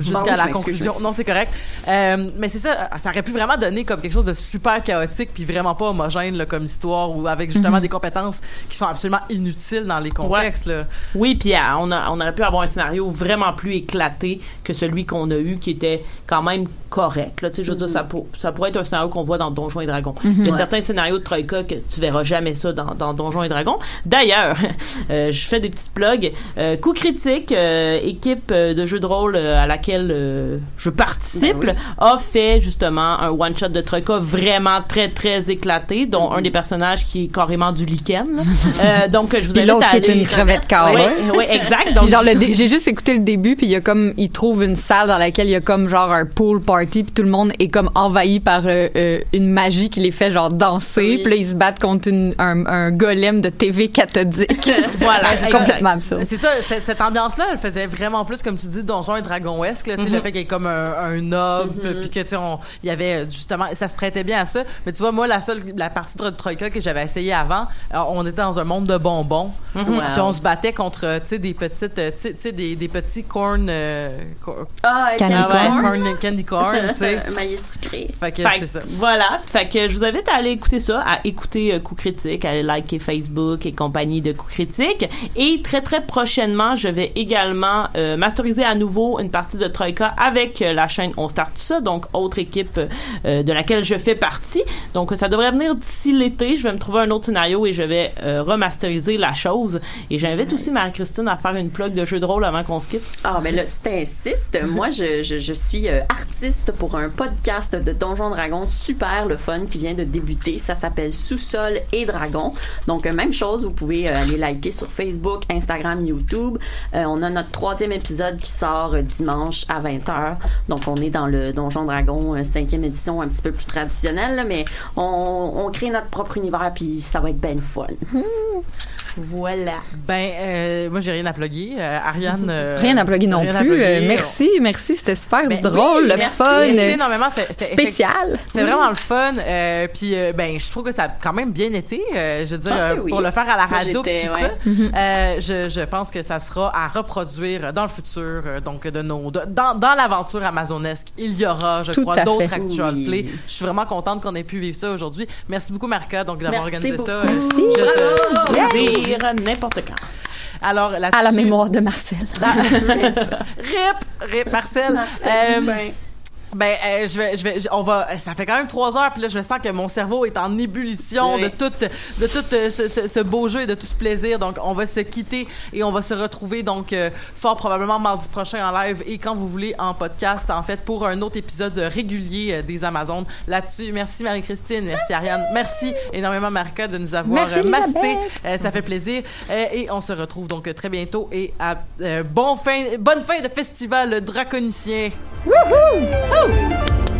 jusqu'à la conclusion. Non, c'est correct. Euh, mais c'est ça, ça aurait pu vraiment donner comme quelque chose de super chaotique puis vraiment pas homogène là, comme histoire ou avec justement des compétences qui sont absolument inutiles dans les contextes. Là. Oui, puis euh, on, a, on aurait pu avoir un scénario vraiment plus éclaté que celui qu'on a eu, qui était quand même correct. Là, tu sais, je veux dire, ça, pour- ça pourrait être un scénario qu'on voit dans Donjons et Dragons. Il y a certains scénarios de Troika que tu verras jamais ça dans, dans Donjons et Dragons. D'ailleurs, [LAUGHS] euh, je fais des petites plugs. Euh, Coup critique, euh, équipe de jeux de rôle à laquelle je participe, a fait justement un one shot de Troika vraiment très très éclaté, dont un des personnages qui est carrément du lichen. [LAUGHS] donc je vous invite l'autre à qui est aller- une crevette cowboy. oui, oui, exact. Donc, genre j'ai juste écouté le début puis il y a comme il trouve une salle dans laquelle il y a comme genre un pool party puis tout le monde est comme envahi par une magie qui les fait genre danser puis là ils se battent contre une- un, un de TV cathodique. [LAUGHS] voilà, complètement absurde. C'est ça, c'est- cette ambiance-là, elle faisait vraiment plus, comme tu dis, Donjons et Dragons-esque, là, tu sais, le fait qu'il y ait comme un, un noble, puis que, tu il y avait, justement, ça se prêtait bien à ça. Mais tu vois, moi, la seule, la partie de Troika que j'avais essayé avant, on était dans un monde de bonbons. Mhm. Wow. Puis on se battait contre, tu sais, des petites, tu sais- des, des petits corn, euh, cor- Ah, Candy candy corn. corn. corn- candy corn, tu sais. [LAUGHS] Maïs sucré. Fait que Fait c'est ça. Voilà. Fait que je vous invite à aller écouter ça, à écouter euh, Coup Critique, à aller liker Facebook et compagnie de Coup Critique. Et très, très prochainement, je vais également euh, masteriser à nouveau une partie de Troika avec euh, la chaîne On Start ça, donc autre équipe euh, de laquelle je fais partie. Donc, ça devrait venir d'ici l'été. Je vais me trouver un autre scénario et je vais euh, remasteriser la chose. Et j'invite aussi Marie-Christine à faire une plug de jeu de rôle avant qu'on se quitte. Ah, ben là, si t'insistes, moi, je, je, je suis euh, artiste pour un podcast de Donjons Dragons super le fun qui vient de débuter. Ça s'appelle Sous-sol et Dragon. Donc, euh, même chose, vous pouvez euh, aller liker sur Facebook, Instagram, YouTube. Euh, on a notre troisième épisode qui sort dimanche à 20h. Donc, on est dans le Donjon Dragon cinquième édition, un petit peu plus traditionnel, là, mais on, crée notre propre univers, puis ça va être ben fun. Voilà. Ben, euh, moi, j'ai rien à plugger. Euh, Ariane. [LAUGHS] euh, Rien à plugger non plus. plugger. Euh, merci, merci, c'était super Ben drôle, oui, le merci. fun, Merci énormément. C'était- c'était spécial. C'était vraiment le fun. Euh, puis, euh, ben, je trouve que ça a quand même bien été. euh, je veux dire, euh, oui. pour le faire à la radio j'étais, tout ouais. ça, euh, je, je pense que ça sera à reproduire dans le futur. euh, donc, de nos, de- dans, dans l'aventure amazonesque, il y aura, je Tout crois, d'autres fait. actual Oui. play. Je suis vraiment contente qu'on ait pu vivre ça aujourd'hui. Merci beaucoup, Marca, donc d'avoir Merci organisé ça. Euh, je te- N'importe quand. Alors, À la mémoire de Marcel. [LAUGHS] Rip, rip, Marcel. Euh, ben, euh, je vais, je vais, on va. Ça fait quand même trois heures, puis là, je sens que mon cerveau est en ébullition Oui. de tout, de tout euh, ce, ce- ce beau jeu et de tout ce plaisir. Donc, on va se quitter et on va se retrouver donc euh, fort probablement mardi prochain en live et quand vous voulez en podcast, en fait, pour un autre épisode régulier euh, des Amazones. Là-dessus, merci Marie-Christine, merci Ariane, merci énormément Marca de nous avoir euh, masté. Euh, ça fait plaisir Euh, et on se retrouve donc euh, très bientôt et à euh, bon fin, bonne fin de festival draconicien. Wouhou! Uhul!